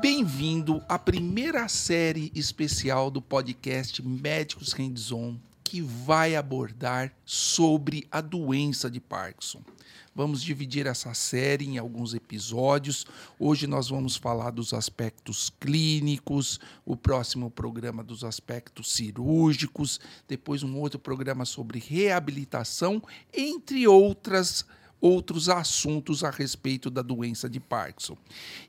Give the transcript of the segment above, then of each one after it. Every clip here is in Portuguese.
Bem-vindo à primeira série especial do podcast Médicos Hands-On, que vai abordar sobre a doença de Parkinson. Vamos dividir essa série em alguns episódios. Hoje nós vamos falar dos aspectos clínicos, o próximo programa dos aspectos cirúrgicos, depois um outro programa sobre reabilitação, entre outras outros assuntos a respeito da doença de Parkinson.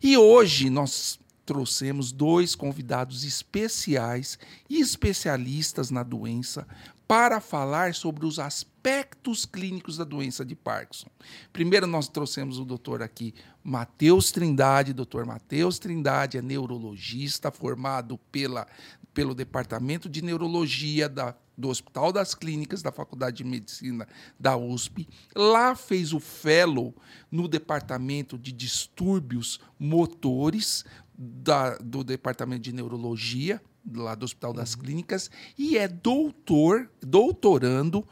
E hoje nós trouxemos dois convidados especiais e especialistas na doença para falar sobre os aspectos clínicos da doença de Parkinson. Primeiro nós trouxemos o doutor aqui, Matheus Trindade. Doutor Matheus Trindade é neurologista formado pela, pelo Departamento de Neurologia da do Hospital das Clínicas da Faculdade de Medicina da USP. Lá fez o fellow no Departamento de Distúrbios Motores da, do Departamento de Neurologia, lá do Hospital das uhum. Clínicas, e é doutor, doutorando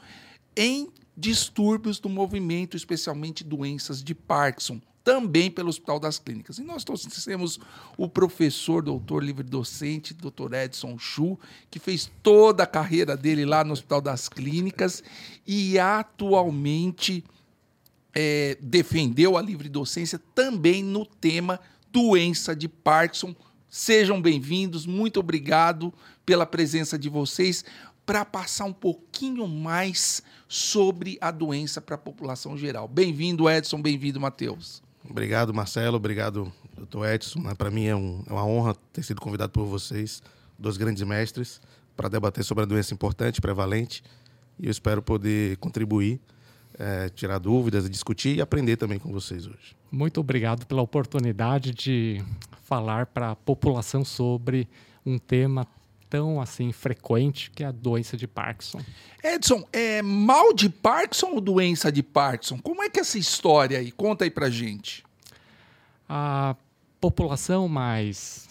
em distúrbios do movimento, especialmente doenças de Parkinson, também pelo Hospital das Clínicas. E nós trouxemos o professor, doutor livre-docente, doutor Edson Chu, que fez toda a carreira dele lá no Hospital das Clínicas e atualmente é, defendeu a livre-docência também no tema doença de Parkinson. Sejam bem-vindos, muito obrigado pela presença de vocês para passar um pouquinho mais sobre a doença para a população geral. Bem-vindo, Edson, bem-vindo, Matheus. Obrigado, Marcelo, obrigado, doutor Edson. Para mim é, um, é, uma honra ter sido convidado por vocês, dois grandes mestres, para debater sobre a doença importante, prevalente, e eu espero poder contribuir é, tirar dúvidas, discutir e aprender também com vocês hoje. Muito obrigado pela oportunidade de falar para a população sobre um tema tão assim frequente que é a doença de Parkinson. Edson, é mal de Parkinson ou doença de Parkinson? Como é que é essa história aí? Conta aí para gente. A população mais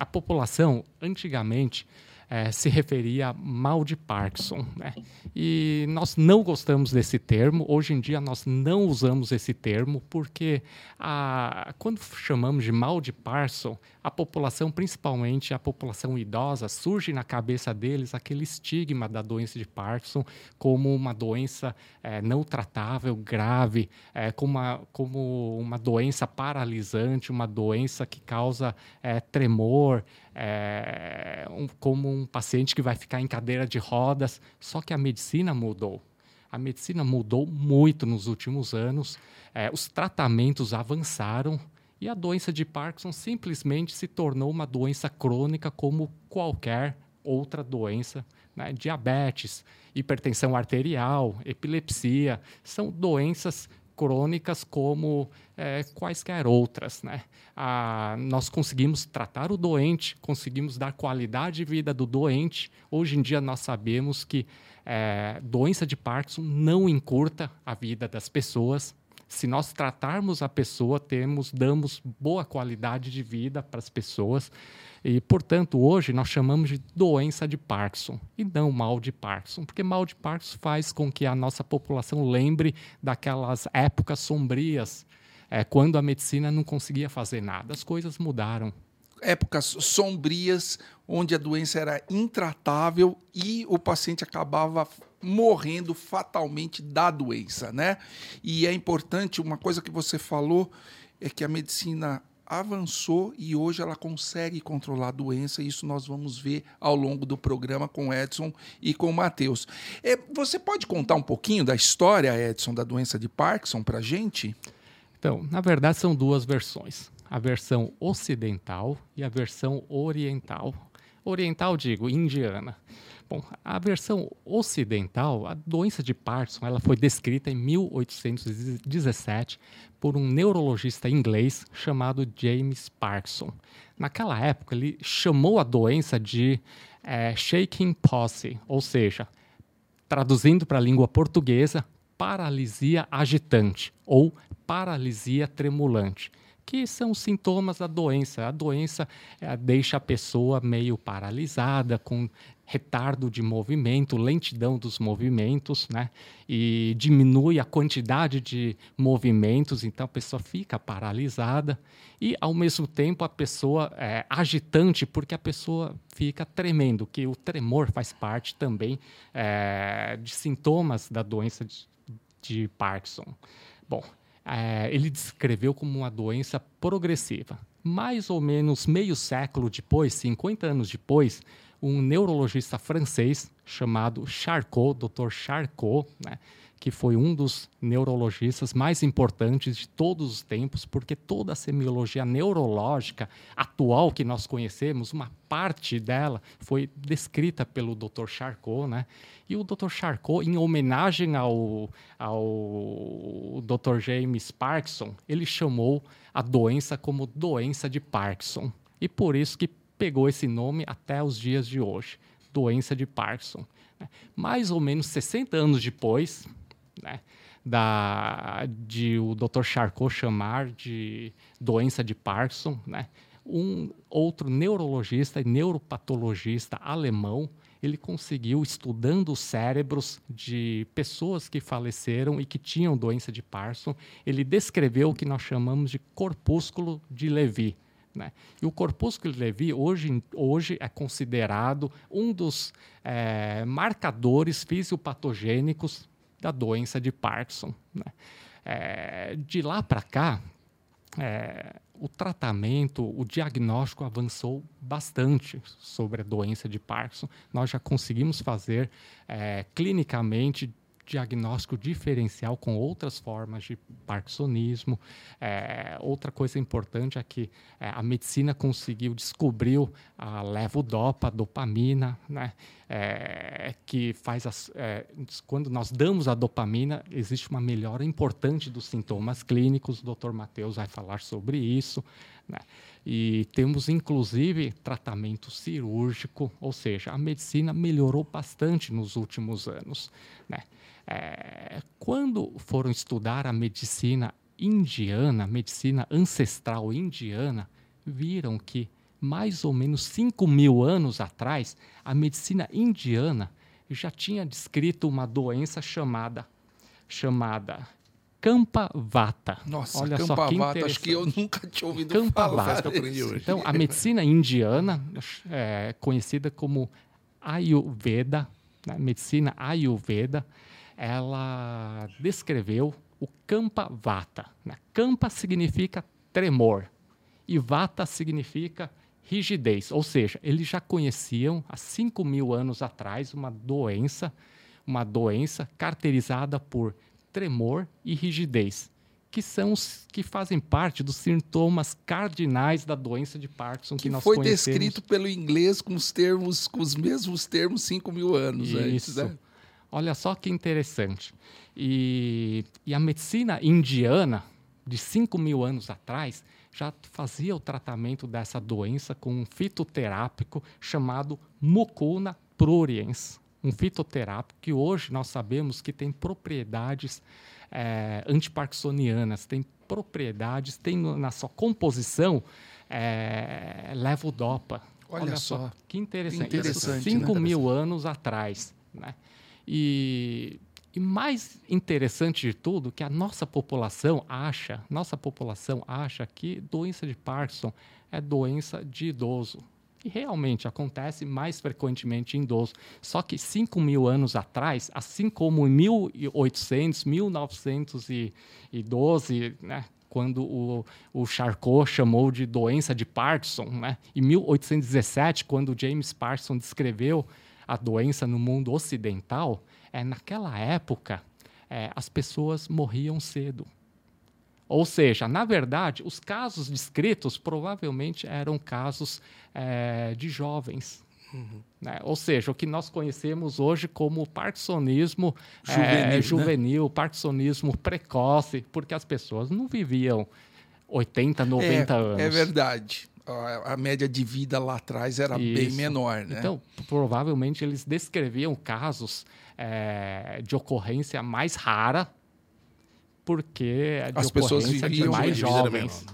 a população antigamente é, se referia a mal de Parkinson. Né? E nós não gostamos desse termo. Hoje em dia, nós não usamos esse termo porque a, quando chamamos de mal de Parkinson, a população, principalmente a população idosa, surge na cabeça deles aquele estigma da doença de Parkinson como uma doença é, não tratável, grave, é, como, uma, como uma doença paralisante, uma doença que causa é, tremor, é, um, como um paciente que vai ficar em cadeira de rodas. Só que a medicina mudou. A medicina mudou muito nos últimos anos, é, os tratamentos avançaram e a doença de Parkinson simplesmente se tornou uma doença crônica como qualquer outra doença. Né? Diabetes, hipertensão arterial, epilepsia, são doenças crônicas como é, quaisquer outras. Né? Ah, nós conseguimos tratar o doente, conseguimos dar qualidade de vida do doente. Hoje em dia nós sabemos que é, doença de Parkinson não encurta a vida das pessoas. Se nós tratarmos a pessoa, temos, damos boa qualidade de vida para as pessoas. E, portanto, hoje nós chamamos de doença de Parkinson e não mal de Parkinson, porque mal de Parkinson faz com que a nossa população lembre daquelas épocas sombrias, é, quando a medicina não conseguia fazer nada. As coisas mudaram. Épocas sombrias, onde a doença era intratável e o paciente acabava morrendo fatalmente da doença, né? E é importante, uma coisa que você falou é que a medicina avançou e hoje ela consegue controlar a doença. Isso nós vamos ver ao longo do programa com Edson e com o Matheus. É, você pode contar um pouquinho da história, Edson, da doença de Parkinson para gente? Então, na verdade, são duas versões: a versão ocidental e a versão oriental. Oriental, digo, indiana. Bom, a versão ocidental, a doença de Parkinson, ela foi descrita em 1817 por um neurologista inglês chamado James Parkinson. Naquela época, ele chamou a doença de é, shaking palsy, ou seja, traduzindo para a língua portuguesa, paralisia agitante ou paralisia tremulante que são sintomas da doença. A doença é, deixa a pessoa meio paralisada, com retardo de movimento, lentidão dos movimentos, né? E diminui a quantidade de movimentos, então a pessoa fica paralisada e, ao mesmo tempo, a pessoa é agitante, porque a pessoa fica tremendo, que o tremor faz parte também é, de sintomas da doença de, de Parkinson. Bom, é, ele descreveu como uma doença progressiva. Mais ou menos meio século depois, 50 anos depois, um neurologista francês chamado Charcot, Dr. Charcot, né, que foi um dos neurologistas mais importantes de todos os tempos, porque toda a semiologia neurológica atual que nós conhecemos, uma parte dela foi descrita pelo Dr. Charcot, né? E o Dr. Charcot, em homenagem ao, ao Dr. James Parkinson, ele chamou a doença como doença de Parkinson. E por isso que pegou esse nome até os dias de hoje, doença de Parkinson. Né? Mais ou menos 60 anos depois, né, da, de o Dr. Charcot chamar de doença de Parkinson, né, um outro neurologista e neuropatologista alemão, ele conseguiu, estudando os cérebros de pessoas que faleceram e que tinham doença de Parkinson, ele descreveu o que nós chamamos de corpúsculo de Levy. Né? E o corpúsculo de Levy hoje, hoje é considerado um dos é, marcadores fisiopatogênicos da doença de Parkinson. Né? É, de lá para cá, é, o tratamento, o diagnóstico avançou bastante sobre a doença de Parkinson. Nós já conseguimos fazer é, clinicamente diagnóstico diferencial com outras formas de parkinsonismo. É, outra coisa importante é que é, a medicina conseguiu, descobriu a levodopa, dopamina, né? É, que faz as, é, quando nós damos a dopamina, existe uma melhora importante dos sintomas clínicos. O Dr. Matheus vai falar sobre isso. Né? E temos, inclusive, tratamento cirúrgico, ou seja, a medicina melhorou bastante nos últimos anos. Né? É, quando foram estudar a medicina indiana, medicina ancestral indiana, viram que mais ou menos 5 mil anos atrás, a medicina indiana já tinha descrito uma doença chamada chamada Campavata. Nossa, Olha Campavata, só que acho que eu nunca tinha ouvido Campavata. falar. Então, a medicina indiana, é, conhecida como Ayurveda, né, medicina Ayurveda, ela descreveu o Kampa Vata. Né? Kampa significa tremor e Vata significa rigidez, ou seja, eles já conheciam há 5 mil anos atrás uma doença, uma doença caracterizada por tremor e rigidez, que são os que fazem parte dos sintomas cardinais da doença de Parkinson que, que nós foi conhecemos. Foi descrito pelo inglês com os termos, com os mesmos termos 5 mil anos Isso. antes, né? Olha só que interessante. E, e a medicina indiana, de 5 mil anos atrás, já fazia o tratamento dessa doença com um fitoterápico chamado Mucuna pruriens, um fitoterápico que hoje nós sabemos que tem propriedades é, antiparkinsonianas, tem propriedades, tem na sua composição é, levodopa. Olha, Olha só. só. que interessante. interessante 5 né? mil anos atrás. Né? E, e mais interessante de tudo, que a nossa população acha, nossa população acha que doença de Parkinson é doença de idoso. E realmente acontece mais frequentemente em idoso. Só que 5 mil anos atrás, assim como em 1800, 1912, né, quando o, o Charcot chamou de doença de Parkinson, né, em 1817, quando James Parkinson descreveu a doença no mundo ocidental, é, naquela época é, as pessoas morriam cedo. Ou seja, na verdade, os casos descritos provavelmente eram casos é, de jovens. Uhum. Né? Ou seja, o que nós conhecemos hoje como parkinsonismo juvenil, é, juvenil né? parkinsonismo precoce, porque as pessoas não viviam 80, 90 é, anos. É verdade a, média de vida lá atrás era Isso. bem menor, né? Então, provavelmente eles descreviam casos é, de ocorrência mais rara, porque as pessoas viviam mais jovens.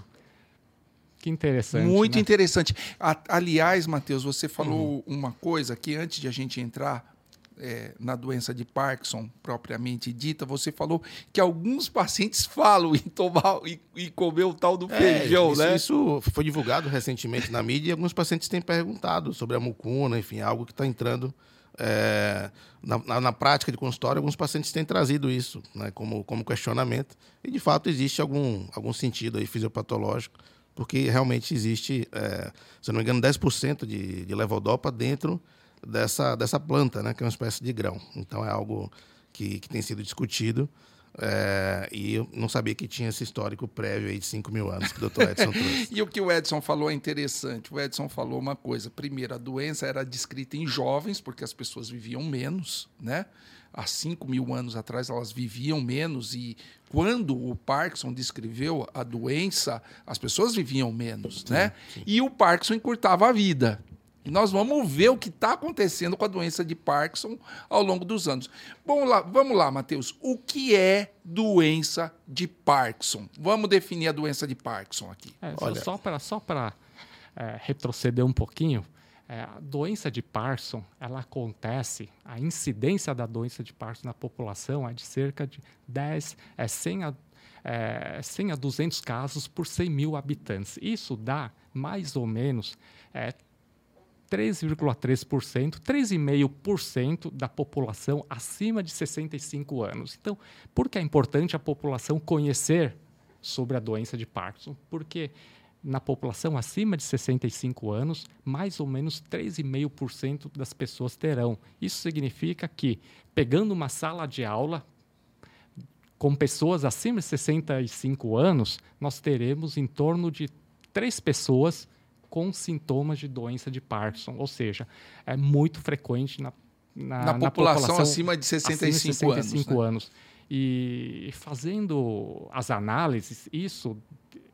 Que interessante. Muito né? interessante. A, aliás, Matheus, você falou uhum. uma coisa que antes de a gente entrar é, na doença de Parkinson propriamente dita, você falou que alguns pacientes falam em tomar e, e comer o tal do é, feijão, isso, né? Isso foi divulgado recentemente na mídia e alguns pacientes têm perguntado sobre a mucuna, enfim, algo que está entrando é, na, na, na, prática de consultório. Alguns pacientes têm trazido isso né, como, como questionamento e, de fato, existe algum, algum sentido aí fisiopatológico porque realmente existe, é, se não me engano, 10% de, de levodopa dentro dessa, dessa planta, né, que é uma espécie de grão. Então é algo que, que tem sido discutido. É, e eu não sabia que tinha esse histórico prévio aí de 5 mil anos que o doutor Edson trouxe. e o que o Edson falou é interessante. O Edson falou uma coisa. Primeiro, a doença era descrita em jovens, porque as pessoas viviam menos, né? Há 5 mil anos atrás elas viviam menos, e quando o Parkinson descreveu a doença, as pessoas viviam menos, sim, né? Sim. E o Parkinson encurtava a vida. E nós vamos ver o que está acontecendo com a doença de Parkinson ao longo dos anos. Bom, lá, vamos lá, Matheus. O que é doença de Parkinson? Vamos definir a doença de Parkinson aqui. É, Olha. Só para só é, retroceder um pouquinho, é, a doença de Parkinson, ela acontece, a incidência da doença de Parkinson na população é de cerca de 10, é 100 a, é, 100 a 200 casos por 100 mil habitantes. Isso dá mais ou menos é, 3,3%, 3,5% da população acima de 65 anos. Então, por que é importante a população conhecer sobre a doença de Parkinson? Porque na população acima de 65 anos, mais ou menos 3,5% das pessoas terão. Isso significa que, pegando uma sala de aula com pessoas acima de 65 anos, nós teremos em torno de três pessoas com sintomas de doença de Parkinson, ou seja, é muito frequente na, na, na, população, população, acima de 65, acima de 65 anos. Né? anos. E fazendo as análises, isso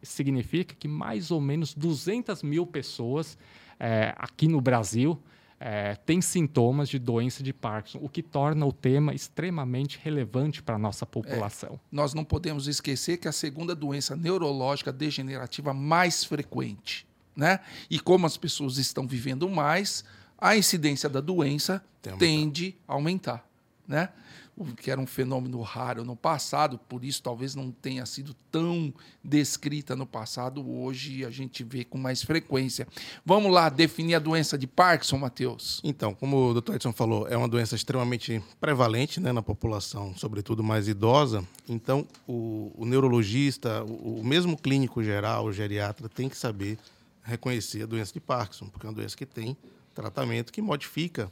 significa que mais ou menos 200 mil pessoas é, aqui no Brasil é, têm sintomas de doença de Parkinson, o que torna o tema extremamente relevante para a nossa população. É, nós não podemos esquecer que a segunda doença neurológica degenerativa mais frequente né? E como as pessoas estão vivendo mais, a incidência da doença tende a aumentar, né? O que era um fenômeno raro no passado, por isso talvez não tenha sido tão descrita no passado, hoje a gente vê com mais frequência. Vamos lá definir a doença de Parkinson, Matheus? Então, como o Dr. Edson falou, é uma doença extremamente prevalente né, na população, sobretudo mais idosa. Então, o, o neurologista, o, o mesmo clínico geral, o geriatra, tem que saber reconhecer a doença de Parkinson, porque é uma doença que tem tratamento que modifica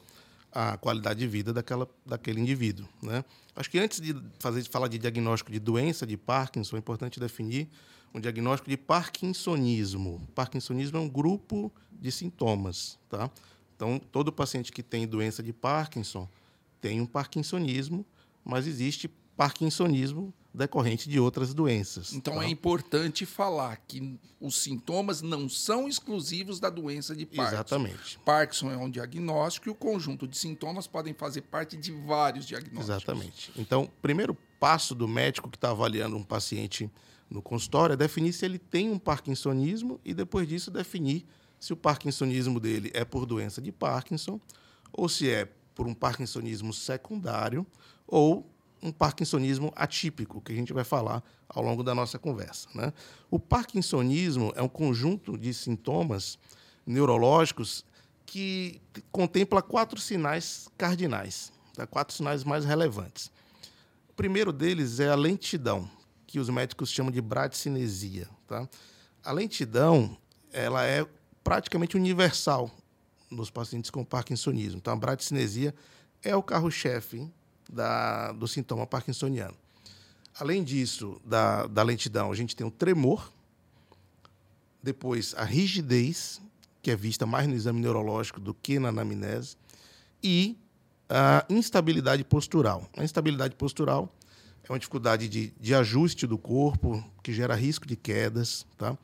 a qualidade de vida daquela, daquele indivíduo. Né? Acho que antes de fazer, falar de diagnóstico de doença de Parkinson, é importante definir um diagnóstico de parkinsonismo. Parkinsonismo é um grupo de sintomas. Tá? Então, todo paciente que tem doença de Parkinson tem um parkinsonismo, mas existe parkinsonismo decorrente de outras doenças. Então tá? é importante falar que os sintomas não são exclusivos da doença de Parkinson. Exatamente. Parkinson é um diagnóstico e o conjunto de sintomas podem fazer parte de vários diagnósticos. Exatamente. Então, primeiro passo do médico que está avaliando um paciente no consultório é definir se ele tem um parkinsonismo e depois disso definir se o parkinsonismo dele é por doença de Parkinson ou se é por um parkinsonismo secundário ou um parkinsonismo atípico, que a gente vai falar ao longo da nossa conversa. Né? O parkinsonismo é um conjunto de sintomas neurológicos que contempla quatro sinais cardinais, tá? quatro sinais mais relevantes. O primeiro deles é a lentidão, que os médicos chamam de bradicinesia. Tá? A lentidão ela é praticamente universal nos pacientes com parkinsonismo. Então, a bradicinesia é o carro-chefe da, do sintoma parkinsoniano. Além disso, da, da lentidão, a gente tem o tremor, depois a rigidez, que é vista mais no exame neurológico do que na anamnese, e a instabilidade postural. A instabilidade postural é uma dificuldade de, de ajuste do corpo, que gera risco de quedas. Tá?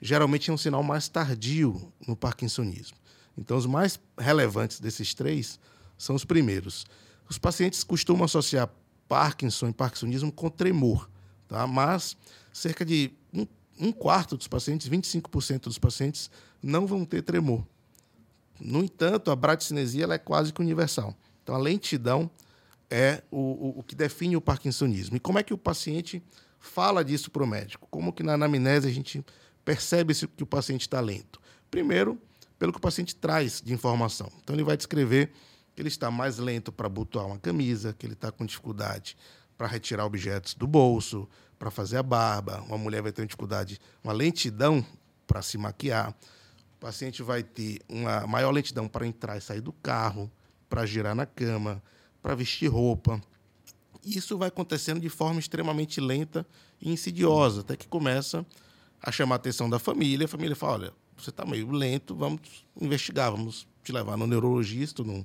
Geralmente é um sinal mais tardio no parkinsonismo. Então, os mais relevantes desses três são os primeiros. Os pacientes costumam associar Parkinson e Parkinsonismo com tremor, tá? mas cerca de um quarto dos pacientes, 25% dos pacientes, não vão ter tremor. No entanto, a braticinesia ela é quase que universal. Então, a lentidão é o, o, o que define o parkinsonismo. E como é que o paciente fala disso para o médico? Como que na anamnese a gente percebe se que o paciente está lento? Primeiro, pelo que o paciente traz de informação. Então, ele vai descrever que ele está mais lento para abotoar uma camisa, que ele está com dificuldade para retirar objetos do bolso, para fazer a barba. Uma mulher vai ter dificuldade, uma lentidão para se maquiar. O paciente vai ter uma maior lentidão para entrar e sair do carro, para girar na cama, para vestir roupa. Isso vai acontecendo de forma extremamente lenta e insidiosa, até que começa a chamar a atenção da família. A família fala: olha, você está meio lento, vamos investigar, vamos te levar no neurologista num,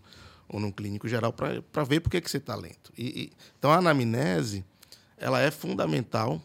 ou num clínico geral para ver por que, que você está lento. E, e, então, a anamnese ela é fundamental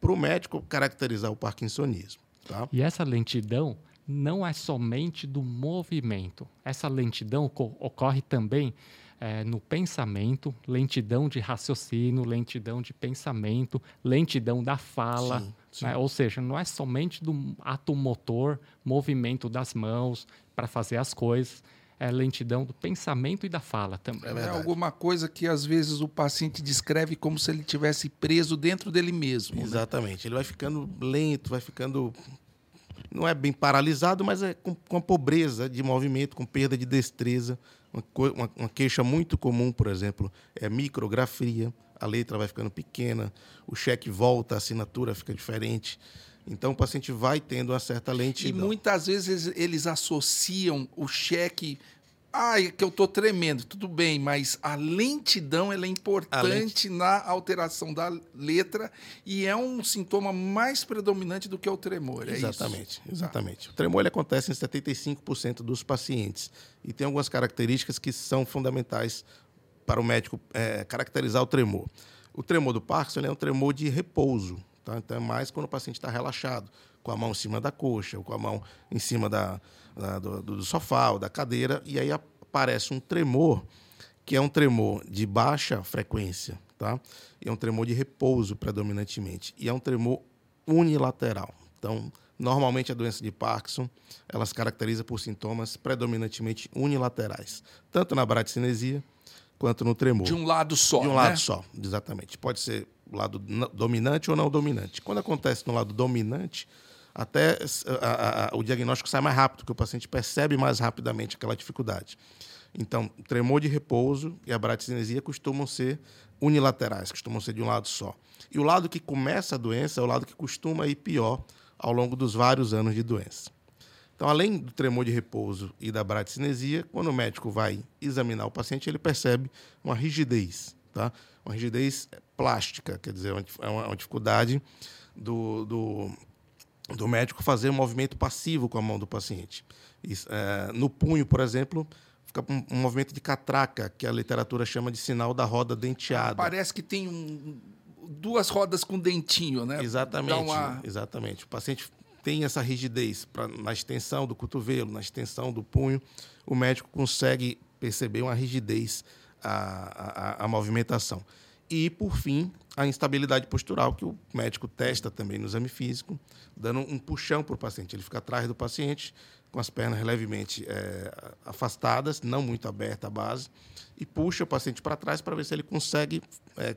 para o médico caracterizar o parkinsonismo. Tá? E essa lentidão não é somente do movimento. Essa lentidão ocorre também é, no pensamento, lentidão de raciocínio, lentidão de pensamento, lentidão da fala. Sim, sim. Né? Ou seja, não é somente do ato motor, movimento das mãos para fazer as coisas, é lentidão do pensamento e da fala também. É, é alguma coisa que às vezes o paciente descreve como se ele tivesse preso dentro dele mesmo. Né? Exatamente. Né? Ele vai ficando lento, vai ficando não é bem paralisado, mas é com, com a pobreza de movimento, com perda de destreza. Uma, uma, uma, queixa muito comum, por exemplo, é micrografia. A letra vai ficando pequena, o cheque volta, a assinatura fica diferente. Então o paciente vai tendo uma certa lentidão. E muitas vezes eles associam o cheque ah, é que eu estou tremendo, tudo bem, mas a lentidão ela é importante na alteração da letra e é um sintoma mais predominante do que o tremor. É exatamente, isso? exatamente. Tá. O tremor ele acontece em 75% dos pacientes e tem algumas características que são fundamentais para o médico é, caracterizar o tremor. O tremor do Parkinson é um tremor de repouso, tá? então é mais quando o paciente está relaxado, com a mão em cima da coxa, ou com a mão em cima da, da do, do, sofá ou da cadeira, e aí aparece um tremor, que é um tremor de baixa frequência, tá? E é um tremor de repouso predominantemente, e é um tremor unilateral. Então, normalmente a doença de Parkinson, ela se caracteriza por sintomas predominantemente unilaterais, tanto na bradicinesia quanto no tremor. De um lado só, De um né? lado só, exatamente. Pode ser lado dominante ou não dominante. Quando acontece no lado dominante, até a, a, o diagnóstico sai mais rápido, que o paciente percebe mais rapidamente aquela dificuldade. Então, tremor de repouso e a bradicinesia costumam ser unilaterais, costumam ser de um lado só. E o lado que começa a doença é o lado que costuma ir pior ao longo dos vários anos de doença. Então, além do tremor de repouso e da bradicinesia, quando o médico vai examinar o paciente, ele percebe uma rigidez, tá? Uma rigidez plástica, quer dizer, é uma, uma dificuldade do, do, do, médico fazer um movimento passivo com a mão do paciente. Isso, é, no punho, por exemplo, fica um, um, movimento de catraca, que a literatura chama de sinal da roda denteada. Parece que tem um, duas rodas com dentinho, né? Exatamente, uma... exatamente. O paciente tem essa rigidez pra, na extensão do cotovelo, na extensão do punho, o médico consegue perceber uma rigidez a movimentação. E, por fim, a instabilidade postural, que o médico testa também no exame físico, dando um puxão para o paciente. Ele fica atrás do paciente, com as pernas levemente é, afastadas, não muito aberta a base, e puxa o paciente para trás para ver se ele consegue é,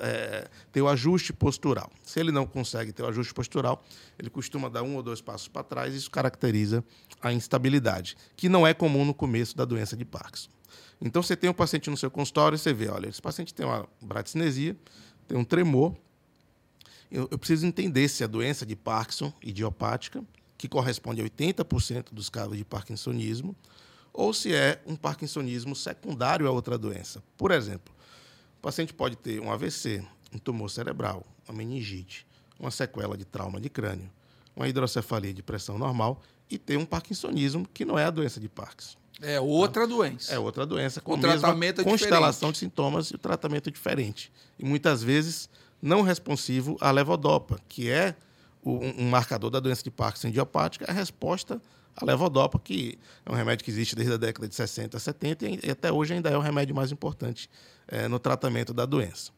é, ter o ajuste postural. Se ele não consegue ter o ajuste postural, ele costuma dar um ou dois passos para trás, e isso caracteriza a instabilidade, que não é comum no começo da doença de Parkinson. Então, você tem um paciente no seu consultório e você vê, olha, esse paciente tem uma bradicinesia, tem um tremor. Eu, eu preciso entender se a doença de Parkinson idiopática, que corresponde a 80% dos casos de parkinsonismo, ou se é um parkinsonismo secundário a outra doença. Por exemplo, o paciente pode ter um AVC, um tumor cerebral, uma meningite, uma sequela de trauma de crânio, uma hidrocefalia de pressão normal e ter um parkinsonismo que não é a doença de Parkinson. É outra doença. É outra doença com o tratamento é constelação de sintomas e o tratamento é diferente. E muitas vezes não responsivo à levodopa, que é um marcador da doença de Parkinson idiopática, é a resposta à levodopa, que é um remédio que existe desde a década de 60 70 e até hoje ainda é o remédio mais importante é, no tratamento da doença.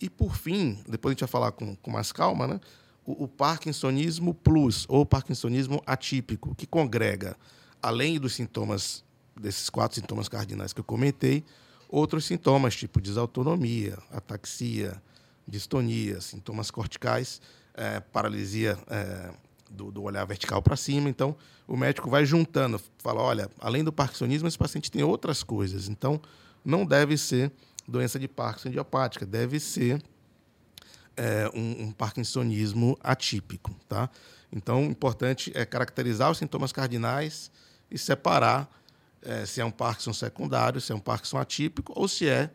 E, por fim, depois a gente vai falar com, com mais calma, né? o, o Parkinsonismo plus ou Parkinsonismo atípico, que congrega, além dos sintomas, desses quatro sintomas cardinais que eu comentei, outros sintomas, tipo desautonomia, ataxia, distonia, sintomas corticais, é, paralisia é, do, do, olhar vertical para cima. Então, o médico vai juntando, fala: olha, além do parkinsonismo, esse paciente tem outras coisas. Então, não deve ser doença de Parkinson idiopática, deve ser é, um, um, parkinsonismo atípico. Tá? Então, o importante é caracterizar os sintomas cardinais e separar é, se é um Parkinson secundário, se é um Parkinson atípico ou se é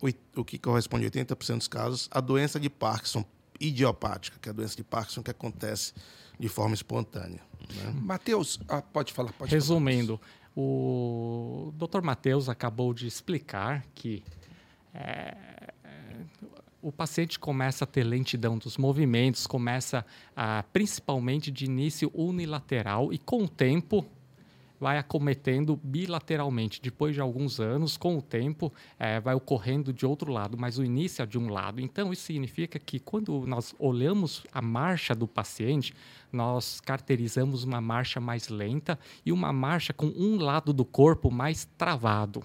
o, o que corresponde a 80% dos casos, a doença de Parkinson idiopática, que é a doença de Parkinson que acontece de forma espontânea. Né? Matheus, ah, pode falar. Pode Resumindo, falar o Dr. Matheus acabou de explicar que é, o paciente começa a ter lentidão dos movimentos, começa a, principalmente de início unilateral e com o tempo vai acometendo bilateralmente. Depois de alguns anos, com o tempo, é, vai ocorrendo de outro lado, mas o início é de um lado. Então, isso significa que quando nós olhamos a marcha do paciente, nós caracterizamos uma marcha mais lenta e uma marcha com um lado do corpo mais travado.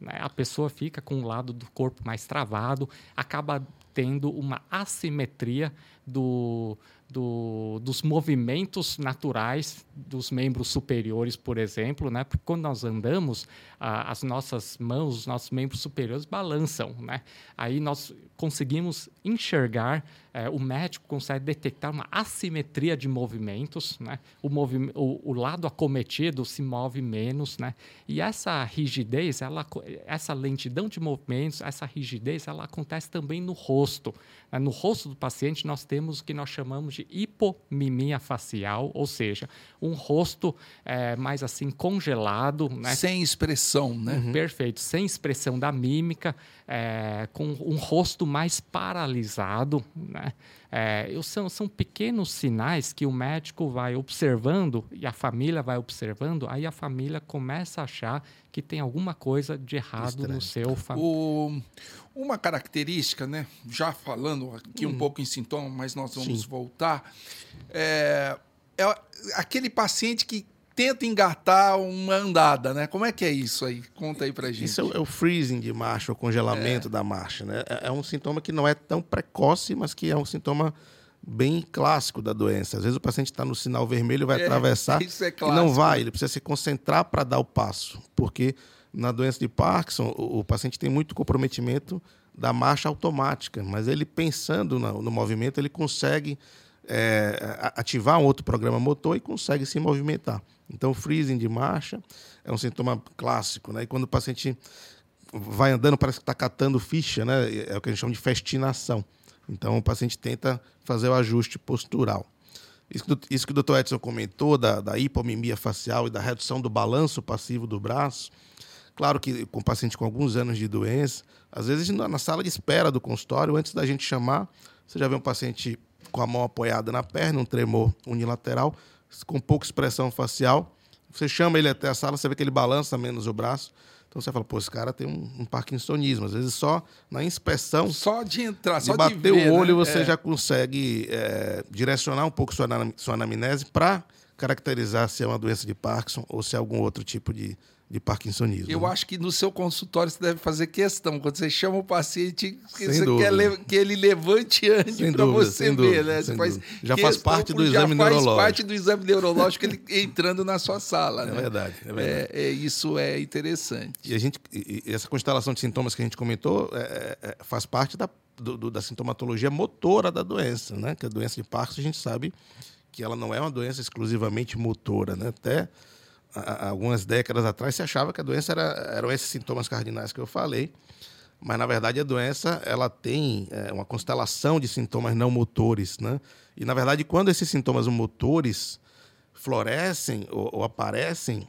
Né? A pessoa fica com um lado do corpo mais travado, acaba tendo uma assimetria do, do, dos movimentos naturais dos membros superiores, por exemplo, né? Porque quando nós andamos, ah, as nossas mãos, os nossos membros superiores balançam, né? Aí nós conseguimos enxergar, eh, o médico consegue detectar uma assimetria de movimentos, né? O, movi o, o, lado acometido se move menos, né? E essa rigidez, ela, essa lentidão de movimentos, essa rigidez, ela acontece também no rosto. Né? No rosto do paciente nós temos o que nós chamamos de hipomimia facial, ou seja, um rosto é, mais assim congelado, né? sem expressão, né? Uhum. Perfeito, sem expressão da mímica, é, com um rosto mais paralisado, né? É, são, são pequenos sinais que o médico vai observando e a família vai observando, aí a família começa a achar que tem alguma coisa de errado Estranho. no seu família. Uma característica, né? Já falando aqui hum. um pouco em sintoma, mas nós vamos Sim. voltar. É, é aquele paciente que tenta engatar uma andada, né? Como é que é isso aí? Conta aí pra gente. Isso é o freezing de marcha, o congelamento é. da marcha, né? É, é um sintoma que não é tão precoce, mas que é um sintoma bem clássico da doença. Às vezes o paciente está no sinal vermelho, vai é, atravessar é e não vai. Ele precisa se concentrar para dar o passo, porque na doença de Parkinson o, o, paciente tem muito comprometimento da marcha automática, mas ele pensando no, no movimento ele consegue é, ativar um outro programa motor e consegue se movimentar. Então, freezing de marcha é um sintoma clássico, né? E quando o paciente vai andando, parece que está catando ficha, né? É o que a gente chama de festinação. Então, o paciente tenta fazer o ajuste postural. Isso que, o Dr. Edson comentou, da, da hipomimia facial e da redução do balanço passivo do braço, claro que com paciente com alguns anos de doença, às vezes na sala de espera do consultório, antes da gente chamar, você já vê um paciente com a mão apoiada na perna, um tremor unilateral, com pouca expressão facial. Você chama ele até a sala, você vê que ele balança menos o braço. Então você fala, pô, esse cara tem um, um parkinsonismo. Às vezes só na inspeção. Só de entrar, de só bater de ver, o olho, né? você é. já consegue é, direcionar um pouco sua, sua anamnese para caracterizar se é uma doença de Parkinson ou se é algum outro tipo de, de parkinsonismo. Eu né? acho que no seu consultório você deve fazer questão. Quando você chama o paciente, que você quer que ele levante antes para você ver, né? Você faz já faz parte do exame neurológico. Já faz parte do exame neurológico ele entrando na sua sala. É né? verdade, é verdade. É, é, isso é interessante. E a gente, e essa constelação de sintomas que a gente comentou é, é, faz parte da, do, do, da sintomatologia motora da doença, né? Que a doença de Parkinson a gente sabe que ela não é uma doença exclusivamente motora, né? Até algumas décadas atrás se achava que a doença era, eram esses sintomas cardinais que eu falei, mas na verdade a doença ela tem é, uma constelação de sintomas não motores, né? E na verdade quando esses sintomas motores florescem ou, ou aparecem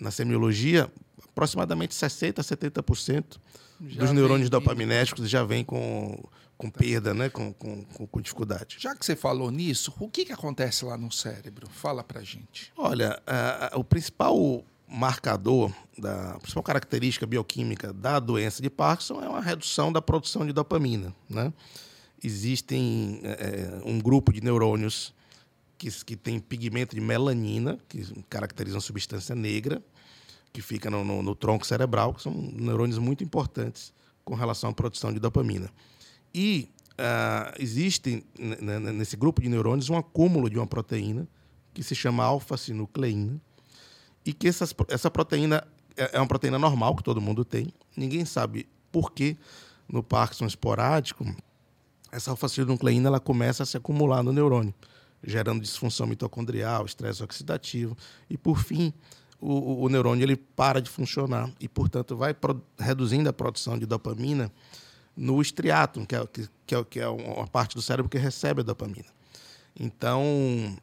na semiologia, aproximadamente 60 a 70% já dos neurônios dopaminérgicos já vem com com perda, né? Com, com, com, dificuldade. Já que você falou nisso, o que, que acontece lá no cérebro? Fala pra gente. Olha, o principal marcador, da, a principal característica bioquímica da doença de Parkinson é uma redução da produção de dopamina, né? existem é, um grupo de neurônios que, que tem pigmento de melanina, que caracteriza uma substância negra, que fica no, no, no tronco cerebral, que são neurônios muito importantes com relação à produção de dopamina. E uh, existe nesse grupo de neurônios um acúmulo de uma proteína que se chama alfa-sinucleína e que essas, essa proteína é, é uma proteína normal que todo mundo tem. Ninguém sabe por que no Parkinson esporádico essa alfa-sinucleína ela começa a se acumular no neurônio, gerando disfunção mitocondrial, estresse oxidativo e por fim o, o, neurônio ele para de funcionar e portanto vai reduzindo a produção de dopamina no estriato, que é, que, é, que é uma parte do cérebro que recebe a dopamina. Então,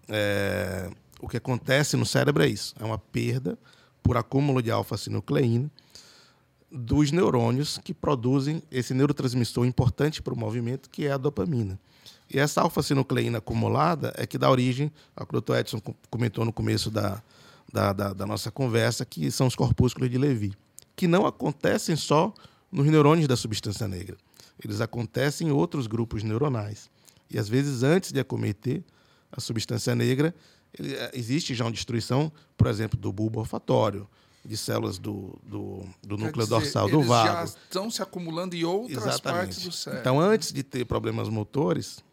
é, o que acontece no cérebro é isso: é uma perda por acúmulo de alfa-sinucleína dos neurônios que produzem esse neurotransmissor importante para o movimento, que é a dopamina. E essa alfa-sinucleína acumulada é que dá origem ao que o Dr. Edson comentou no começo da, da, da, da nossa conversa, que são os corpúsculos de Levy, que não acontecem só nos neurônios da substância negra. Eles acontecem em outros grupos neuronais. E às vezes, antes de acometer a substância negra, eh, existe já uma destruição, por exemplo, do bulbo olfatório, de células do, do, do núcleo dizer, dorsal do vago. já estão se acumulando em outras Exatamente. partes do cérebro. Então, antes de ter problemas motores,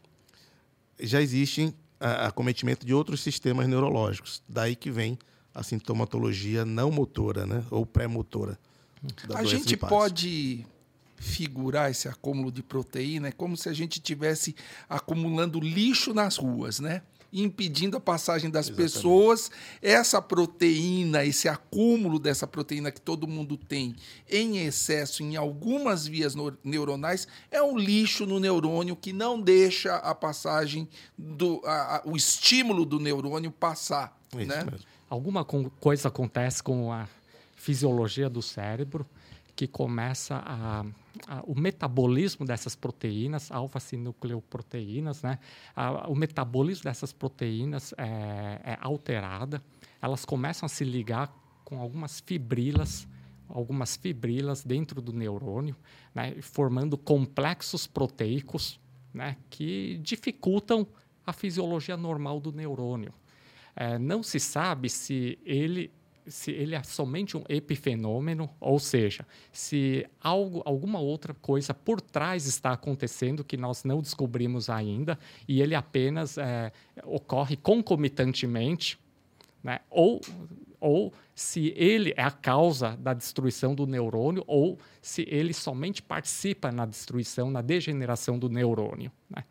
já existe acometimento de outros sistemas neurológicos. Daí que vem a sintomatologia não motora, né? ou pré-motora. A gente pode figurar esse acúmulo de proteína, é como se a gente tivesse acumulando lixo nas ruas, né? impedindo a passagem das Exatamente. pessoas. Essa proteína, esse acúmulo dessa proteína que todo mundo tem em excesso em algumas vias neuronais, é um lixo no neurônio que não deixa a passagem do a, a, o estímulo do neurônio passar. Isso né? mesmo. Alguma coisa acontece com a fisiologia do cérebro que começa a, a, o metabolismo dessas proteínas, alfa-sinucleoproteínas, né? A, o metabolismo dessas proteínas é, é alterada, elas começam a se ligar com algumas fibrilas, algumas fibrilas dentro do neurônio, né? formando complexos proteicos né? que dificultam a fisiologia normal do neurônio. É, não se sabe se ele se ele é somente um epifenômeno, ou seja, se algo, alguma outra coisa por trás está acontecendo que nós não descobrimos ainda e ele apenas é, ocorre concomitantemente, né? ou, ou se ele é a causa da destruição do neurônio ou se ele somente participa na destruição, na degeneração do neurônio. Né?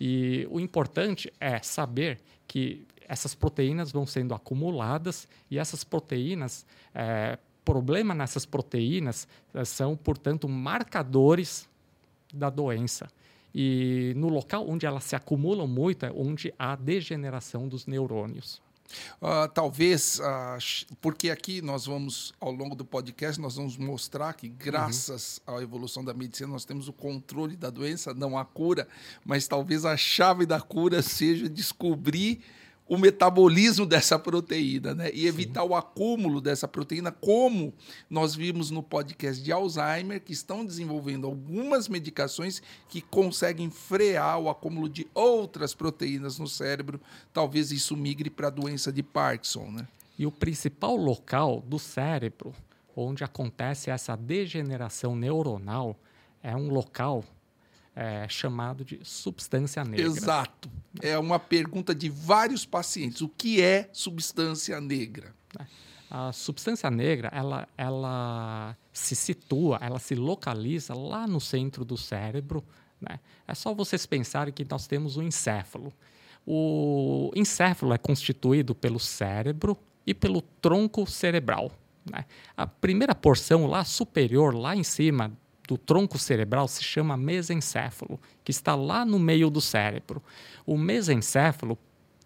E o importante é saber que essas proteínas vão sendo acumuladas e essas proteínas, é, problema nessas proteínas é, são, portanto, marcadores da doença. E no local onde elas se acumulam muito é onde há degeneração dos neurônios. Uh, talvez, uh, porque aqui nós vamos, ao longo do podcast, nós vamos mostrar que, graças uhum. à evolução da medicina, nós temos o controle da doença, não a cura, mas talvez a chave da cura seja descobrir o metabolismo dessa proteína, né? E evitar Sim. o acúmulo dessa proteína, como nós vimos no podcast de Alzheimer, que estão desenvolvendo algumas medicações que conseguem frear o acúmulo de outras proteínas no cérebro. Talvez isso migre para a doença de Parkinson, né? E o principal local do cérebro onde acontece essa degeneração neuronal é um local é, chamado de substância negra. Exato. É uma pergunta de vários pacientes. O que é substância negra? É. A substância negra, ela, ela se situa, ela se localiza lá no centro do cérebro. Né? É só vocês pensarem que nós temos o encéfalo. O encéfalo é constituído pelo cérebro e pelo tronco cerebral. Né? A primeira porção lá superior, lá em cima do tronco cerebral se chama mesencéfalo, que está lá no meio do cérebro. O mesencéfalo,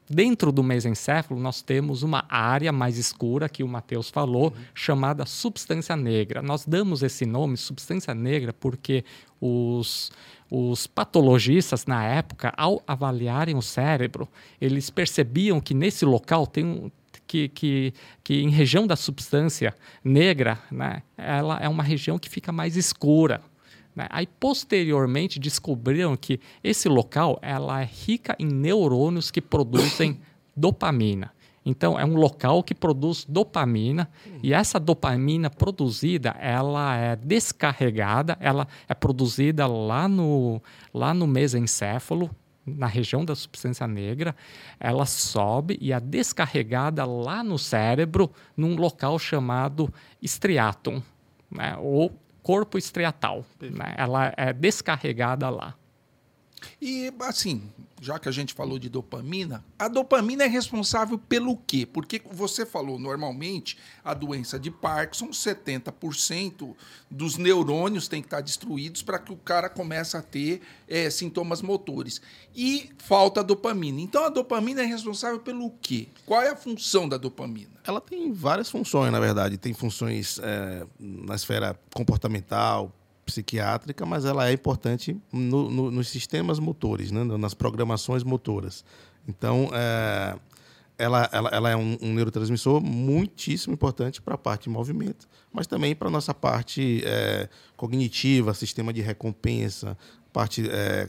dentro do mesencéfalo, nós temos uma área mais escura, que o Matheus falou, uhum. chamada substância negra. Nós damos esse nome, substância negra, porque os, os patologistas, na época, ao avaliarem o cérebro, eles percebiam que nesse local tem um, que, que, que em região da substância negra, né, ela é uma região que fica mais escura. Né? Aí, posteriormente, descobriram que esse local ela é rica em neurônios que produzem dopamina. Então, é um local que produz dopamina e essa dopamina produzida, ela é descarregada, ela é produzida lá no, lá no mesencéfalo, na região da substância negra, ela sobe e é descarregada lá no cérebro, num local chamado estriatum, né? ou corpo estriatal. Né? Ela é descarregada lá. E assim, já que a gente falou de dopamina, a dopamina é responsável pelo quê? Porque você falou, normalmente, a doença de Parkinson, 70% dos neurônios têm que estar destruídos para que o cara comece a ter é, sintomas motores. E falta dopamina. Então, a dopamina é responsável pelo quê? Qual é a função da dopamina? Ela tem várias funções, na verdade. Tem funções é, na esfera comportamental, psiquiátrica, mas ela é importante no, no, nos sistemas motores, né? nas programações motoras. Então, é, ela, ela, ela, é um, um, neurotransmissor muitíssimo importante para a parte de movimento, mas também para a nossa parte é, cognitiva, sistema de recompensa, parte é,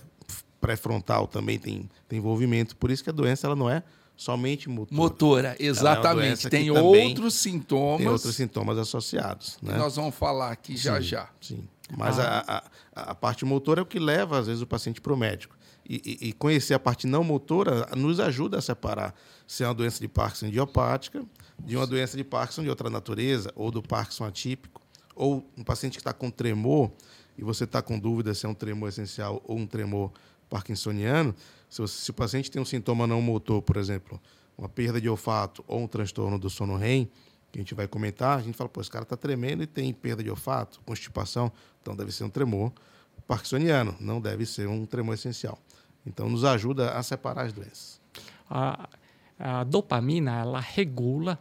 pré-frontal também tem, tem envolvimento. Por isso que a doença ela não é somente motora. Motora, é exatamente. É tem outros sintomas. Tem outros sintomas associados. Né? nós vamos falar aqui já sim, já. Sim. Mas ah. a, a, a, parte motora é o que leva, às vezes, o paciente para o médico. E, e, e, conhecer a parte não motora nos ajuda a separar se é uma doença de Parkinson idiopática, de uma doença de Parkinson de outra natureza, ou do Parkinson atípico, ou um paciente que está com tremor, e você está com dúvida se é um tremor essencial ou um tremor parkinsoniano, se, você, se o paciente tem um sintoma não motor, por exemplo, uma perda de olfato ou um transtorno do sono REM, que a gente vai comentar, a gente fala, pô, esse cara está tremendo e tem perda de olfato, constipação, então deve ser um tremor parkinsoniano, não deve ser um tremor essencial. Então, nos ajuda a separar as doenças. A, a dopamina, ela regula,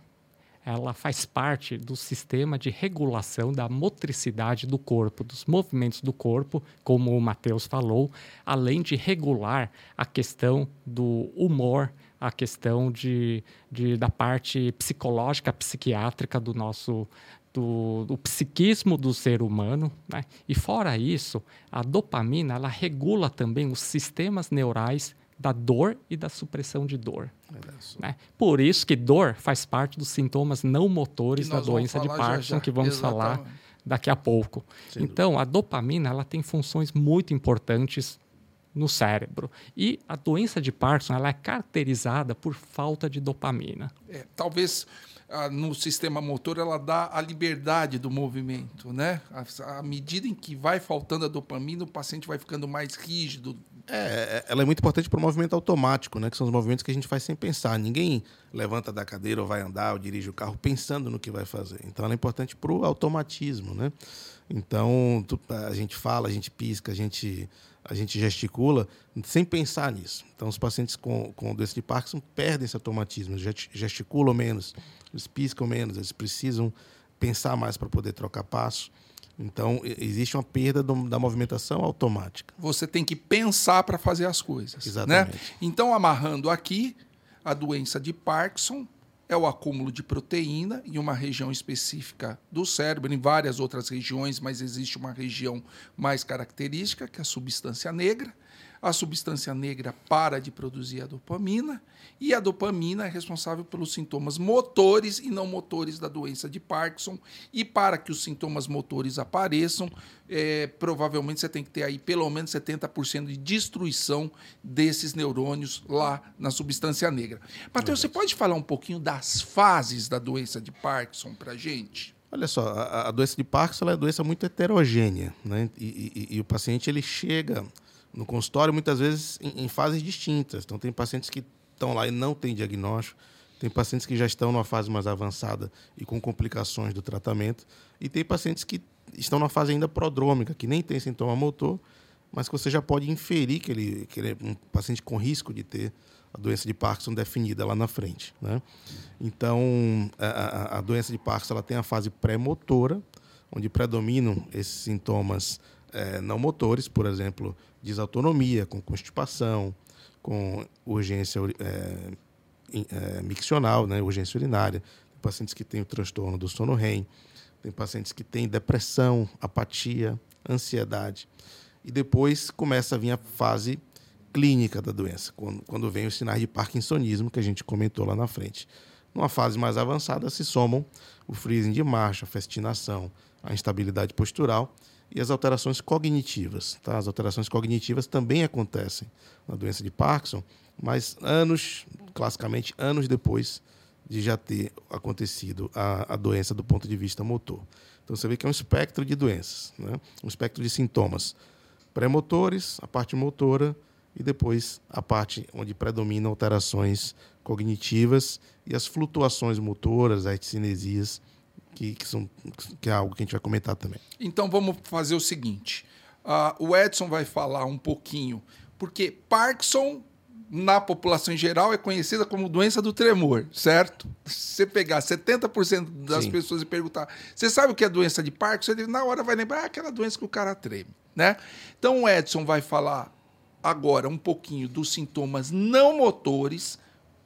ela faz parte do sistema de regulação da motricidade do corpo, dos movimentos do corpo, como o Matheus falou, além de regular a questão do humor, a questão de, de, da parte psicológica, psiquiátrica do nosso do, do, psiquismo do ser humano. Né? E fora isso, a dopamina ela regula também os sistemas neurais da dor e da supressão de dor. Né? Por isso que dor faz parte dos sintomas não motores da doença de Parkinson, já, já. que vamos Exatamente. falar daqui a pouco. Sem então, dúvida. a dopamina ela tem funções muito importantes no cérebro. E a doença de Parkinson ela é caracterizada por falta de dopamina. É, talvez ah, no sistema motor ela dá a liberdade do movimento, né? À medida em que vai faltando a dopamina, o paciente vai ficando mais rígido. É, é ela é muito importante para o movimento automático, né? Que são os movimentos que a gente faz sem pensar. Ninguém levanta da cadeira ou vai andar ou dirige o carro pensando no que vai fazer. Então ela é importante para o automatismo, né? Então a gente fala, a gente pisca, a gente a gente gesticula sem pensar nisso. Então, os pacientes com, com doença de Parkinson perdem esse automatismo, gesticulam menos, eles piscam menos, eles precisam pensar mais para poder trocar passo. Então, existe uma perda do, da movimentação automática. Você tem que pensar para fazer as coisas. Né? Exatamente. Né? Então, amarrando aqui, a doença de Parkinson é o acúmulo de proteína em uma região específica do cérebro, em várias outras regiões, mas existe uma região mais característica, que é a substância negra a substância negra para de produzir a dopamina e a dopamina é responsável pelos sintomas motores e não motores da doença de Parkinson. E para que os sintomas motores apareçam, é, provavelmente você tem que ter aí pelo menos 70% de destruição desses neurônios lá na substância negra. Matheus, você pode falar um pouquinho das fases da doença de Parkinson para a gente? Olha só, a, a, doença de Parkinson é uma doença muito heterogênea, né? E, e, e, o paciente ele chega no consultório, muitas vezes em, em fases distintas. Então, tem pacientes que estão lá e não têm diagnóstico, tem pacientes que já estão numa fase mais avançada e com complicações do tratamento, e tem pacientes que estão numa fase ainda prodrômica, que nem tem sintoma motor, mas que você já pode inferir que ele, que ele é um paciente com risco de ter a doença de Parkinson definida lá na frente. Né? Então, a, a, doença de Parkinson ela tem a fase pré-motora, onde predominam esses sintomas é, não motores, por exemplo, desautonomia, com constipação, com urgência é, é, miccional, né, urgência urinária, pacientes que têm o transtorno do sono REM, tem pacientes que têm depressão, apatia, ansiedade. E depois começa a vir a fase clínica da doença, quando, quando vem os sinais de parkinsonismo que a gente comentou lá na frente. Numa fase mais avançada se somam o freezing de marcha, a festinação, a instabilidade postural e as alterações cognitivas. Tá? As alterações cognitivas também acontecem na doença de Parkinson, mas anos, classicamente anos depois de já ter acontecido a, a doença do ponto de vista motor. Então você vê que é um espectro de doenças, né? um espectro de sintomas pré-motores, a parte motora e depois a parte onde predominam alterações cognitivas e as flutuações motoras, as cinesias, que, que, são, que é algo que a gente vai comentar também. Então vamos fazer o seguinte: uh, o Edson vai falar um pouquinho, porque Parkinson na população em geral é conhecida como doença do tremor, certo? Se você pegar 70% das Sim. pessoas e perguntar, você sabe o que é doença de Parkinson? Ele na hora vai lembrar ah, aquela doença que o cara treme, né? Então o Edson vai falar agora um pouquinho dos sintomas não motores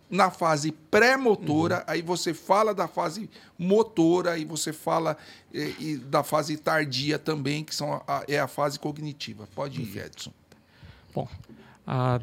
na fase pré-motora, uhum. aí você fala da fase motora e você fala e, e da fase tardia também, que são a, é a fase cognitiva. Pode ir, Edson. Bom, a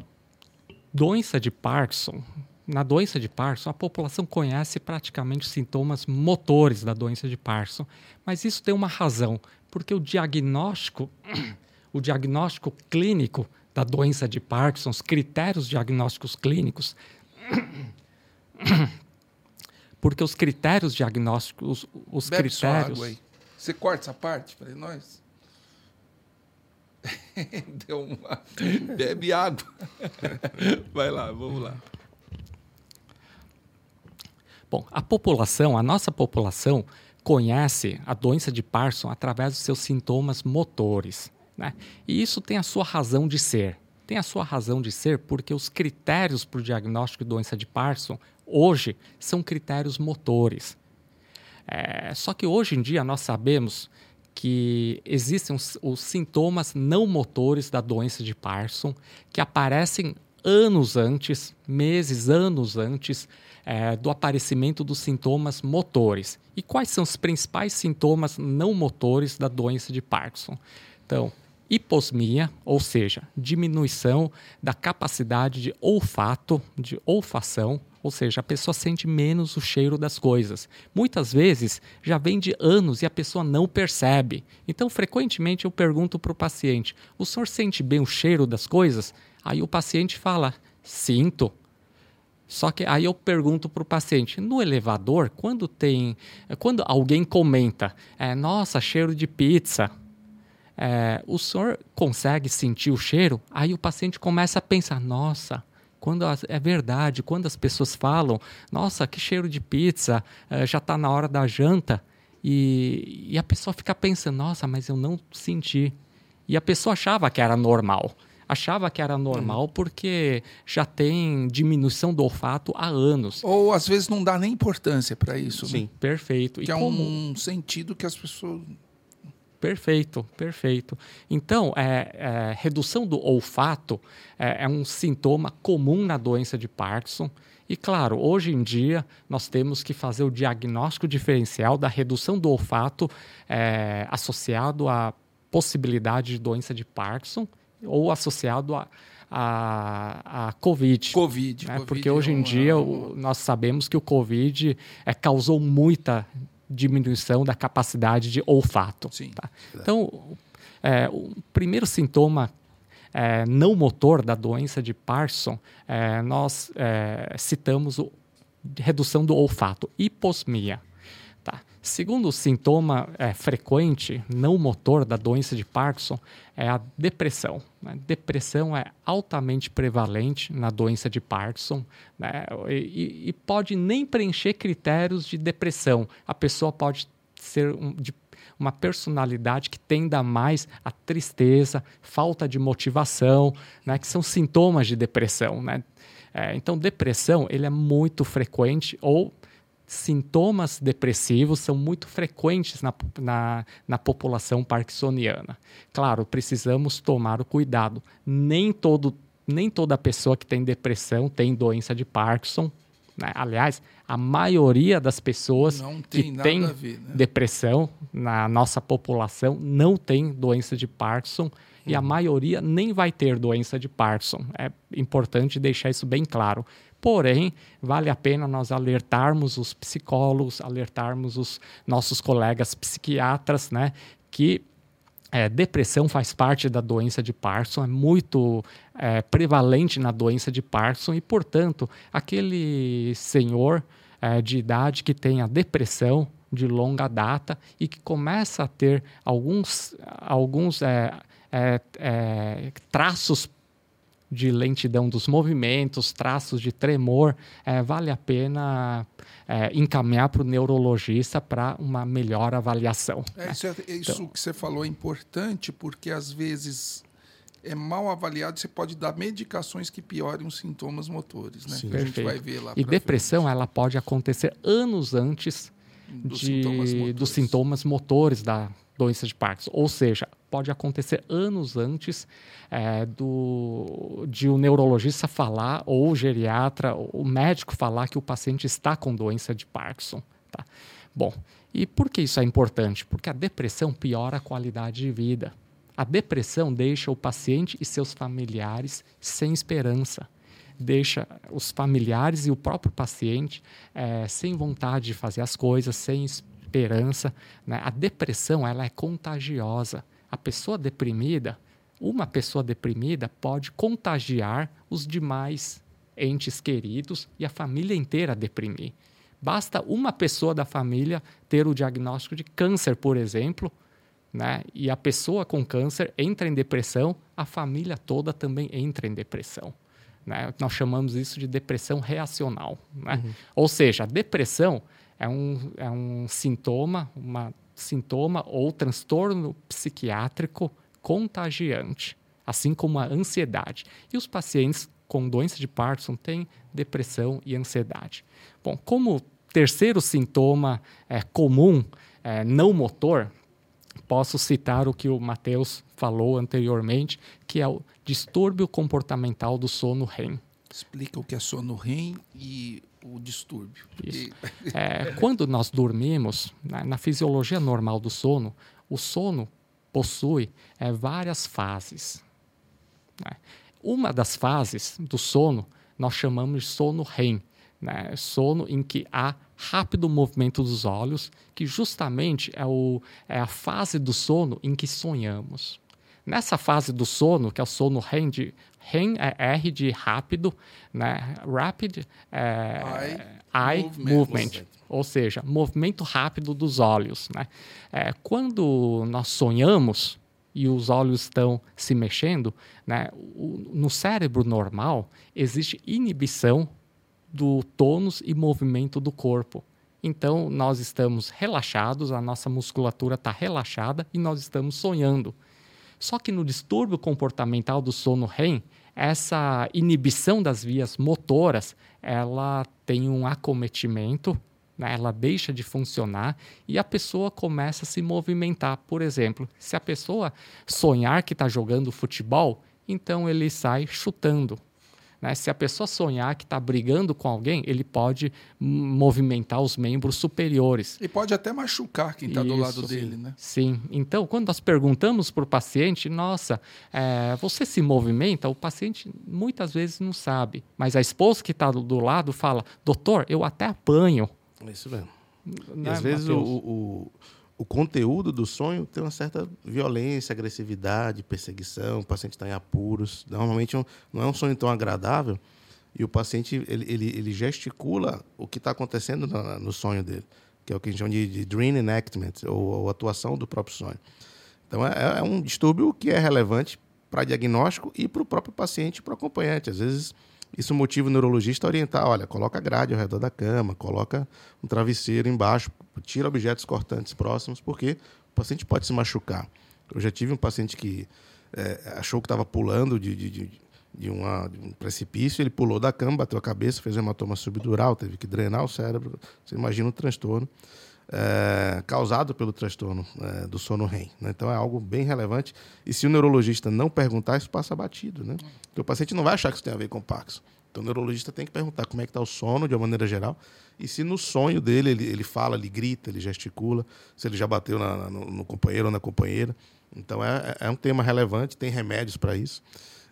doença de Parkinson, na doença de Parkinson, a população conhece praticamente os sintomas motores da doença de Parkinson, mas isso tem uma razão, porque o diagnóstico, o diagnóstico clínico da doença de Parkinson, os critérios diagnósticos clínicos, porque os critérios diagnósticos, os Bebe critérios. Água aí. Você corta essa parte para nós? Deu uma. Bebe água. Vai lá, vamos lá. Bom, a população, a nossa população, conhece a doença de Parkinson através dos seus sintomas motores. Né? E isso tem a sua razão de ser. Tem a sua razão de ser porque os critérios para o diagnóstico de doença de Parkinson hoje são critérios motores. É, só que hoje em dia nós sabemos que existem os, os, sintomas não motores da doença de Parkinson que aparecem anos antes, meses, anos antes é, do aparecimento dos sintomas motores. E quais são os principais sintomas não motores da doença de Parkinson? Então, hiposmia, ou seja, diminuição da capacidade de olfato, de olfação, ou seja, a pessoa sente menos o cheiro das coisas. Muitas vezes já vem de anos e a pessoa não percebe. Então, frequentemente eu pergunto para o paciente: o senhor sente bem o cheiro das coisas? Aí o paciente fala: sinto. Só que aí eu pergunto para o paciente, no elevador, quando tem, quando alguém comenta, é, nossa, cheiro de pizza, é, o senhor consegue sentir o cheiro? Aí o paciente começa a pensar: nossa, quando as, é verdade, quando as pessoas falam: nossa, que cheiro de pizza, é, já está na hora da janta. E, e a pessoa fica pensando: nossa, mas eu não senti. E a pessoa achava que era normal achava que era normal uhum. porque já tem diminuição do olfato há anos. Ou às vezes não dá nem importância para isso. Sim, né? perfeito. Que e é como... um sentido que as pessoas Perfeito, perfeito. Então, é, é, redução do olfato é, é, um sintoma comum na doença de Parkinson. E, claro, hoje em dia nós temos que fazer o diagnóstico diferencial da redução do olfato é, associado à possibilidade de doença de Parkinson ou associado a, a, a Covid. Covid, né? COVID Porque hoje em é dia o, nós sabemos que o Covid é, causou muita diminuição da capacidade de olfato. Tá? Então, é, o primeiro sintoma é, não motor da doença de Parkinson, é, nós é, citamos o, redução do olfato, hiposmia. Segundo sintoma é, frequente, não motor da doença de Parkinson, é a depressão. Né? Depressão é altamente prevalente na doença de Parkinson né? e, e, pode nem preencher critérios de depressão. A pessoa pode ser um, de uma personalidade que tenda mais a tristeza, falta de motivação, né? que são sintomas de depressão. Né? É, então, depressão ele é muito frequente ou sintomas depressivos são muito frequentes na, na, na, população parkinsoniana. Claro, precisamos tomar o cuidado. Nem, todo, nem toda pessoa que tem depressão tem doença de Parkinson. Né? Aliás, a maioria das pessoas tem que tem ver, né? depressão na nossa população não tem doença de Parkinson e a Uhum. maioria nem vai ter doença de Parkinson. É importante deixar isso bem claro. Porém, vale a pena nós alertarmos os psicólogos, alertarmos os nossos colegas psiquiatras, né, que é, depressão faz parte da doença de Parkinson, é muito é, prevalente na doença de Parkinson e, portanto, aquele senhor é, de idade que tem a depressão de longa data e que começa a ter alguns, alguns é, é, é, traços de lentidão dos movimentos, traços de tremor, é, vale a pena é, encaminhar para o neurologista para uma melhor avaliação. É, isso, é- isso Então- que você falou é importante porque às vezes é mal avaliado, você pode dar medicações que piorem os sintomas motores, né? Sim. Que a gente Perfeito. vai ver lá. E depressão, ela pode acontecer anos antes frente, dos de- sintomas motores. dos sintomas motores da doença de Parkinson. Ou seja, pode acontecer anos antes é, do, de o neurologista falar, ou o geriatra, ou o médico falar que o paciente está com doença de Parkinson. Tá? Bom, e por que isso é importante? Porque a depressão piora a qualidade de vida. A depressão deixa o paciente e seus familiares sem esperança deixa os familiares e o próprio paciente eh, sem vontade de fazer as coisas, sem esperança. né? A depressão ela é contagiosa. A pessoa deprimida, uma pessoa deprimida pode contagiar os demais entes queridos e a família inteira deprimir. Basta uma pessoa da família ter o diagnóstico de câncer, por exemplo, né? E a pessoa com câncer entra em depressão, a família toda também entra em depressão. Né? Nós chamamos isso de depressão reacional. Né? Ou seja, a depressão é um, é um sintoma, uma sintoma ou transtorno psiquiátrico contagiante, assim como a ansiedade. E os pacientes com doença de Parkinson têm depressão e ansiedade. Bom, como terceiro sintoma é, comum, é, não motor, posso citar o que o Matheus falou anteriormente, que é o distúrbio comportamental do sono REM. Explica o que é sono REM e o distúrbio. Porque- É, quando nós dormimos, na, na fisiologia normal do sono, o sono possui é, várias fases. né? Uma das fases do sono nós chamamos de sono REM, né? sono em que há rápido movimento dos olhos, que justamente é, o, é a fase do sono em que sonhamos. Nessa fase do sono, que é o sono REM, de, REM é R de rápido, né? rapid é, eye, movement. movement, ou seja, movimento rápido dos olhos. Né? É, quando nós sonhamos e os olhos estão se mexendo, né, o- no cérebro normal existe inibição do tônus e movimento do corpo. Então, nós estamos relaxados, a nossa musculatura está relaxada e nós estamos sonhando. Só que no distúrbio comportamental do sono REM, essa inibição das vias motoras, ela tem um acometimento, né? ela deixa de funcionar e a pessoa começa a se movimentar. Por exemplo, se a pessoa sonhar que está jogando futebol, então ele sai chutando. Né? Se a pessoa sonhar que está brigando com alguém, ele pode movimentar os membros superiores. E pode até machucar quem está do lado dele, né? Sim. Então, quando nós perguntamos para o paciente, nossa, é, você se movimenta? O paciente muitas vezes não sabe. Mas a esposa que está do, do lado fala, doutor, eu até apanho. É isso mesmo. E Né, às vezes o, o, o conteúdo do sonho tem uma certa violência, agressividade, perseguição, o paciente está em apuros. Normalmente não é um sonho tão agradável e o paciente ele, ele, ele gesticula o que está acontecendo na- no sonho dele, que é o que a gente chama de, de dream enactment, ou, ou atuação do próprio sonho. Então é, é um distúrbio que é relevante para diagnóstico e para o próprio paciente para o acompanhante. Às vezes isso motiva o neurologista a orientar, olha, coloca grade ao redor da cama, coloca um travesseiro embaixo, tira objetos cortantes próximos, porque o paciente pode se machucar. Eu já tive um paciente que eh, achou que estava pulando de, de, de, de uma- de um precipício, ele pulou da cama, bateu a cabeça, fez hematoma subdural, teve que drenar o cérebro. Você imagina o transtorno eh, causado pelo transtorno eh, do sono REM. né? Então é algo bem relevante. E se o neurologista não perguntar, isso passa batido. Né? Porque o paciente não vai achar que isso tem a ver com Parkinson. Então o neurologista tem que perguntar como é que está o sono de uma maneira geral e se no sonho dele ele, ele fala, ele grita, ele gesticula, se ele já bateu na, no, no, companheiro ou na companheira. Então é, é um tema relevante, tem remédios para isso.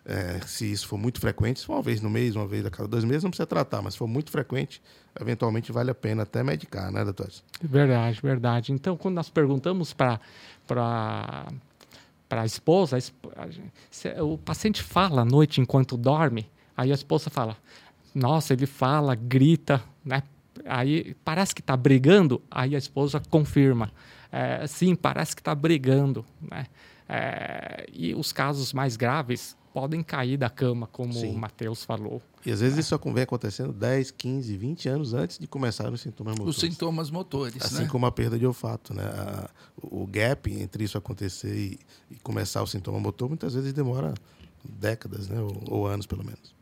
É, se isso for muito frequente, se for uma vez no mês, uma vez a cada dois meses, não precisa tratar, mas se for muito frequente, eventualmente vale a pena até medicar, né, doutor? Verdade, verdade. Então, quando nós perguntamos para a esposa, o paciente fala à noite enquanto dorme, aí a esposa fala, nossa, ele fala, grita, né? Aí parece que está brigando, aí a esposa confirma, é, sim, parece que está brigando, né? É, e os casos mais graves podem cair da cama, como Sim. o Matheus falou. E às vezes é. isso vem acontecendo 10, 15, 20 anos antes de começar os sintomas motores. Os sintomas motores, Assim né? como a perda de olfato, né? A, o gap entre isso acontecer e, e, começar o sintoma motor muitas vezes demora décadas, né? Ou, ou anos, pelo menos.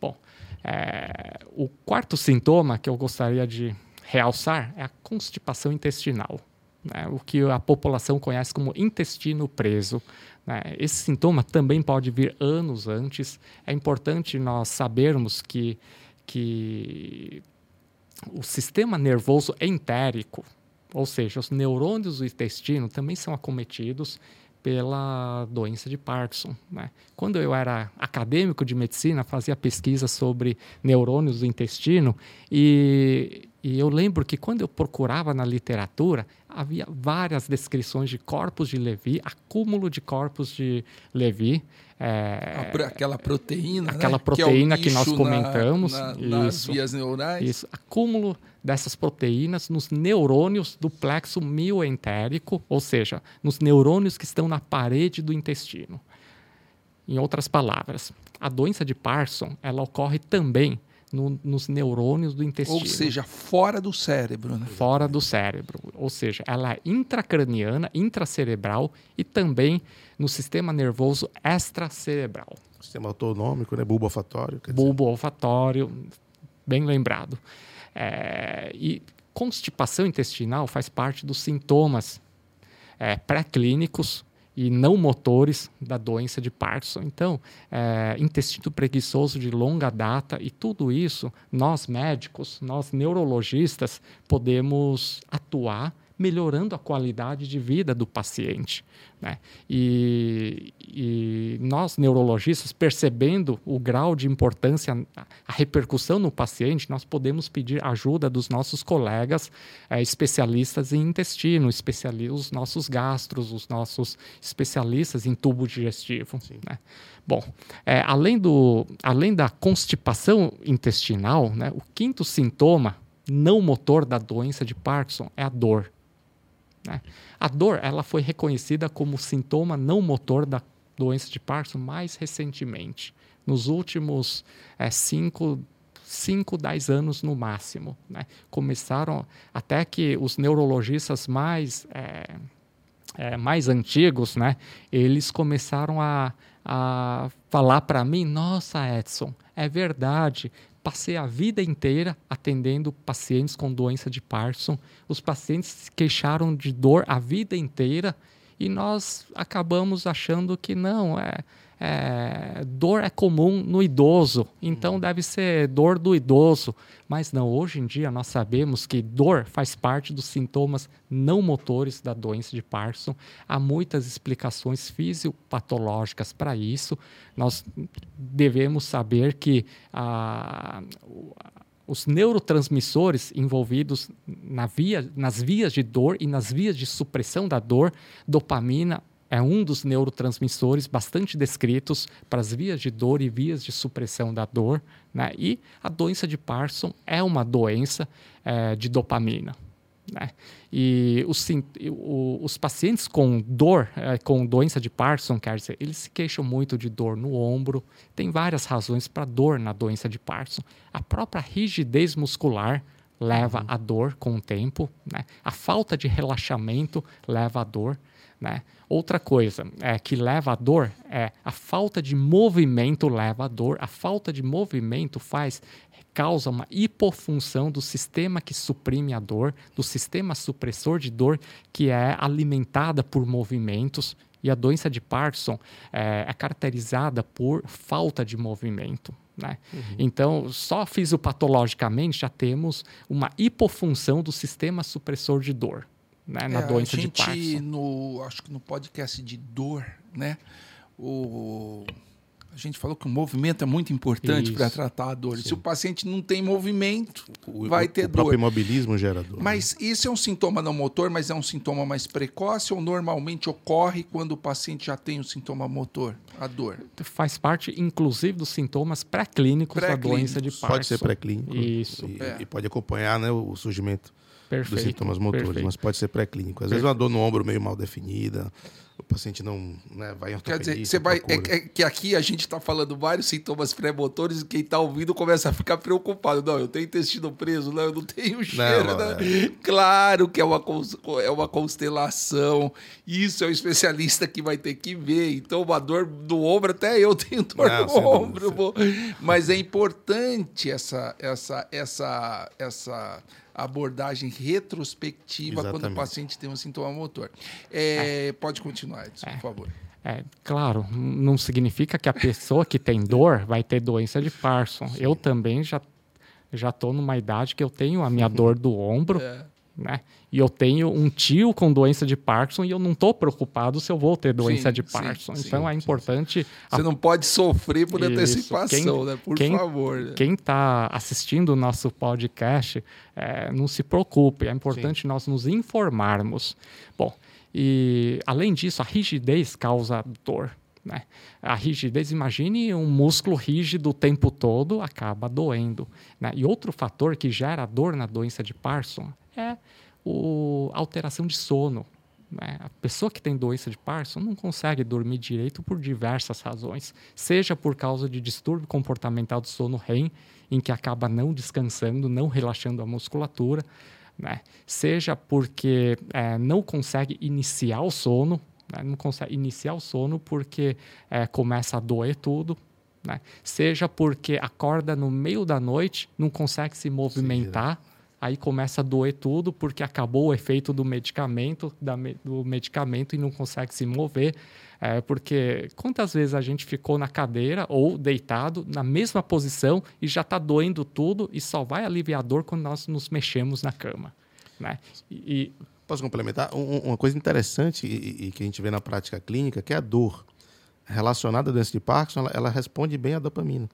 Bom, é, o quarto sintoma que eu gostaria de realçar é a constipação intestinal. Né? O que a população conhece como intestino preso. Né? Esse sintoma também pode vir anos antes. É importante nós sabermos que, que o sistema nervoso entérico, ou seja, os neurônios do intestino, também são acometidos pela doença de Parkinson. Né? Quando eu era acadêmico de medicina, fazia pesquisa sobre neurônios do intestino e, e eu lembro que quando eu procurava na literatura, havia várias descrições de corpos de Levi, acúmulo de corpos de Levi. É, aquela proteína, aquela né? proteína que, é que nós comentamos, na, na, nas vias neurais. Isso, acúmulo dessas proteínas nos neurônios do plexo mioentérico, ou seja, nos neurônios que estão na parede do intestino. Em outras palavras, a doença de Parkinson ela ocorre também no, nos neurônios do intestino. Ou seja, fora do cérebro. Né? Fora do cérebro. Ou seja, ela é intracraniana, intracerebral e também no sistema nervoso extracerebral. Sistema autonômico, né? bulbo olfatório. Bulbo olfatório, bem lembrado. É, e constipação intestinal faz parte dos sintomas é, pré-clínicos e não motores da doença de Parkinson. Então, é, intestino preguiçoso de longa data e tudo isso, nós médicos, nós neurologistas, podemos atuar melhorando a qualidade de vida do paciente. Né? E, e, nós, neurologistas, percebendo o grau de importância, a repercussão no paciente, nós podemos pedir ajuda dos nossos colegas é, especialistas em intestino, especiali os nossos gastros, os nossos especialistas em tubo digestivo. Né? Bom, é, além, do, além da constipação intestinal, né, o quinto sintoma não motor da doença de Parkinson é a dor. Né? A dor ela foi reconhecida como sintoma não motor da doença de Parkinson mais recentemente, nos últimos 5, é, 5, 10 anos no máximo. Né? Começaram até que os neurologistas mais, é, é, mais antigos, né? eles começaram a, a falar para mim, nossa Edson, é verdade, passei a vida inteira atendendo pacientes com doença de Parkinson. Os pacientes se queixaram de dor a vida inteira e nós acabamos achando que não, é, é, dor é comum no idoso, então uhum. deve ser dor do idoso. Mas não, hoje em dia nós sabemos que dor faz parte dos sintomas não motores da doença de Parkinson. Há muitas explicações fisiopatológicas para isso. Nós devemos saber que a, os neurotransmissores envolvidos na via, nas vias de dor e nas vias de supressão da dor, dopamina, é um dos neurotransmissores bastante descritos para as vias de dor e vias de supressão da dor. Né? E a doença de Parkinson é uma doença é, de dopamina. Né? E os, o, os, pacientes com dor, é, com doença de Parkinson, quer dizer, eles se queixam muito de dor no ombro. Tem várias razões para dor na doença de Parkinson. A própria rigidez muscular leva uhum. à dor com o tempo. Né? A falta de relaxamento leva à dor. Né? Outra coisa é, que leva à dor é a falta de movimento leva à dor. A falta de movimento faz causa uma hipofunção do sistema que suprime a dor, do sistema supressor de dor que é alimentada por movimentos. E a doença de Parkinson é, é caracterizada por falta de movimento. Né? Uhum. Então, só fisiopatologicamente já temos uma hipofunção do sistema supressor de dor né? na é, doença a gente, de Parkinson. No, acho que no podcast de dor, né? o a gente falou que o movimento é muito importante para tratar a dor. Sim. Se o paciente não tem movimento, o, vai ter o dor. O próprio imobilismo gera dor. Mas né? isso é um sintoma não motor, mas é um sintoma mais precoce ou normalmente ocorre quando o paciente já tem o sintoma motor, a dor? Faz parte, inclusive, dos sintomas pré-clínicos pré da doença de Parkinson. Pode ser pré-clínico. Isso. E, é. e, pode acompanhar né, o surgimento Perfeito, dos sintomas motores, perfeito. mas pode ser pré-clínico. Às vezes uma dor no ombro meio mal definida, o paciente não né, vai em Quer dizer, você vai, é, é, que aqui a gente está falando vários sintomas pré-motores e quem está ouvindo começa a ficar preocupado. Não, eu tenho intestino preso, não, eu não tenho cheiro. Não, né? é. Claro que é uma, é uma constelação. Isso é o um especialista que vai ter que ver. Então, uma dor no ombro, até eu tenho dor não, no ombro. Mas é importante essa, essa, essa, essa abordagem retrospectiva Exatamente. quando o paciente tem um sintoma motor. É, é. Pode continuar, Edson, é. por favor. É, claro, não significa que a pessoa que tem dor vai ter doença de Parkinson. Sim. Eu também já já estou numa idade que eu tenho a minha dor do ombro. É né? E eu tenho um tio com doença de Parkinson e eu não estou preocupado se eu vou ter doença sim, de Parkinson. Sim, então sim, é importante. Você não pode sofrer por Isso. antecipação, quem, né? Por quem, favor. Né? Quem está assistindo o nosso podcast, é, não se preocupe. É importante nós nos informarmos. Bom, e além disso, a rigidez causa dor. Né? A rigidez, imagine um músculo rígido o tempo todo, acaba doendo. Né? E outro fator que gera dor na doença de Parkinson é o, a alteração de sono. Né? A pessoa que tem doença de Parkinson não consegue dormir direito por diversas razões, seja por causa de distúrbio comportamental do sono REM, em que acaba não descansando, não relaxando a musculatura, né? seja porque é, não consegue iniciar o sono, né? não consegue iniciar o sono porque é, começa a doer tudo, né? seja porque acorda no meio da noite, não consegue se movimentar. Sim, aí começa a doer tudo porque acabou o efeito do medicamento, da, do medicamento e não consegue se mover. É, porque quantas vezes a gente ficou na cadeira ou deitado na mesma posição e já está doendo tudo e só vai aliviar a dor quando nós nos mexemos na cama. Né? E, Posso complementar? Um, uma coisa interessante e, e, que a gente vê na prática clínica que é a dor relacionada à doença de Parkinson, ela, ela responde bem à dopamina.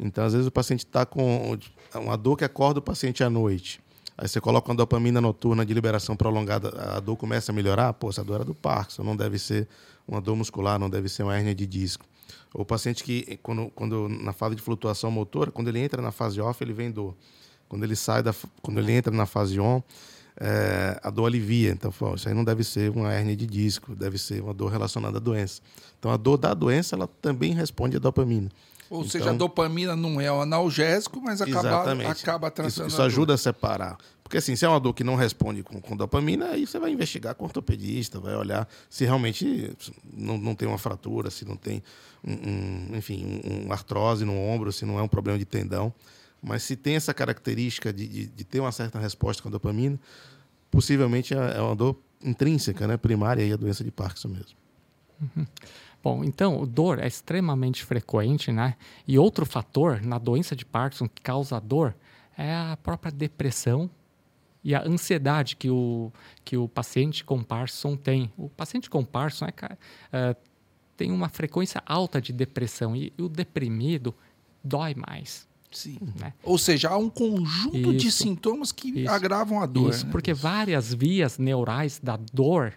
Então, às vezes, o paciente está com uma dor que acorda o paciente à noite. Aí você coloca uma dopamina noturna de liberação prolongada, a dor começa a melhorar. Pô, essa dor era do Parkinson, não deve ser uma dor muscular, não deve ser uma hernia de disco. O paciente que, quando, quando na fase de flutuação motora, quando ele entra na fase off, ele vem dor. Quando ele sai da, quando ele entra na fase on, é, a dor alivia. Então, pô, isso aí não deve ser uma hernia de disco, deve ser uma dor relacionada à doença. Então, a dor da doença, ela também responde à dopamina. Ou então, seja, a dopamina não é um analgésico, mas acaba, acaba tratando. Isso, isso ajuda a separar. Porque assim, se é uma dor que não responde com, com dopamina, aí você vai investigar com o ortopedista, vai olhar se realmente não, não tem uma fratura, se não tem, um, um enfim, um, um artrose no ombro, se não é um problema de tendão. Mas se tem essa característica de, de, de ter uma certa resposta com a dopamina, possivelmente é, é uma dor intrínseca, né, primária, e a doença de Parkinson mesmo. Uhum. Bom, então, dor é extremamente frequente, né? E outro fator na doença de Parkinson que causa dor é a própria depressão e a ansiedade que o, que o paciente com Parkinson tem. O paciente com Parkinson é, é, tem uma frequência alta de depressão e, e o deprimido dói mais. Sim. Né? Ou seja, há um conjunto isso, de sintomas que isso, agravam a dor. Isso, né? porque várias vias neurais da dor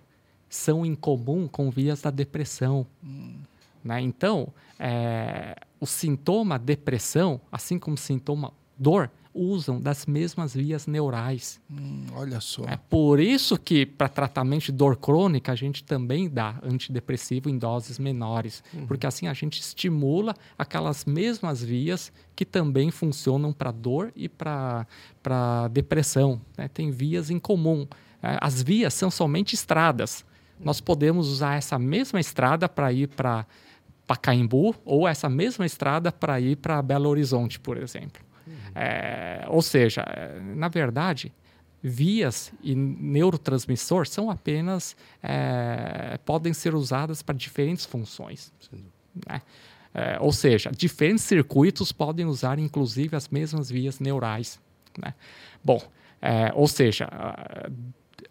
são em comum com vias da depressão. Hum. Né? Então, é, o sintoma depressão, assim como o sintoma dor, usam das mesmas vias neurais. Hum, olha só. É por isso que, para tratamento de dor crônica, a gente também dá antidepressivo em doses menores, uhum. porque assim a gente estimula aquelas mesmas vias que também funcionam para dor e para depressão. Né? Tem vias em comum. É, as vias são somente estradas nós podemos usar essa mesma estrada para ir para Pacaembu ou essa mesma estrada para ir para Belo Horizonte, por exemplo. Uhum. É, ou seja, é, na verdade, vias e neurotransmissor são apenas é, podem ser usadas para diferentes funções. Né? É, ou seja, diferentes circuitos podem usar, inclusive, as mesmas vias neurais. Né? Bom, é, ou seja,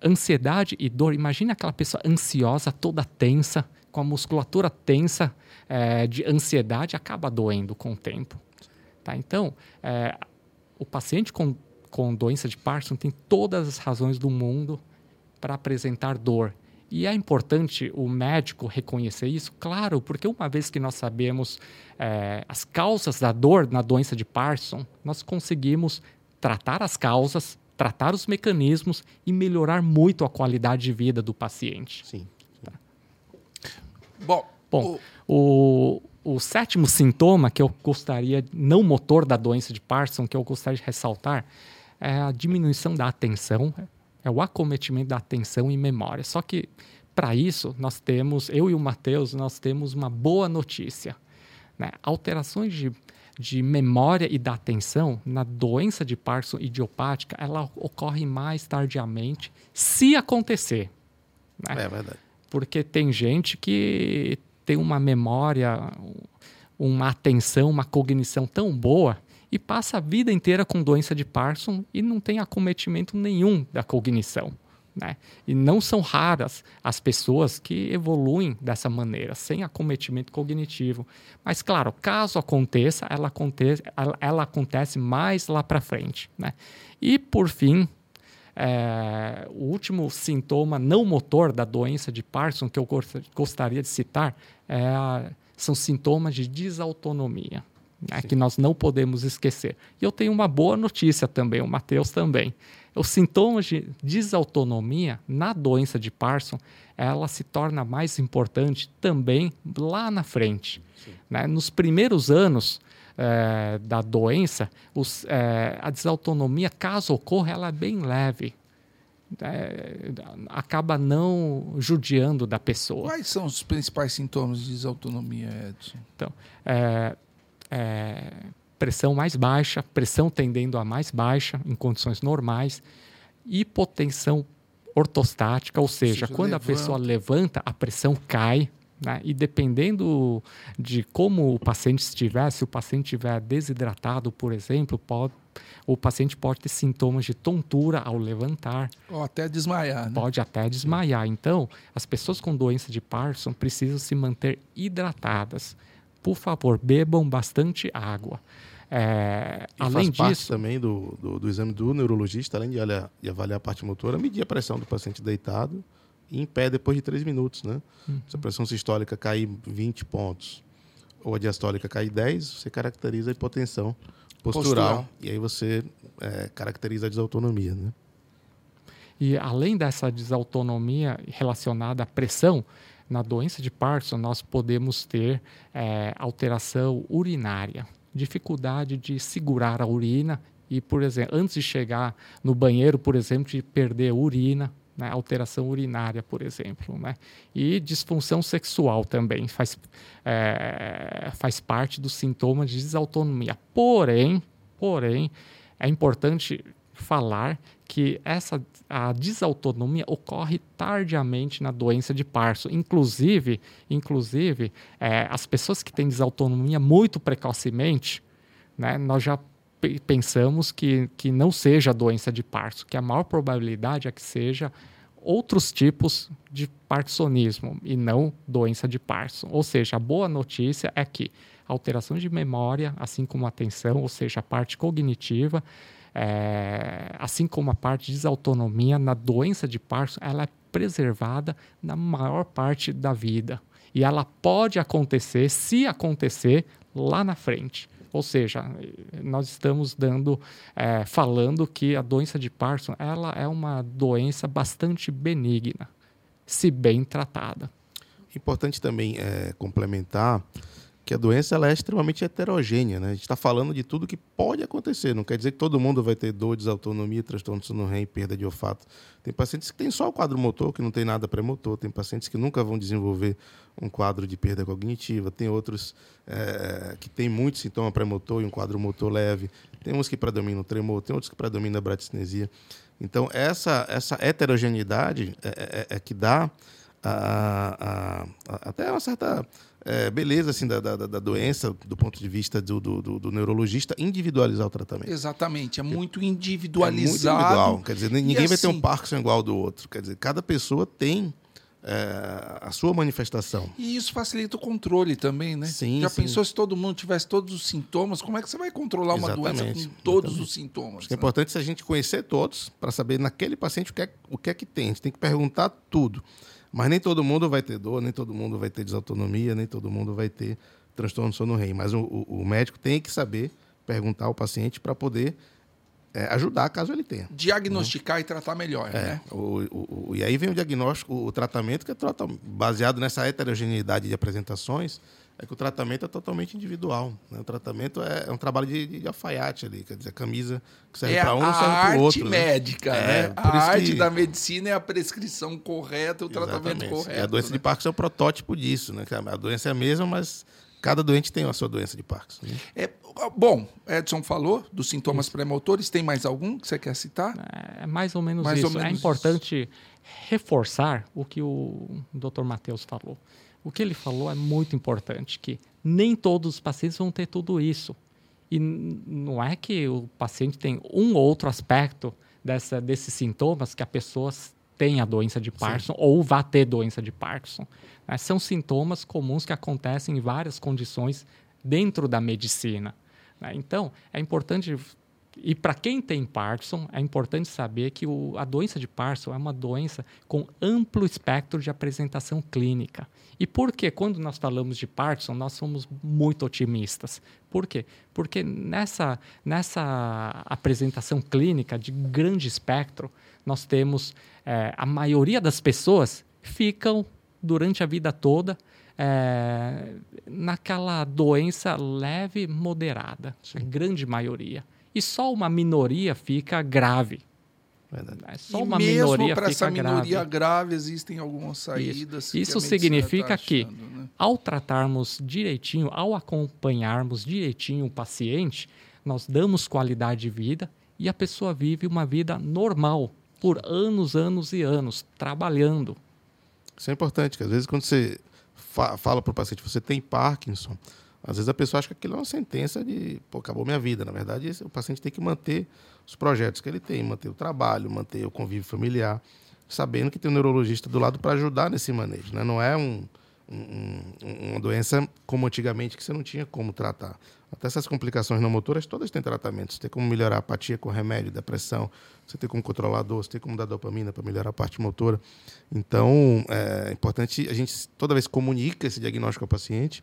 ansiedade e dor. Imagina aquela pessoa ansiosa, toda tensa, com a musculatura tensa é, de ansiedade, acaba doendo com o tempo. Tá? Então, é, o paciente com, com doença de Parkinson tem todas as razões do mundo para apresentar dor. E é importante o médico reconhecer isso, claro, porque uma vez que nós sabemos é, as causas da dor na doença de Parkinson, nós conseguimos tratar as causas, tratar os mecanismos e melhorar muito a qualidade de vida do paciente. Sim. Tá. Bom, Bom o... o, o sétimo sintoma que eu gostaria, não motor da doença de Parkinson, que eu gostaria de ressaltar, é a diminuição da atenção, é o acometimento da atenção e memória. Só que para isso nós temos, eu e o Matheus, nós temos uma boa notícia. Né? Alterações de, de memória e da atenção na doença de Parkinson idiopática, ela ocorre mais tardiamente, se acontecer. Né? É verdade. Porque tem gente que tem uma memória, uma atenção, uma cognição tão boa e passa a vida inteira com doença de Parkinson e não tem acometimento nenhum da cognição. Né? E não são raras as pessoas que evoluem dessa maneira, sem acometimento cognitivo. Mas, claro, caso aconteça, ela acontece, ela, ela acontece mais lá para frente. Né? E, por fim, é, o último sintoma não motor da doença de Parkinson que eu gostaria de citar é a, são sintomas de desautonomia né, que nós não podemos esquecer. E eu tenho uma boa notícia também, o Matheus também. Os sintomas de desautonomia na doença de Parkinson, ela se torna mais importante também lá na frente. Né? Nos primeiros anos é, da doença, os, é, a desautonomia, caso ocorra, ela é bem leve. É, acaba não judiando da pessoa. Quais são os principais sintomas de desautonomia, Edson? Então, é, é, pressão mais baixa, pressão tendendo a mais baixa em condições normais, hipotensão ortostática, ou seja, quando levanta. a pessoa levanta, a pressão cai, né? E dependendo de como o paciente estiver, se o paciente estiver desidratado, por exemplo, pode, o paciente pode ter sintomas de tontura ao levantar. Ou até desmaiar. Né? Pode até desmaiar. Então, as pessoas com doença de Parkinson precisam se manter hidratadas por favor, bebam bastante água. É, além faz disso, também do, do, do, exame do neurologista, além de, olhar, de avaliar a parte motora, medir a pressão do paciente deitado e em pé depois de três minutos, né? Uhum. Se a pressão sistólica cair 20 pontos ou a diastólica cair 10, você caracteriza a hipotensão postural, postural. e aí você é, caracteriza a desautonomia, né? E além dessa desautonomia relacionada à pressão, na doença de Parkinson, nós podemos ter é, alteração urinária, dificuldade de segurar a urina e, por exemplo, antes de chegar no banheiro, por exemplo, de perder urina, né, alteração urinária, por exemplo, né? E disfunção sexual também faz, é, faz parte dos sintomas de desautonomia. Porém, porém, é importante falar que essa a desautonomia ocorre tardiamente na doença de Parkinson. Inclusive, inclusive é, as pessoas que têm desautonomia muito precocemente, né, nós já pensamos que, que não seja a doença de Parkinson, que a maior probabilidade é que seja outros tipos de parkinsonismo e não doença de Parkinson. Ou seja, a boa notícia é que alteração de memória, assim como atenção, ou seja, a parte cognitiva, é, assim como a parte de desautonomia, na doença de Parkinson, ela é preservada na maior parte da vida. E ela pode acontecer, se acontecer, lá na frente. Ou seja, nós estamos dando, é, falando que a doença de Parkinson ela é uma doença bastante benigna, se bem tratada. Importante também é, complementar que a doença ela é extremamente heterogênea. Né? A gente está falando de tudo que pode acontecer. Não quer dizer que todo mundo vai ter dor, desautonomia, transtorno do sono REM, perda de olfato. Tem pacientes que têm só o quadro motor, que não tem nada pré-motor. Tem pacientes que nunca vão desenvolver um quadro de perda cognitiva. Tem outros é, que têm muito sintoma pré-motor e um quadro motor leve. Tem uns que predominam o tremor, tem outros que predominam a bradicinese. Então, essa, essa heterogeneidade é, é, é que dá a, a, a, até uma certa é, beleza assim da, da, da, doença do ponto de vista do, do, do, neurologista individualizar o tratamento. Exatamente, é muito individualizado. É muito individual, quer dizer, ninguém vai ter um assim Parkinson igual ao do outro. Quer dizer, cada pessoa tem é, a sua manifestação. E isso facilita o controle também, né? Sim, Já sim. pensou se todo mundo tivesse todos os sintomas? Como é que você vai controlar uma doença com todos exatamente. os sintomas? É né? importante a gente conhecer todos para saber naquele paciente o que, é, o que é que tem. A gente tem que perguntar tudo. Mas nem todo mundo vai ter dor, nem todo mundo vai ter desautonomia, nem todo mundo vai ter transtorno do sono REM. Mas o, o, médico tem que saber perguntar ao paciente para poder é, ajudar caso ele tenha. Diagnosticar e tratar melhor, é, né? O, o, o, e aí vem o diagnóstico, o tratamento que é baseado nessa heterogeneidade de apresentações, é que o tratamento é totalmente individual. Né? O tratamento é, é um trabalho de, de, alfaiate ali, quer dizer, a camisa que serve é para um serve para o outro. A né? arte médica, né? né? A arte que... da medicina é a prescrição correta, o tratamento Exatamente. correto. E a doença né? de Parkinson é o protótipo disso, né? A doença é a mesma, mas cada doente tem a sua doença de Parkinson. Né? É, bom, Edson falou dos sintomas pré-motores. Tem mais algum que você quer citar? É mais ou menos mais isso. Ou menos é importante reforçar o que o Dr. Matheus falou. O que ele falou é muito importante, que nem todos os pacientes vão ter tudo isso. E não é que o paciente tem um ou outro aspecto dessa, desses sintomas que a pessoa tem a doença de Parkinson Sim. ou vá ter doença de Parkinson. Né? São sintomas comuns que acontecem em várias condições dentro da medicina. Né? Então, é importante e para quem tem Parkinson, é importante saber que o, a doença de Parkinson é uma doença com amplo espectro de apresentação clínica. E por que, quando nós falamos de Parkinson, nós somos muito otimistas? Por quê? Porque nessa, nessa apresentação clínica de grande espectro, nós temos é, a maioria das pessoas ficam durante a vida toda é, naquela doença leve moderada, Sim. a grande maioria e só uma minoria fica grave. Verdade. É só e uma mesmo minoria para essa minoria grave existem algumas saídas. Isso, Isso significa tá achando, que, né? ao tratarmos direitinho, ao acompanharmos direitinho o paciente, nós damos qualidade de vida e a pessoa vive uma vida normal por anos, anos e anos, trabalhando. Isso é importante, que às vezes quando você fa fala para o paciente, você tem Parkinson, às vezes a pessoa acha que aquilo é uma sentença de, pô, acabou minha vida. Na verdade, o paciente tem que manter os projetos que ele tem, manter o trabalho, manter o convívio familiar, sabendo que tem um neurologista do lado para ajudar nesse manejo. Né? Não é um, um, uma doença como antigamente, que você não tinha como tratar. Até essas complicações não motoras, todas têm tratamento. Você tem como melhorar a apatia com remédio, depressão, você tem como controlar a dor, você tem como dar dopamina para melhorar a parte motora. Então, é importante a gente, toda vez, comunica esse diagnóstico ao paciente,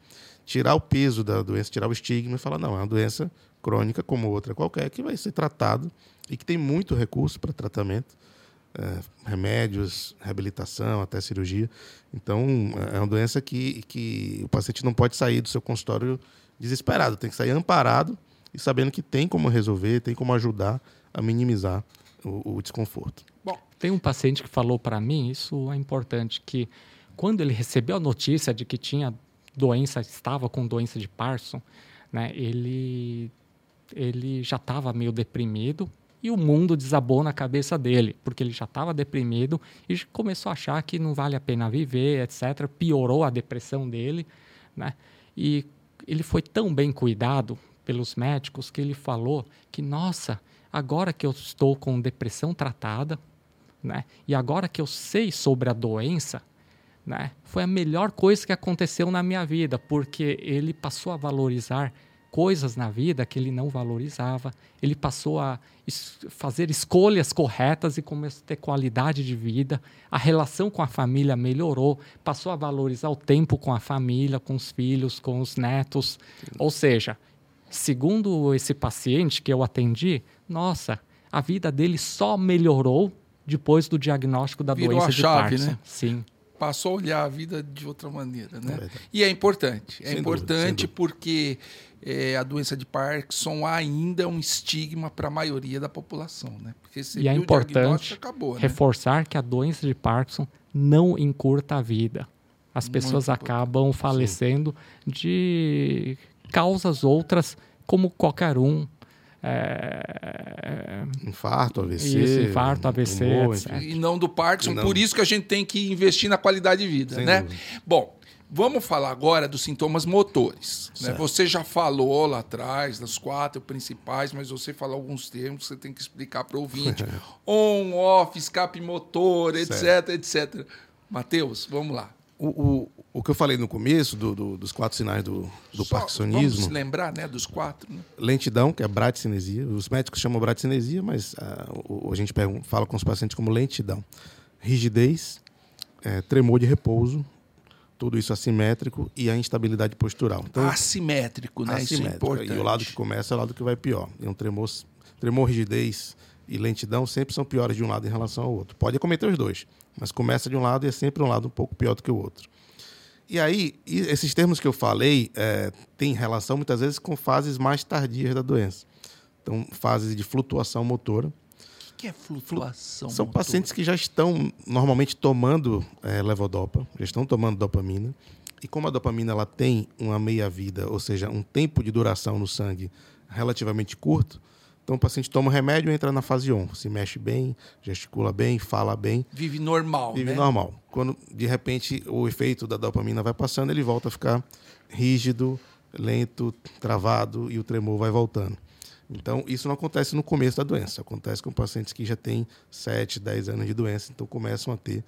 tirar o peso da doença, tirar o estigma e falar, não, é uma doença crônica como outra qualquer, que vai ser tratado e que tem muito recurso para tratamento, é, remédios, reabilitação, até cirurgia. Então, é uma doença que, que o paciente não pode sair do seu consultório desesperado, tem que sair amparado e sabendo que tem como resolver, tem como ajudar a minimizar o, o desconforto. Bom, tem um paciente que falou para mim, isso é importante, que quando ele recebeu a notícia de que tinha doença, estava com doença de Parkinson, né, ele, ele já estava meio deprimido e o mundo desabou na cabeça dele, porque ele já estava deprimido e começou a achar que não vale a pena viver, etc. Piorou a depressão dele, né? E ele foi tão bem cuidado pelos médicos que ele falou que, nossa, agora que eu estou com depressão tratada, né? E agora que eu sei sobre a doença, né? Foi a melhor coisa que aconteceu na minha vida, porque ele passou a valorizar coisas na vida que ele não valorizava. Ele passou a es fazer escolhas corretas e começou a ter qualidade de vida. A relação com a família melhorou, passou a valorizar o tempo com a família, com os filhos, com os netos. Ou seja, segundo esse paciente que eu atendi, nossa, a vida dele só melhorou depois do diagnóstico da Virou doença a chave, de Parkinson. Né? Sim passou a olhar a vida de outra maneira, né? É e é importante, é sem importante dúvida, porque é, a doença de Parkinson ainda é um estigma para a maioria da população, né? Porque e é importante acabou, né? reforçar que a doença de Parkinson não encurta a vida. As pessoas acabam falecendo Sim. de causas outras, como qualquer um é, Infarto, AVC. Isso, infarto, AVC. E não do Parkinson, não. por isso que a gente tem que investir na qualidade de vida, Sem né? dúvida. Bom, vamos falar agora dos sintomas motores. Né? Você já falou lá atrás das quatro principais, mas você falou alguns termos que você tem que explicar para o ouvinte. On, off, escape motor, etc, Certo. etc. Matheus, vamos lá. O, o, o que eu falei no começo do- do- dos quatro sinais do, do Só parkinsonismo, Vamos lembrar, né, dos quatro. Né? lentidão, que é bradicinesia. Os médicos chamam bradicinesia, mas o- a gente pergun- fala com os pacientes como lentidão. Rigidez, eh, tremor de repouso, tudo isso assimétrico e a instabilidade postural. Então, Assimétrico, né? É assimétrico. importante. E o lado que começa é o lado que vai pior. E um tremor, tremor, rigidez e lentidão sempre são piores de um lado em relação ao outro. Pode acometer os dois, mas começa de um lado e é sempre um lado um pouco pior do que o outro. E aí, esses termos que eu falei é, têm relação muitas vezes com fases mais tardias da doença. Então, fases de flutuação motora. O que é flutuação? São pacientes que já estão normalmente tomando é, levodopa, já estão tomando dopamina. E como a dopamina ela tem uma meia-vida, ou seja, um tempo de duração no sangue relativamente curto, então o paciente toma o remédio e entra na fase ON. Se mexe bem, gesticula bem, fala bem, Vive normal, vive né? normal. Quando de repente o efeito da dopamina vai passando, ele volta a ficar rígido, lento, travado e o tremor vai voltando. Então, isso não acontece no começo da doença, acontece com pacientes que já têm 7, 10 anos de doença, então começam a ter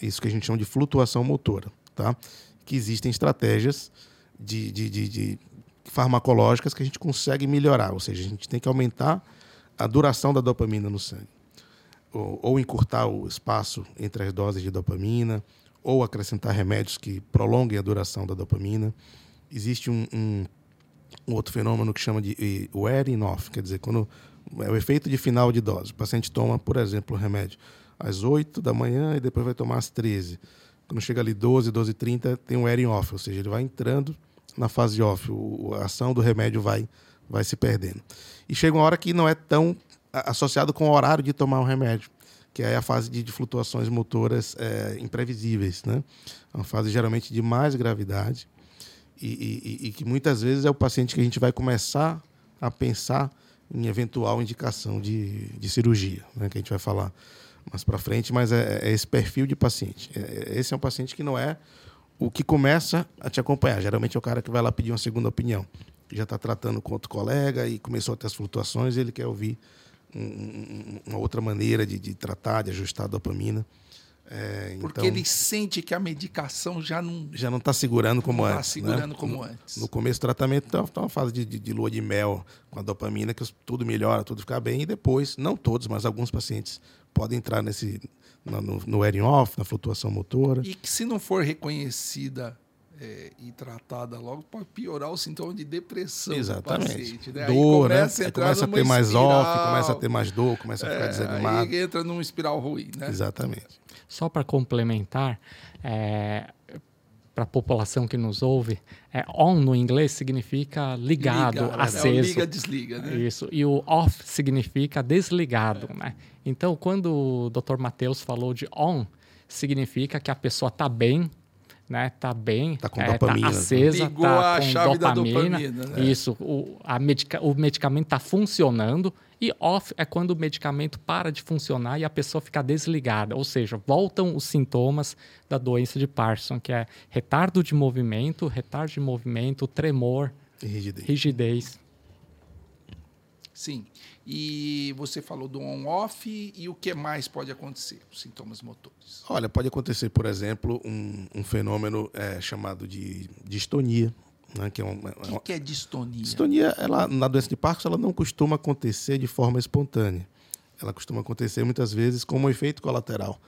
isso que a gente chama de flutuação motora, tá? Que existem estratégias de, de, de, de farmacológicas que a gente consegue melhorar, ou seja, a gente tem que aumentar a duração da dopamina no sangue ou, ou encurtar o espaço entre as doses de dopamina, ou acrescentar remédios que prolonguem a duração da dopamina. Existe um, um- um outro fenômeno que chama de wearing off, quer dizer, quando é o efeito de final de dose. O paciente toma, por exemplo, o remédio às 8 da manhã e depois vai tomar às 13. Quando chega ali 12, 12 e 30, tem um wearing off, ou seja, ele vai entrando na fase off, o- a ação do remédio vai, vai se perdendo. E chega uma hora que não é tão associado com o horário de tomar o remédio, que é a fase de, de flutuações motoras é, imprevisíveis, né? É Uma fase geralmente de mais gravidade e, e- e- e que muitas vezes é o paciente que a gente vai começar a pensar em eventual indicação de, de cirurgia, né? Que a gente vai falar mais para frente, mas é, é esse perfil de paciente. É- é- esse é um paciente que não é o que começa a te acompanhar. Geralmente é o cara que vai lá pedir uma segunda opinião. Já está tratando com outro colega e começou a ter as flutuações e ele quer ouvir um- um- uma outra maneira de, de tratar, de ajustar a dopamina. É, Porque então, ele sente que a medicação já não já não está segurando como está antes. segurando né? como no, antes. No começo do tratamento está tá uma fase de, de- de lua de mel com a dopamina, que tudo melhora, tudo fica bem, e depois, não todos, mas alguns pacientes podem entrar nesse, no, no, no wearing off, na flutuação motora. E que se não for reconhecida é, e tratada logo, pode piorar o sintoma de depressão Exatamente. do paciente. Né? Dor, né? começa a, Aí começa a ter mais espiral. off, começa a ter mais dor, começa a ficar É, desanimado. Aí entra num espiral ruim, né? Exatamente. Só para complementar, para a população que nos ouve, é, on no inglês significa ligado, Liga, É o aceso. liga, desliga, né? Isso. E o off significa desligado, né? Então, quando o Dr. Matheus falou de on, significa que a pessoa está bem, né? Tá bem, Tá com é, dopamina. acesa, Ligou tá a com chave da dopamina. dopamina, né? Isso. O, a medica, o medicamento está funcionando e off é quando o medicamento para de funcionar e a pessoa fica desligada, ou seja, voltam os sintomas da doença de Parkinson, que é retardo de movimento, retardo de movimento, tremor, E rigidez. rigidez. Sim. E você falou do on-off e o que mais pode acontecer? Os sintomas motores. Olha, pode acontecer, por exemplo, um, um fenômeno é, chamado de distonia, né, que é uma, O que, que é distonia? Distonia, ela, na doença de Parkinson, ela não costuma acontecer de forma espontânea. Ela costuma acontecer muitas vezes como um efeito colateral.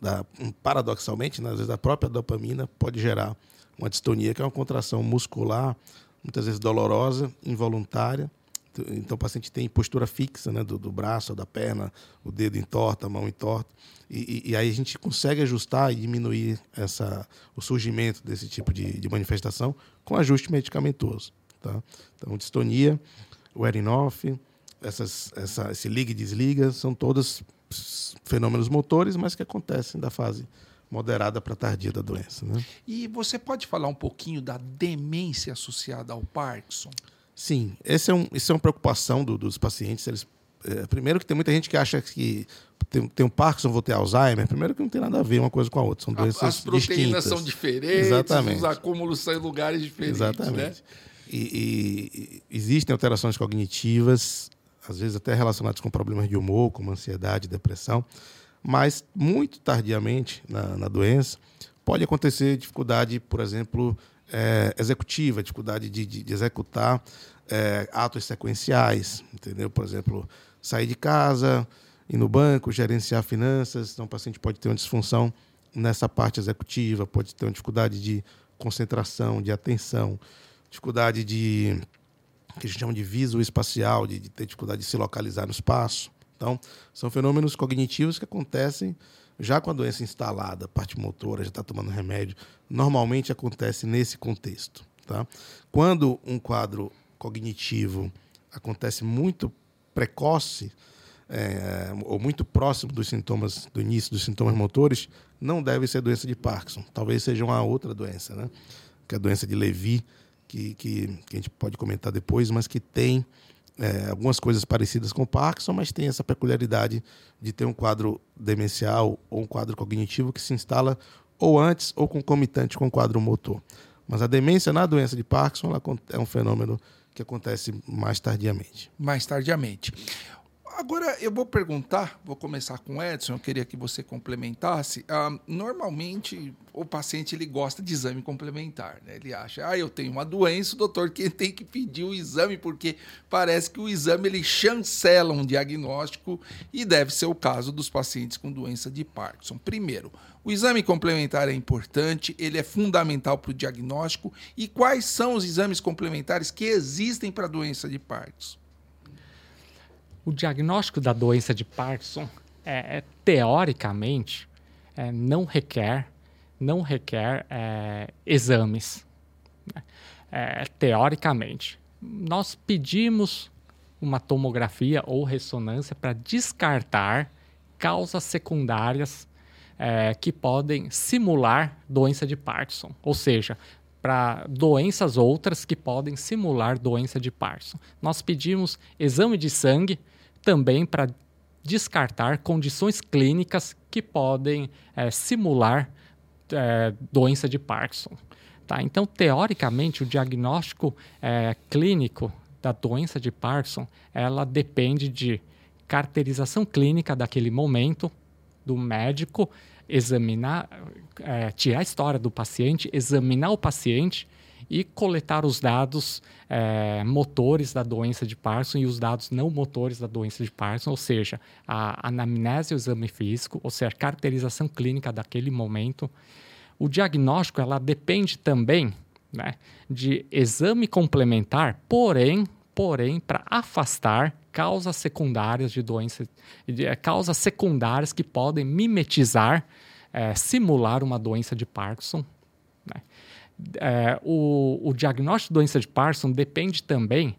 Da, paradoxalmente, né, às vezes a própria dopamina pode gerar uma distonia, que é uma contração muscular, muitas vezes dolorosa, involuntária. Então o paciente tem postura fixa né, do, do braço, da perna, o dedo entorta, a mão entorta. E, e, e aí a gente consegue ajustar e diminuir essa, o surgimento desse tipo de, de manifestação com ajuste medicamentoso. Tá? Então, distonia, wearing off, essas, essa, esse liga e desliga, são todos fenômenos motores, mas que acontecem da fase moderada para tardia da doença. Né? E você pode falar um pouquinho da demência associada ao Parkinson? Sim, esse é um, isso é uma preocupação do, dos pacientes. Eles, é, primeiro que tem muita gente que acha que tem, tem um Parkinson, vou ter Alzheimer. Primeiro que não tem nada a ver uma coisa com a outra. São doenças As proteínas distintas. são diferentes, Exatamente. os acúmulos são em lugares diferentes. Exatamente. Né? E, e- existem alterações cognitivas, às vezes até relacionadas com problemas de humor, como ansiedade, depressão, mas muito tardiamente na, na doença pode acontecer dificuldade, por exemplo, eh, executiva, dificuldade de, de- de executar eh, atos sequenciais, entendeu? Por exemplo, sair de casa, ir no banco, gerenciar finanças, então o paciente pode ter uma disfunção nessa parte executiva, pode ter uma dificuldade de concentração, de atenção, dificuldade de que a gente chama de viso espacial, de, de ter dificuldade de se localizar no espaço. Então, são fenômenos cognitivos que acontecem já com a doença instalada, parte motora, já está tomando remédio. Normalmente acontece nesse contexto. Tá? Quando um quadro cognitivo acontece muito precoce, é, ou muito próximo dos sintomas, do início dos sintomas motores, não deve ser doença de Parkinson. Talvez seja uma outra doença, né? Que é a doença de Levy, que, que, que a gente pode comentar depois, mas que tem é, algumas coisas parecidas com Parkinson, mas tem essa peculiaridade de ter um quadro demencial ou um quadro cognitivo que se instala ou antes ou concomitante com o quadro motor. Mas a demência na doença de Parkinson é um fenômeno que acontece mais tardiamente. mais tardiamente. Agora eu vou perguntar, vou começar com o Edson, eu queria que você complementasse. Ah, normalmente o paciente ele gosta de exame complementar, né? Ele acha, ah, eu tenho uma doença, o doutor que tem que pedir o exame porque parece que o exame ele chancela um diagnóstico e deve ser o caso dos pacientes com doença de Parkinson. Primeiro, o exame complementar é importante, ele é fundamental para o diagnóstico e quais são os exames complementares que existem para a doença de Parkinson? O diagnóstico da doença de Parkinson, é, é, teoricamente, é, não requer, não requer é, exames. né? É, teoricamente, nós pedimos uma tomografia ou ressonância para descartar causas secundárias é, que podem simular doença de Parkinson, ou seja, para doenças outras que podem simular doença de Parkinson. Nós pedimos exame de sangue também para descartar condições clínicas que podem é, simular é, doença de Parkinson. Tá? Então, teoricamente, o diagnóstico é, clínico da doença de Parkinson, ela depende de caracterização clínica daquele momento, do médico, examinar, é, tirar a história do paciente, examinar o paciente e coletar os dados é, motores da doença de Parkinson e os dados não motores da doença de Parkinson, ou seja, a anamnese o exame físico, ou seja, a caracterização clínica daquele momento. O diagnóstico ela depende também né, de exame complementar, porém, porém para afastar causas secundárias de doença, eh, causas secundárias que podem mimetizar, eh, simular uma doença de Parkinson. né? Eh, o, o diagnóstico de doença de Parkinson depende também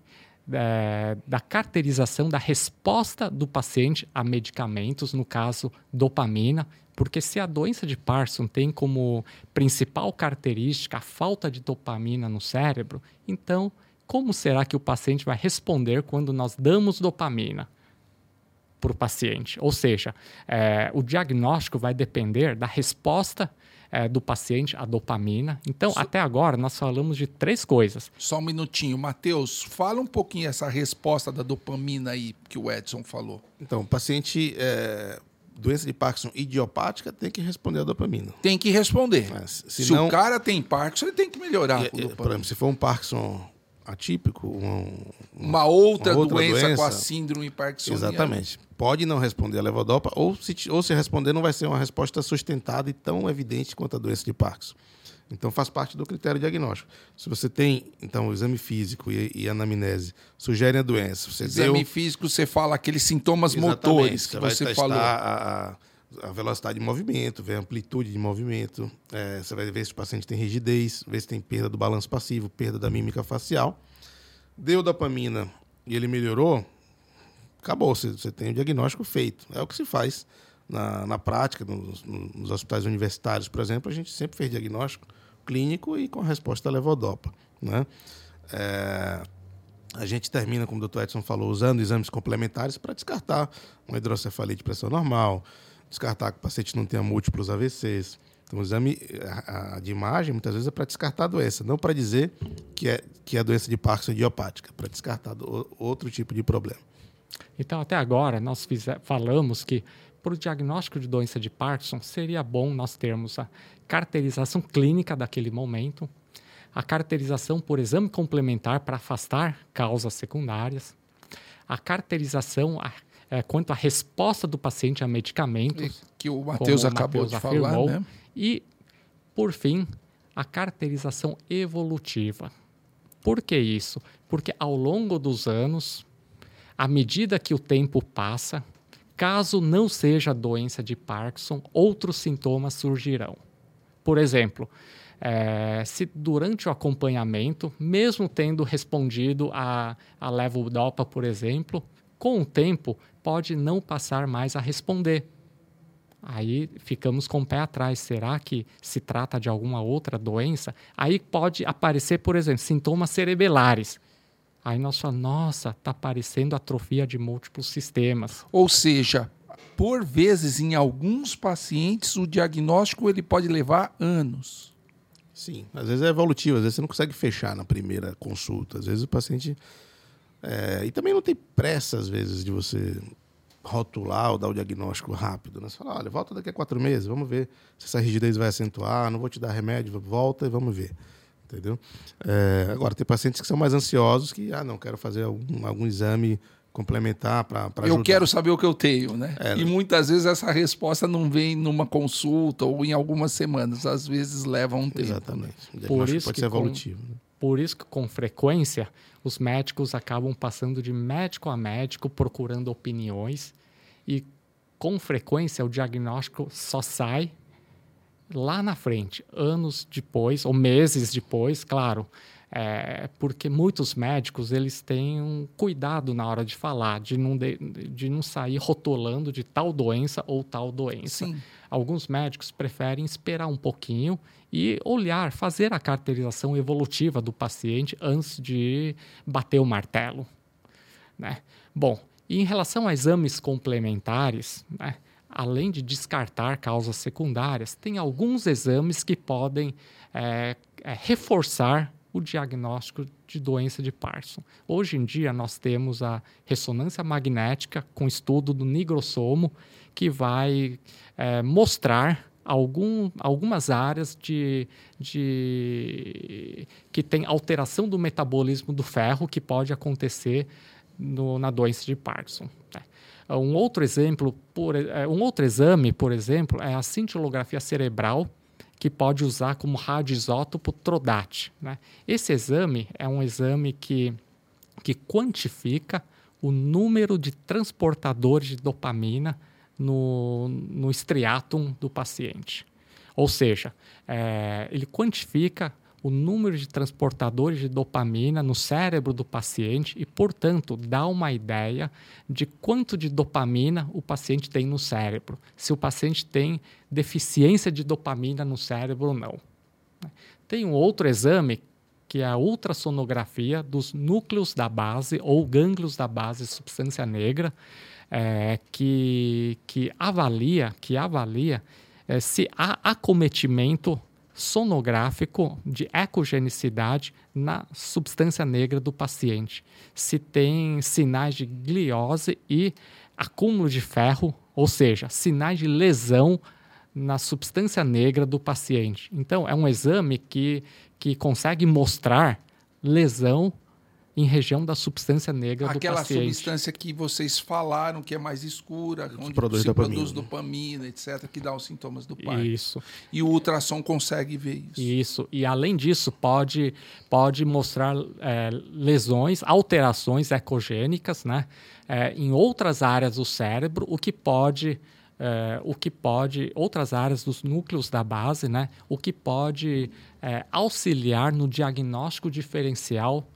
eh, da caracterização da resposta do paciente a medicamentos, no caso, dopamina, porque se a doença de Parkinson tem como principal característica a falta de dopamina no cérebro, então como será que o paciente vai responder quando nós damos dopamina para o paciente? Ou seja, eh, o diagnóstico vai depender da resposta eh, do paciente à dopamina. Então, So- até agora, nós falamos de três coisas. Só um minutinho, Matheus, fala um pouquinho essa resposta da dopamina aí que o Edson falou. Então, o paciente é, doença de Parkinson idiopática tem que responder a dopamina. Tem que responder. Mas, se se não- o cara tem Parkinson, ele tem que melhorar E, com e, por dopamina. exemplo, se for um Parkinson atípico, um, Uma outra, uma outra doença, com a doença. síndrome parkinsoniana. Exatamente. Pode não responder a levodopa, ou se, ou se responder, não vai ser uma resposta sustentada e tão evidente quanto a doença de Parkinson. Então, faz parte do critério diagnóstico. Se você tem, então, o exame físico e, e a anamnese sugerem a doença, você Exame deu... físico, você fala aqueles sintomas Exatamente, motores que vai você testar falou. A, a- a velocidade de movimento, ver a amplitude de movimento, é, você vai ver se o paciente tem rigidez, ver se tem perda do balanço passivo, perda da mímica facial. Deu dopamina e ele melhorou, acabou, você, você tem o diagnóstico feito. É o que se faz na, na prática, nos, nos hospitais universitários, por exemplo, a gente sempre fez diagnóstico clínico e com resposta levodopa. Né? É, a gente termina, como o doutor Edson falou, usando exames complementares para descartar uma hidrocefalia de pressão normal, descartar que o paciente não tenha múltiplos AVCs. Então, o exame de imagem, muitas vezes, é para descartar a doença, não para dizer que é, que é doença de Parkinson idiopática, para descartar do, outro tipo de problema. Então, até agora, nós fizer, falamos que para o diagnóstico de doença de Parkinson, seria bom nós termos a caracterização clínica daquele momento, a caracterização por exame complementar para afastar causas secundárias, a caracterização a, é, quanto à resposta do paciente a medicamentos, que o Matheus acabou de falar, afirmou, né? e, por fim, a caracterização evolutiva. Por que isso? Porque ao longo dos anos, à medida que o tempo passa, caso não seja doença de Parkinson, outros sintomas surgirão. Por exemplo, é, se durante o acompanhamento, mesmo tendo respondido a, a levodopa, por exemplo, com o tempo pode não passar mais a responder. Aí ficamos com o pé atrás. Será que se trata de alguma outra doença? Aí pode aparecer, por exemplo, sintomas cerebelares. Aí nós falamos, nossa, está aparecendo atrofia de múltiplos sistemas. Ou seja, por vezes, em alguns pacientes, o diagnóstico ele pode levar anos. Sim, às vezes é evolutivo, às vezes você não consegue fechar na primeira consulta. Às vezes o paciente. É, e também não tem pressa, às vezes, de você rotular ou dar o diagnóstico rápido. Né? Você fala, olha, volta daqui a quatro meses, vamos ver se essa rigidez vai acentuar, não vou te dar remédio, volta e vamos ver. Entendeu? É, agora, tem pacientes que são mais ansiosos que, ah, não, quero fazer algum, algum exame complementar para ajudar. Eu quero saber o que eu tenho, né? É, e muitas vezes essa resposta não vem numa consulta ou em algumas semanas, às vezes leva um tempo. Exatamente. Por isso pode ser evolutivo. Com, né? Por isso que com frequência os médicos acabam passando de médico a médico procurando opiniões e com frequência o diagnóstico só sai lá na frente, anos depois ou meses depois, claro é, porque muitos médicos eles têm um cuidado na hora de falar, de não, de, de não sair rotulando de tal doença ou tal doença. Sim. Alguns médicos preferem esperar um pouquinho e olhar, fazer a caracterização evolutiva do paciente antes de bater o martelo. Né? Bom, e em relação a exames complementares, né, além de descartar causas secundárias, tem alguns exames que podem é, é, reforçar o diagnóstico de doença de Parkinson. Hoje em dia, nós temos a ressonância magnética com estudo do nigrossomo, que vai é, mostrar algum, algumas áreas de, de, que tem alteração do metabolismo do ferro que pode acontecer no, na doença de Parkinson. Né? Um outro exemplo, por, é, um outro exame, por exemplo, é a cintilografia cerebral, que pode usar como radioisótopo TRODAT. Né? Esse exame é um exame que, que quantifica o número de transportadores de dopamina no, no estriatum do paciente. Ou seja, é, ele quantifica o número de transportadores de dopamina no cérebro do paciente e, portanto, dá uma ideia de quanto de dopamina o paciente tem no cérebro, se o paciente tem deficiência de dopamina no cérebro ou não. Tem um outro exame que é a ultrassonografia dos núcleos da base ou gânglios da base substância negra, é, que, que avalia, que avalia é, se há acometimento sonográfico de ecogenicidade na substância negra do paciente. Se tem sinais de gliose e acúmulo de ferro, ou seja, sinais de lesão na substância negra do paciente. Então, é um exame que, que consegue mostrar lesão em região da substância negra Aquela do paciente. Aquela substância que vocês falaram que é mais escura, que onde produz se dopamina. produz dopamina, etc., que dá os sintomas do Parkinson. Isso. E o ultrassom consegue ver isso. Isso. E além disso, pode, pode mostrar é, lesões, alterações ecogênicas, né? É, em outras áreas do cérebro, o que pode é, o que pode, outras áreas dos núcleos da base, né, o que pode é, auxiliar no diagnóstico diferencial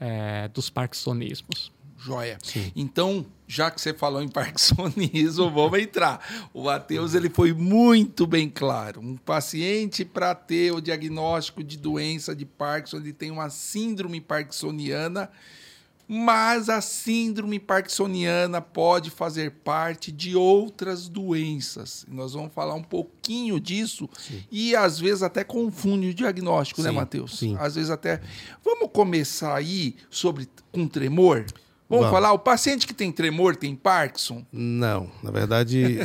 é, dos parkinsonismos. Joia. Sim. Então, já que você falou em parkinsonismo, vamos entrar. O Matheus ele foi muito bem claro. Um paciente para ter o diagnóstico de doença de Parkinson, ele tem uma síndrome parkinsoniana, Mas a síndrome parkinsoniana pode fazer parte de outras doenças. Nós vamos falar um pouquinho disso sim. e às vezes até confunde o diagnóstico, né, sim, né, Matheus? Sim. Às vezes até. Vamos começar aí sobre com tremor? Vamos, Vamos, falar, o paciente que tem tremor tem Parkinson? Não, na verdade,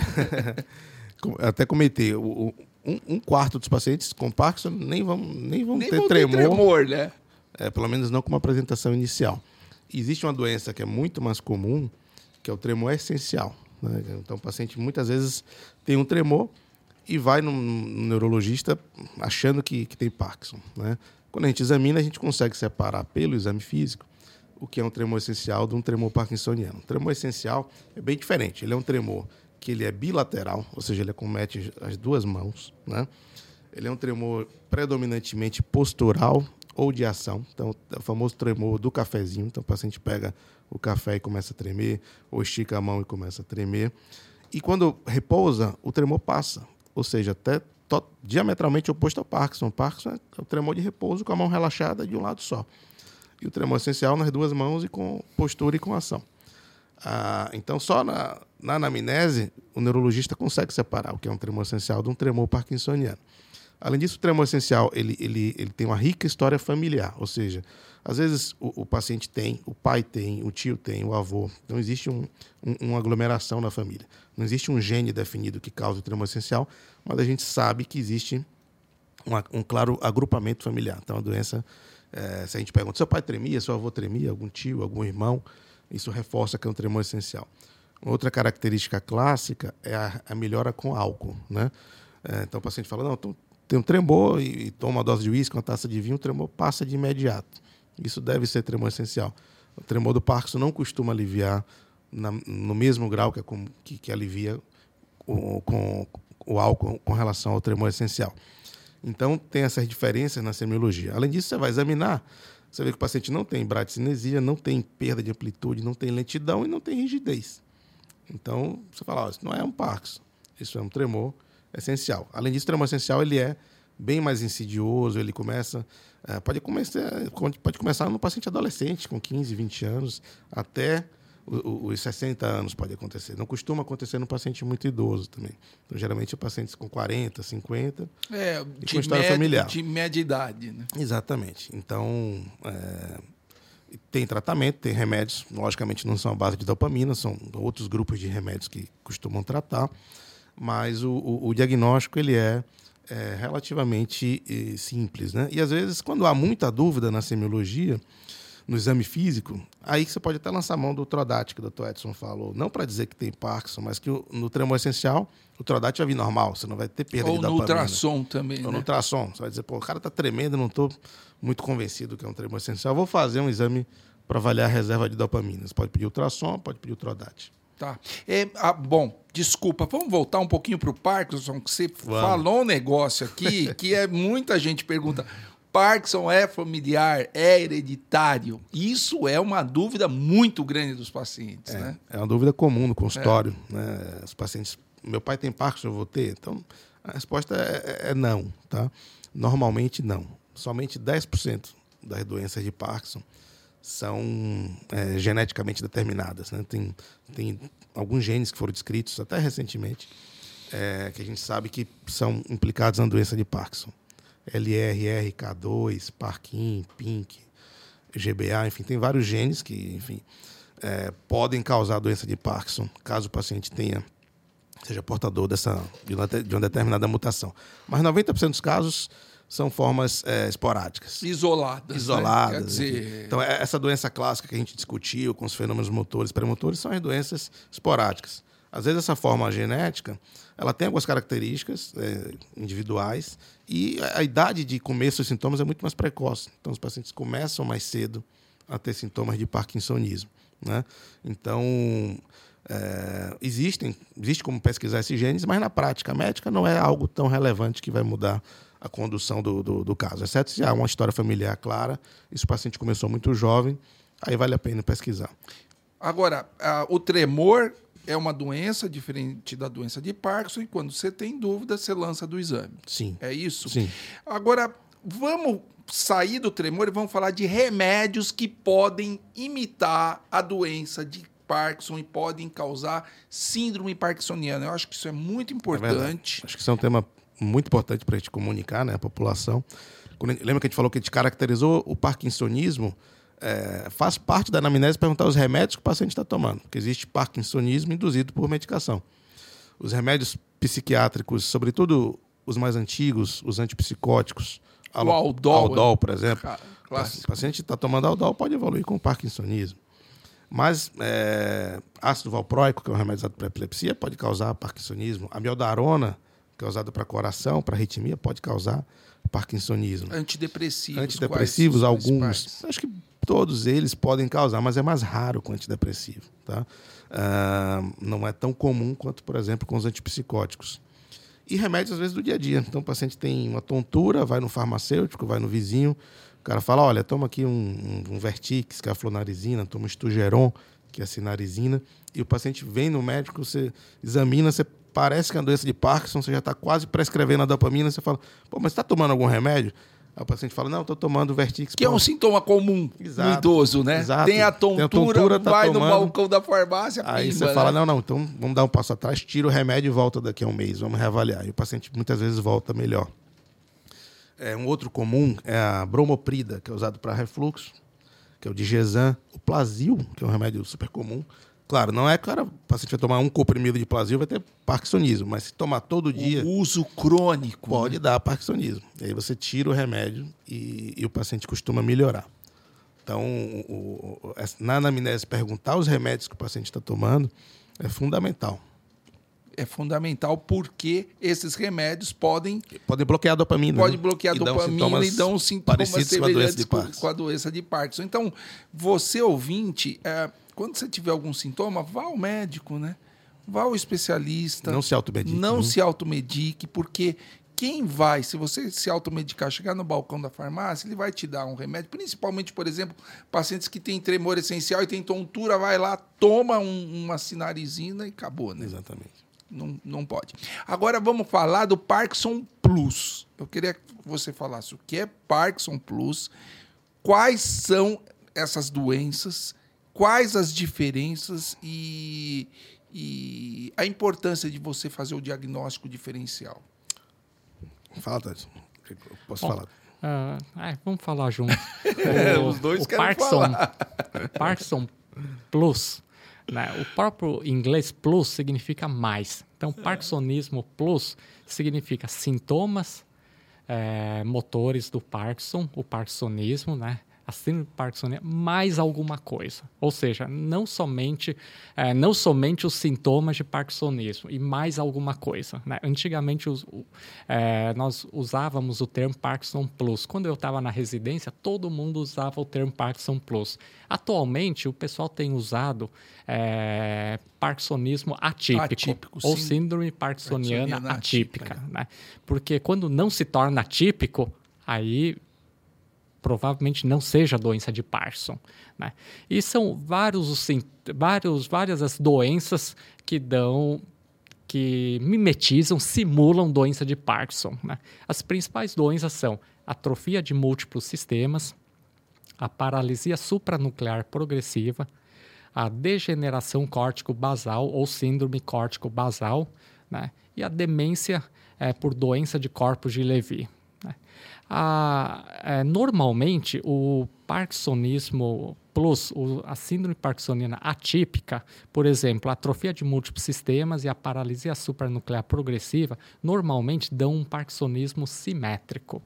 até comentei, um, um, quarto dos pacientes com Parkinson nem vão, nem vão nem ter vão tremor. Ter tremor, né? É, pelo menos não com uma apresentação inicial. Existe uma doença que é muito mais comum, que é o tremor essencial. Né? Então, o paciente muitas vezes tem um tremor e vai no neurologista achando que, que tem Parkinson. Né? Quando a gente examina, a gente consegue separar pelo exame físico o que é um tremor essencial de um tremor parkinsoniano. O tremor essencial é bem diferente. Ele é um tremor que ele é bilateral, ou seja, ele acomete as duas mãos, né? Ele é um tremor predominantemente postural ou de ação. Então, o famoso tremor do cafezinho. Então, o paciente pega o café e começa a tremer, ou estica a mão e começa a tremer. E quando repousa, o tremor passa, ou seja, até diametralmente oposto ao Parkinson. O Parkinson é o tremor de repouso com a mão relaxada de um lado só e o tremor essencial nas duas mãos e com postura e com ação. Ah, então, só na, na anamnese, o neurologista consegue separar o que é um tremor essencial de um tremor parkinsoniano. Além disso, o tremor essencial ele, ele, ele tem uma rica história familiar, ou seja, às vezes o, o paciente tem, o pai tem, o tio tem, o avô. Não existe um, um, uma aglomeração na família. Não existe um gene definido que causa o tremor essencial, mas a gente sabe que existe uma, um claro agrupamento familiar. Então, a doença é, se a gente pergunta, seu pai tremia, seu avô tremia, algum tio, algum irmão, isso reforça que é um tremor essencial. Outra característica clássica é a, a melhora com álcool. Né? É, então o paciente fala, não, tem um tremor e, e toma uma dose de uísque, uma taça de vinho, o tremor passa de imediato. Isso deve ser tremor essencial. O tremor do Parkinson não costuma aliviar na, no mesmo grau que, é que, que alivia o, com o álcool com relação ao tremor essencial. Então, tem essas diferenças na semiologia. Além disso, você vai examinar, você vê que o paciente não tem bradicinesia, não tem perda de amplitude, não tem lentidão e não tem rigidez. Então, você fala, ó, isso não é um Parkinson, isso é um tremor essencial. Além disso, o tremor essencial ele é bem mais insidioso, ele começa, é, pode, começar, pode começar no paciente adolescente, com 15, 20 anos, até os 60 anos pode acontecer. Não costuma acontecer no paciente muito idoso também. Então, geralmente, pacientes com 40, 50. É, de, com história média, familiar. de média idade. Né? Exatamente. Então, é, tem tratamento, tem remédios. Logicamente, não são a base de dopamina, são outros grupos de remédios que costumam tratar. Mas o, o, o diagnóstico ele é, é relativamente é, simples. Né? E, às vezes, quando há muita dúvida na semiologia no exame físico, aí você pode até lançar a mão do Trodat, que o Dr. Edson falou. Não para dizer que tem Parkinson, mas que no tremor essencial, o Trodat vai vir normal, você não vai ter perda Ou de dopamina. Ou no ultrassom também, Ou né? no ultrassom. Você vai dizer, pô, o cara está tremendo, não estou muito convencido que é um tremor essencial. Vou fazer um exame para avaliar a reserva de dopamina. Você pode pedir ultrassom, pode pedir o Trodat. Tá. É, ah, bom, desculpa, vamos voltar um pouquinho para o Parkinson, que você vamos. falou um negócio aqui que é muita gente pergunta. Parkinson é familiar, é hereditário? Isso é uma dúvida muito grande dos pacientes, é, né? É uma dúvida comum no consultório. É. Né? Os pacientes, meu pai tem Parkinson, eu vou ter? Então, a resposta é, é, é não, tá? Normalmente não. Somente 10% das doenças de Parkinson são é, geneticamente determinadas. Né? Tem, tem alguns genes que foram descritos até recentemente é, que a gente sabe que são implicados na doença de Parkinson. LR, RK2, Parkin, PINK, GBA, enfim, tem vários genes que, enfim, é, podem causar doença de Parkinson, caso o paciente tenha seja portador dessa de uma, de uma determinada mutação. Mas 90% dos casos são formas é, esporádicas. Isoladas. Né? Isoladas. Né? Dizer... Então, é, essa doença clássica que a gente discutiu com os fenômenos motores, premotores, são as doenças esporádicas. Às vezes, essa forma genética ela tem algumas características é, individuais e a, a idade de começo dos sintomas é muito mais precoce. Então, os pacientes começam mais cedo a ter sintomas de parkinsonismo. Né? Então, é, existem, existe como pesquisar esses genes, mas na prática médica não é algo tão relevante que vai mudar a condução do, do, do caso. Exceto se há uma história familiar clara, e se o paciente começou muito jovem, aí vale a pena pesquisar. Agora, o tremor é uma doença diferente da doença de Parkinson e quando você tem dúvida, você lança do exame. Sim. É isso? Sim. Agora, vamos sair do tremor e vamos falar de remédios que podem imitar a doença de Parkinson e podem causar síndrome parkinsoniana. Eu acho que isso é muito importante. É acho que isso é um tema muito importante para a gente comunicar, né, a população. Quando, lembra que a gente falou que a gente caracterizou o parkinsonismo? É, faz parte da anamnese perguntar os remédios que o paciente está tomando, porque existe parkinsonismo induzido por medicação. Os remédios psiquiátricos, sobretudo os mais antigos, os antipsicóticos, o Aldol, Aldol por exemplo. O paciente está tomando Aldol pode evoluir com parkinsonismo. Mas é, ácido valproico, que é um remédio usado para epilepsia, pode causar parkinsonismo. A miodarona, que é para coração, para arritmia, pode causar parkinsonismo. Antidepressivos. Antidepressivos, alguns. Acho que todos eles podem causar, mas é mais raro com antidepressivo. Tá? Uh, não é tão comum quanto, por exemplo, com os antipsicóticos. E remédios, às vezes, do dia a dia. Então, o paciente tem uma tontura, vai no farmacêutico, vai no vizinho, o cara fala, olha, toma aqui um, um, um Vertix, que é a flonarizina, toma um Stugeron, que é a sinarizina, e o paciente vem no médico, você examina, você parece que é uma doença de Parkinson, você já está quase prescrevendo a dopamina, você fala, pô, mas está tomando algum remédio? Aí o paciente fala, não, estou tomando Vertix. Que é um sintoma comum Exato. no idoso, né? Exato. Tem a tontura, Tem a tontura tá vai tomando. no balcão da farmácia, Aí pimba, você né? fala, não, não, então vamos dar um passo atrás, tira o remédio e volta daqui a um mês, vamos reavaliar. E o paciente muitas vezes volta melhor. É, um outro comum é a bromoprida, que é usado para refluxo, que é o Digesan. O Plasil, que é um remédio super comum, Claro, não é claro, o paciente vai tomar um comprimido de plasio vai ter parkinsonismo, mas se tomar todo dia. O uso crônico. Pode né? dar parkinsonismo. E aí você tira o remédio e, e o paciente costuma melhorar. Então, o, o, na anamnese, perguntar os remédios que o paciente está tomando é fundamental. É fundamental porque esses remédios podem. Podem bloquear a dopamina. Pode né? bloquear a dopamina e dão sintomas semelhantes com a, com a doença de Parkinson. Então, você ouvinte. É, quando você tiver algum sintoma, vá ao médico, né? Vá ao especialista. Não se automedique. Não né? se automedique, porque quem vai, se você se automedicar, chegar no balcão da farmácia, ele vai te dar um remédio, principalmente, por exemplo, pacientes que têm tremor essencial e têm tontura, vai lá, toma um, uma sinarizina e acabou, né? Exatamente. Não, não pode. Agora vamos falar do Parkinson Plus. Eu queria que você falasse o que é Parkinson Plus, quais são essas doenças quais as diferenças e, e a importância de você fazer o diagnóstico diferencial? Fala, Tati. Posso Bom, falar? Uh, vamos falar junto. o, Os dois o querem Parkinson, falar. Parkinson Plus. Né? O próprio inglês plus significa mais. Então, Parkinsonismo plus significa sintomas é, motores do Parkinson, o Parkinsonismo, né? A síndrome parkinsoniana mais alguma coisa. Ou seja, não somente, é, não somente os sintomas de parkinsonismo e mais alguma coisa. Né? Antigamente os, é, nós usávamos o termo Parkinson Plus. Quando eu estava na residência, todo mundo usava o termo Parkinson Plus. Atualmente, o pessoal tem usado é, parkinsonismo atípico, atípico ou síndrome parkinsoniana, parkinsoniana atípica. atípica né? Porque quando não se torna atípico, aí provavelmente não seja doença de Parkinson. Né? E são vários, vários, várias as doenças que dão que mimetizam, simulam doença de Parkinson. Né? As principais doenças são atrofia de múltiplos sistemas, a paralisia supranuclear progressiva, a degeneração córtico-basal ou síndrome córtico-basal, né? e a demência é, por doença de corpos de Levy. A, é, normalmente, o parkinsonismo plus, o, a síndrome parkinsoniana atípica, por exemplo, a atrofia de múltiplos sistemas e a paralisia supranuclear progressiva, normalmente dão um parkinsonismo simétrico.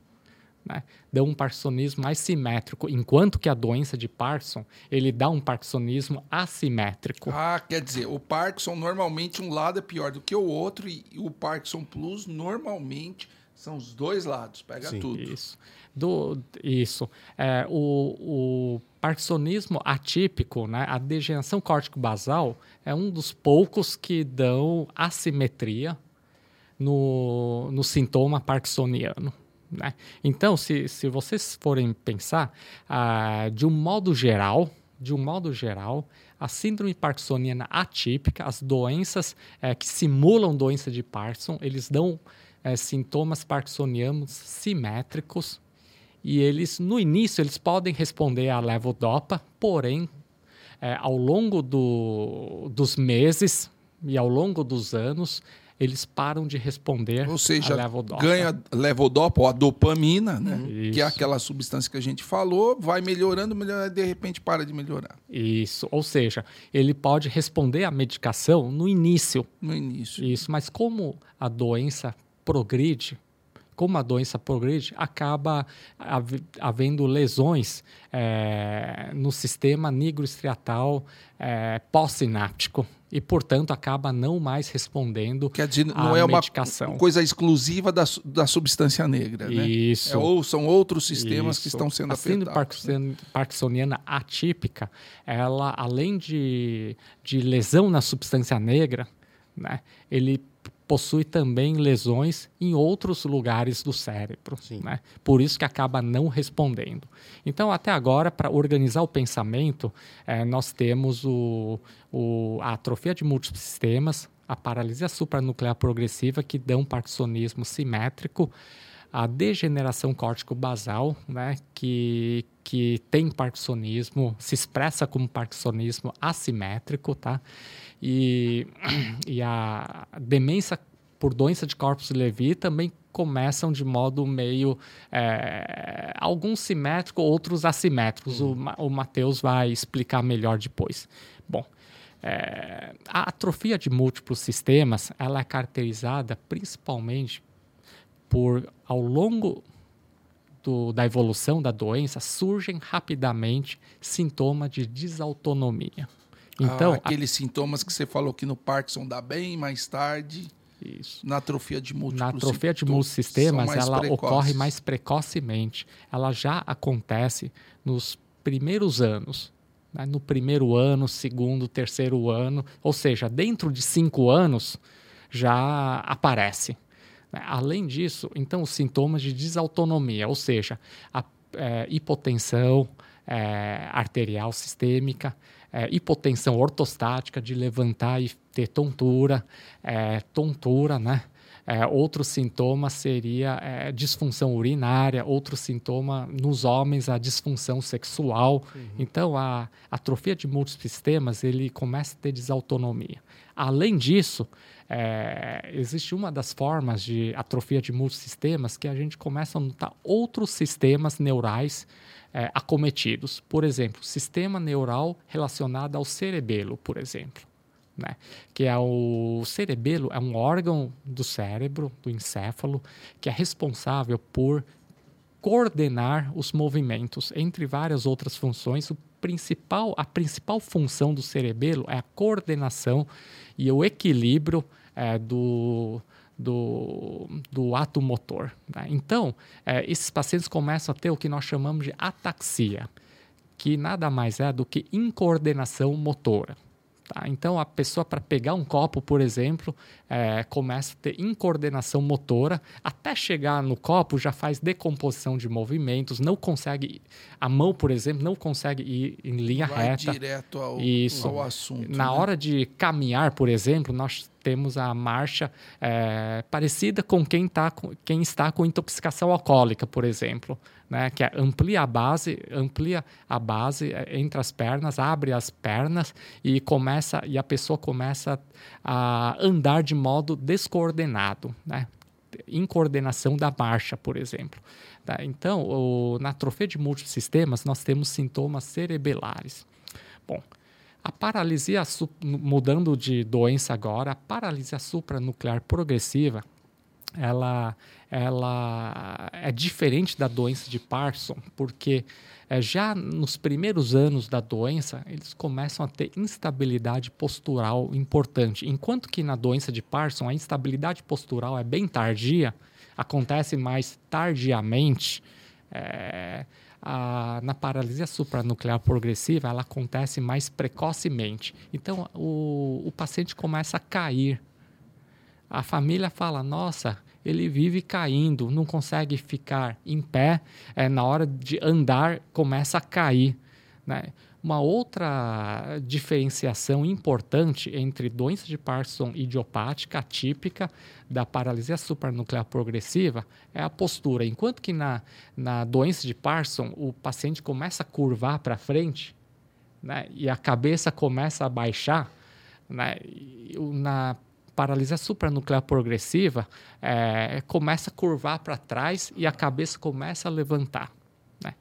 Né? Dão um parkinsonismo mais simétrico, enquanto que a doença de Parkinson, ele dá um parkinsonismo assimétrico. Ah, quer dizer, o Parkinson normalmente um lado é pior do que o outro e o Parkinson Plus normalmente são os dois lados, pega Sim, tudo. Isso. Do, isso. É, o, o parkinsonismo atípico, né, a degeneração córtico-basal, é um dos poucos que dão assimetria no, no sintoma parkinsoniano. Né? Então, se, se vocês forem pensar, ah, de um modo geral, de um modo geral, a síndrome parkinsoniana atípica, as doenças é, que simulam doença de Parkinson, eles dão é, sintomas parkinsonianos simétricos E eles, no início, eles podem responder a levodopa, porém, é, ao longo do, dos meses e ao longo dos anos, eles param de responder Ou seja, levodopa. ganha levodopa, ou a dopamina, né? Isso. Que é aquela substância que a gente falou, vai melhorando, melhorando, de repente para de melhorar Isso, ou seja, ele pode responder à medicação no início, no início. isso, mas como a doença progride, como a doença progride, acaba hav- havendo lesões eh, no sistema nigroestriatal eh, pós-sináptico e, portanto, acaba não mais respondendo Quer dizer, não é uma medicação. coisa exclusiva da, da substância negra, né? Isso. É, ou são outros sistemas que Isso. estão sendo a síndrome afetados. parkinson- parkinsoniana atípica, ela, além de, de lesão na substância negra, né, ele possui também lesões em outros lugares do cérebro. Sim. Né? Por isso que acaba não respondendo. Então, até agora, para organizar o pensamento, eh, nós temos o, o- a atrofia de múltiplos sistemas, a paralisia supranuclear progressiva, que dão parkinsonismo simétrico, a degeneração córtico-basal, né, que, que tem parkinsonismo, se expressa como parkinsonismo assimétrico, tá? E, e a demência por doença de corpus Levi também começam de modo meio é, alguns simétricos, outros assimétricos. O, Ma- o Matheus vai explicar melhor depois. Bom, é, a atrofia de múltiplos sistemas ela é caracterizada principalmente por, ao longo do- da evolução da doença, surgem rapidamente sintomas de desautonomia. Então, ah, a- aqueles sintomas que você falou que no Parkinson dá bem, mais tarde, isso. na atrofia de múltiplos Na atrofia de múltiplos sistemas, ela precoces. ocorre mais precocemente. Ela já acontece nos primeiros anos. né? No primeiro ano, segundo, terceiro ano. Ou seja, dentro de cinco anos já aparece. né? Além disso, então, os sintomas de desautonomia, ou seja, a eh, hipotensão eh, arterial sistêmica, eh, hipotensão ortostática de levantar e ter tontura, eh, tontura, né? Eh, outro sintoma seria eh, disfunção urinária, outro sintoma nos homens a disfunção sexual. Então, a atrofia de múltiplos sistemas ele começa a ter desautonomia. Além disso, eh, existe uma das formas de atrofia de múltiplos sistemas que a gente começa a notar outros sistemas neurais eh, acometidos. Por exemplo, sistema neural relacionado ao cerebelo, por exemplo. Né? Que é o cerebelo, é um órgão do cérebro, do encéfalo, que é responsável por coordenar os movimentos, entre várias outras funções. O principal, a principal função do cerebelo é a coordenação e o equilíbrio eh, do, do, do ato motor. né? Então, eh, esses pacientes começam a ter o que nós chamamos de ataxia, que nada mais é do que incoordenação motora. tá? Então, a pessoa, para pegar um copo, por exemplo, eh, começa a ter incoordenação motora, até chegar no copo já faz decomposição de movimentos, não consegue, a mão, por exemplo, não consegue ir em linha Vai reta. direto ao, Isso. ao assunto. Na né? hora de caminhar, por exemplo, nós temos a marcha eh, parecida com quem, tá com quem está com intoxicação alcoólica, por exemplo, né? que é amplia a base, amplia a base eh, entre as pernas, abre as pernas e começa e a pessoa começa a andar de modo descoordenado, né? incoordenação da marcha, por exemplo. tá? Então, o, na atrofia de múltiplos sistemas, nós temos sintomas cerebelares. Bom, a paralisia, mudando de doença agora, a paralisia supranuclear progressiva, ela, ela é diferente da doença de Parkinson, porque eh, já nos primeiros anos da doença, eles começam a ter instabilidade postural importante. Enquanto que na doença de Parkinson, a instabilidade postural é bem tardia, acontece mais tardiamente, eh, a- na paralisia supranuclear progressiva, ela acontece mais precocemente. Então, o, o paciente começa a cair. A família fala: nossa, ele vive caindo, não consegue ficar em pé, é, na hora de andar começa a cair. Né? Uma outra diferenciação importante entre doença de Parkinson idiopática atípica da paralisia supranuclear progressiva é a postura. Enquanto que na, na doença de Parkinson o paciente começa a curvar para frente né, e a cabeça começa a baixar, né, na paralisia supranuclear progressiva é, começa a curvar para trás e a cabeça começa a levantar. Né?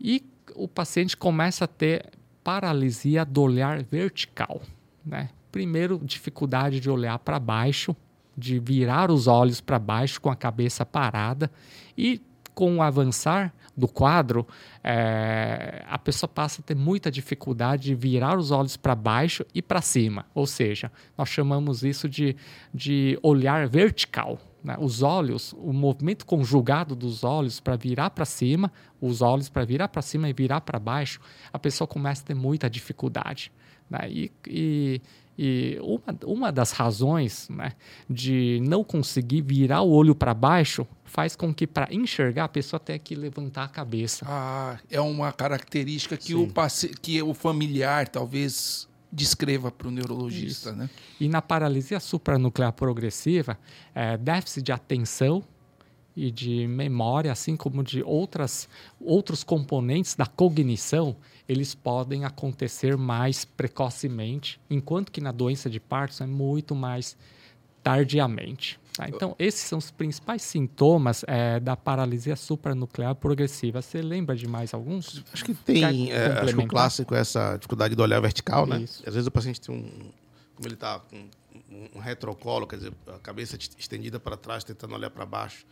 E o paciente começa a ter paralisia do olhar vertical. Né? Primeiro, dificuldade de olhar para baixo, de virar os olhos para baixo com a cabeça parada e com o avançar do quadro, é, a pessoa passa a ter muita dificuldade de virar os olhos para baixo e para cima. Ou seja, nós chamamos isso de, de olhar vertical. Né? Os olhos, o movimento conjugado dos olhos para virar para cima, os olhos para virar para cima e virar para baixo, a pessoa começa a ter muita dificuldade. Né? E, e, e uma, uma das razões né, de não conseguir virar o olho para baixo faz com que, para enxergar, a pessoa tenha que levantar a cabeça. Ah, é uma característica que, o, paci que o familiar talvez descreva para o neurologista. Isso. Né? E na paralisia supranuclear progressiva, é, déficit de atenção e de memória, assim como de outras, outros componentes da cognição, eles podem acontecer mais precocemente, enquanto que na doença de Parkinson é muito mais tardiamente. Tá? Então, esses são os principais sintomas é, da paralisia supranuclear progressiva. Você lembra de mais alguns? Acho que tem. É, acho que o clássico é essa dificuldade do olhar vertical, né? Isso. Às vezes o paciente tem um. Como ele está com um retrocolo, quer dizer, a cabeça estendida para trás, tentando olhar para baixo.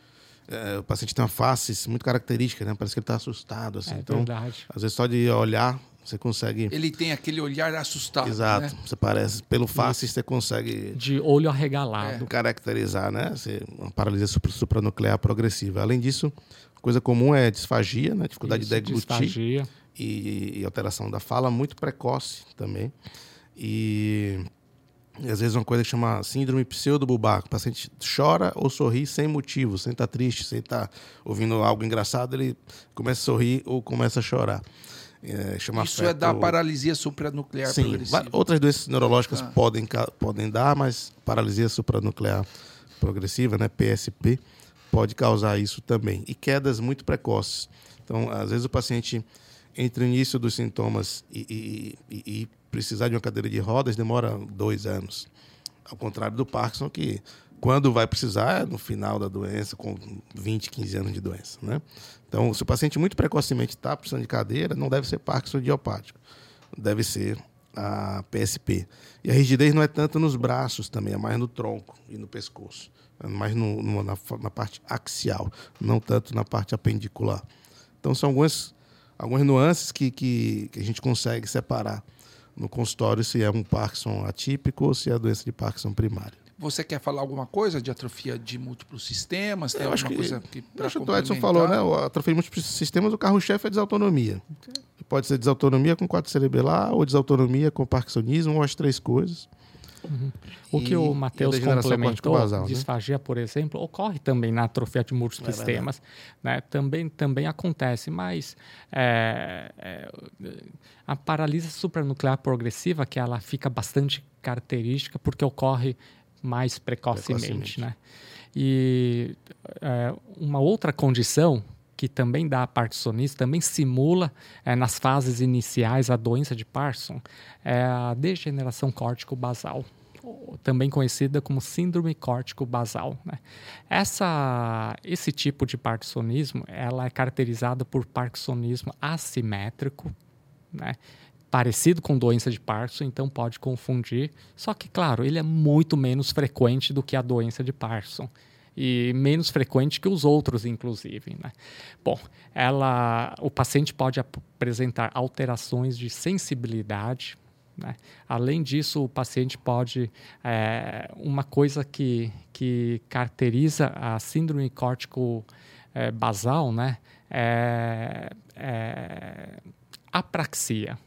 É, o paciente tem uma face muito característica, né? Parece que ele está assustado. Assim. É então, verdade. às vezes, só de olhar você consegue. Ele tem aquele olhar assustado. Exato. Né? Você parece. Pelo face, você consegue. De olho arregalado. É. Caracterizar, né? Você, uma paralisia supranuclear progressiva. Além disso, coisa comum é disfagia, né? Dificuldade Isso, de deglutir. Disfagia. E, e alteração da fala muito precoce também. E e às vezes uma coisa que chama síndrome pseudo-bulbar. O paciente chora ou sorri sem motivo, sem estar triste, sem estar ouvindo algo engraçado, ele começa a sorrir ou começa a chorar. É, chama Isso é da paralisia supranuclear Sim, progressiva. outras doenças neurológicas ah. podem, podem dar, mas paralisia supranuclear progressiva, né, PSP, pode causar isso também. E quedas muito precoces. Então, às vezes o paciente, entre o início dos sintomas e, e, e precisar de uma cadeira de rodas, demora dois anos. Ao contrário do Parkinson, que quando vai precisar no final da doença, com 20, 15 anos de doença. Né? Então, se o paciente muito precocemente está precisando de cadeira, não deve ser Parkinson idiopático, deve ser a PSP. E a rigidez não é tanto nos braços também, é mais no tronco e no pescoço, é mais no, no, na, na, parte axial, não tanto na parte apendicular. Então, são algumas, algumas nuances que, que, que a gente consegue separar no consultório se é um Parkinson atípico ou se é a doença de Parkinson primária. Você quer falar alguma coisa de atrofia de múltiplos sistemas? Tem eu alguma que, coisa que acho que o Edson falou, né? A atrofia de múltiplos sistemas, o carro-chefe é desautonomia. Pode ser desautonomia com quadro cerebelar, ou desautonomia com parkinsonismo, ou as três coisas. Uhum. O que o Matheus complementou, basal, né? disfagia, né? por exemplo, ocorre também na atrofia de múltiplos é sistemas. Né? Também, também acontece, mas é, é, a paralisia supranuclear progressiva, que ela fica bastante característica porque ocorre mais precocemente. precocemente. Né? E é, uma outra condição que também dá a Parkinsonismo, também simula é, nas fases iniciais a doença de Parkinson, é a degeneração córtico-basal, também conhecida como síndrome córtico-basal. Né? Essa, esse tipo de Parkinsonismo ela é caracterizada por Parkinsonismo assimétrico, né? Parecido com doença de Parkinson, então pode confundir. Só que, claro, ele é muito menos frequente do que a doença de Parkinson e menos frequente que os outros, inclusive. Né? Bom, ela, o paciente pode apresentar alterações de sensibilidade. Né? Além disso, o paciente pode. É, uma coisa que, que caracteriza a síndrome córtico é, basal né? é, é apraxia.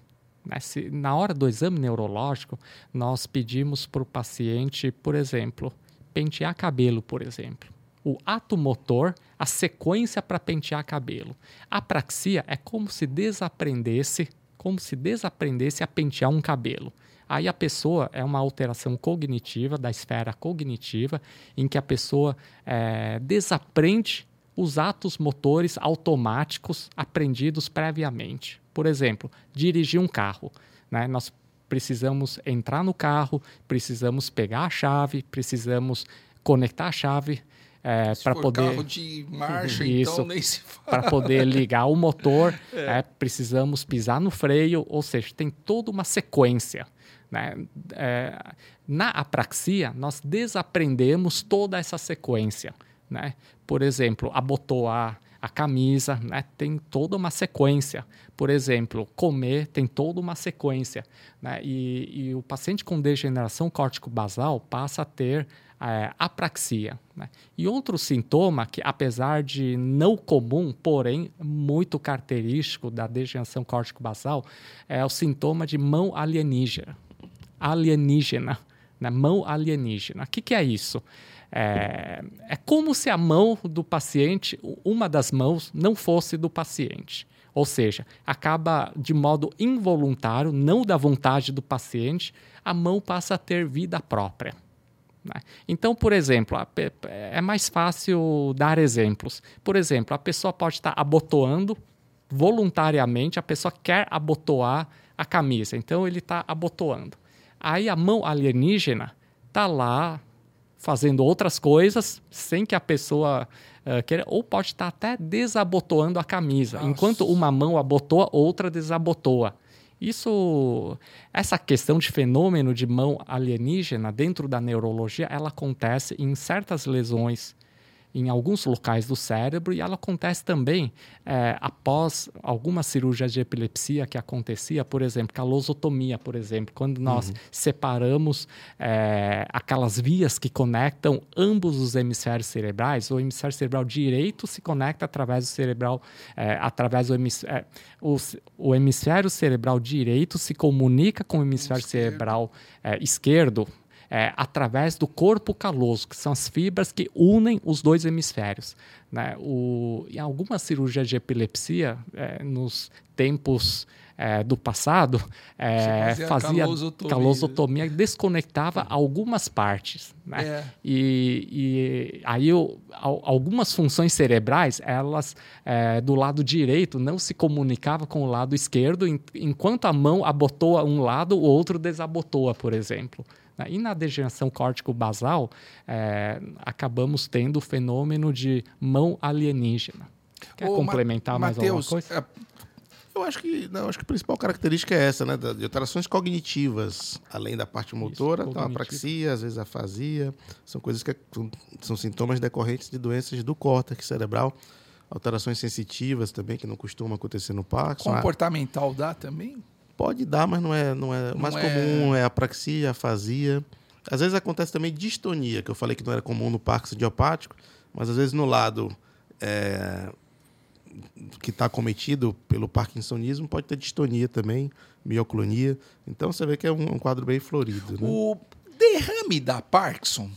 Na hora do exame neurológico, nós pedimos para o paciente, por exemplo, pentear cabelo, por exemplo. o ato motor, a sequência para pentear cabelo. A apraxia é como se desaprendesse, como se desaprendesse a pentear um cabelo. Aí a pessoa é uma alteração cognitiva, da esfera cognitiva, em que a pessoa é, desaprende os atos motores automáticos aprendidos previamente. Por exemplo, dirigir um carro. Né? Nós precisamos entrar no carro, precisamos pegar a chave, precisamos conectar a chave é, para poder carro de marcha, Isso, então nem se para poder ligar o motor, é. É, precisamos pisar no freio, ou seja, tem toda uma sequência. Né? É, na apraxia, nós desaprendemos toda essa sequência. Né? Por exemplo, abotoar a camisa, né? tem toda uma sequência. Por exemplo, comer tem toda uma sequência. Né? E, e o paciente com degeneração córtico-basal passa a ter é, apraxia. Né? E outro sintoma que, apesar de não comum, porém muito característico da degeneração córtico-basal, é o sintoma de mão alienígena alienígena, né? mão alienígena. O que, que é isso? É, é como se a mão do paciente, uma das mãos, não fosse do paciente. Ou seja, acaba de modo involuntário, não da vontade do paciente, a mão passa a ter vida própria. Né? Então, por exemplo, é mais fácil dar exemplos. Por exemplo, a pessoa pode estar abotoando voluntariamente, a pessoa quer abotoar a camisa, então ele está abotoando. Aí a mão alienígena está lá fazendo outras coisas sem que a pessoa uh, queira, ou pode estar até desabotoando a camisa. Nossa. Enquanto uma mão abotoa, outra desabotoa. Isso, essa questão de fenômeno de mão alienígena dentro da neurologia, ela acontece em certas lesões em alguns locais do cérebro e ela acontece também é, após alguma cirurgia de epilepsia que acontecia, por exemplo, calosotomia, por exemplo, quando nós uhum. separamos é, aquelas vias que conectam ambos os hemisférios cerebrais, o hemisfério cerebral direito se conecta através do cerebral, é, através do hemisfério, o, o, hemisfério cerebral direito se comunica com o hemisfério cerebral é, esquerdo é, através do corpo caloso, que são as fibras que unem os dois hemisférios. Né? O, em algumas cirurgias de epilepsia, é, nos tempos é, do passado, é, fazia, fazia calosotomia. calosotomia desconectava algumas partes. Né? É. E, e, aí o, algumas funções cerebrais, elas é, do lado direito não se comunicavam com o lado esquerdo, enquanto a mão abotoa um lado, o outro desabotoa, por exemplo. Né? E na degeneração córtico-basal, é, acabamos tendo o fenômeno de mão alienígena. Quer Ô, complementar Ma mais Mateus, alguma coisa? É, eu acho que não, acho que a principal característica é essa, né? De alterações cognitivas, além da parte motora, então a apraxia, às vezes a afasia, são coisas que são, são sintomas decorrentes de doenças do córtex cerebral, alterações sensitivas também que não costumam acontecer no Parkinson. Comportamental dá também? Pode dar, mas não é, não é. O mais é... comum é apraxia, afasia. Às vezes acontece também distonia, que eu falei que não era comum no Parkinson idiopático, mas às vezes no lado é, que está cometido pelo parkinsonismo pode ter distonia também, mioclonia. Então você vê que é um, um quadro bem florido. Né? O derrame da Parkinson.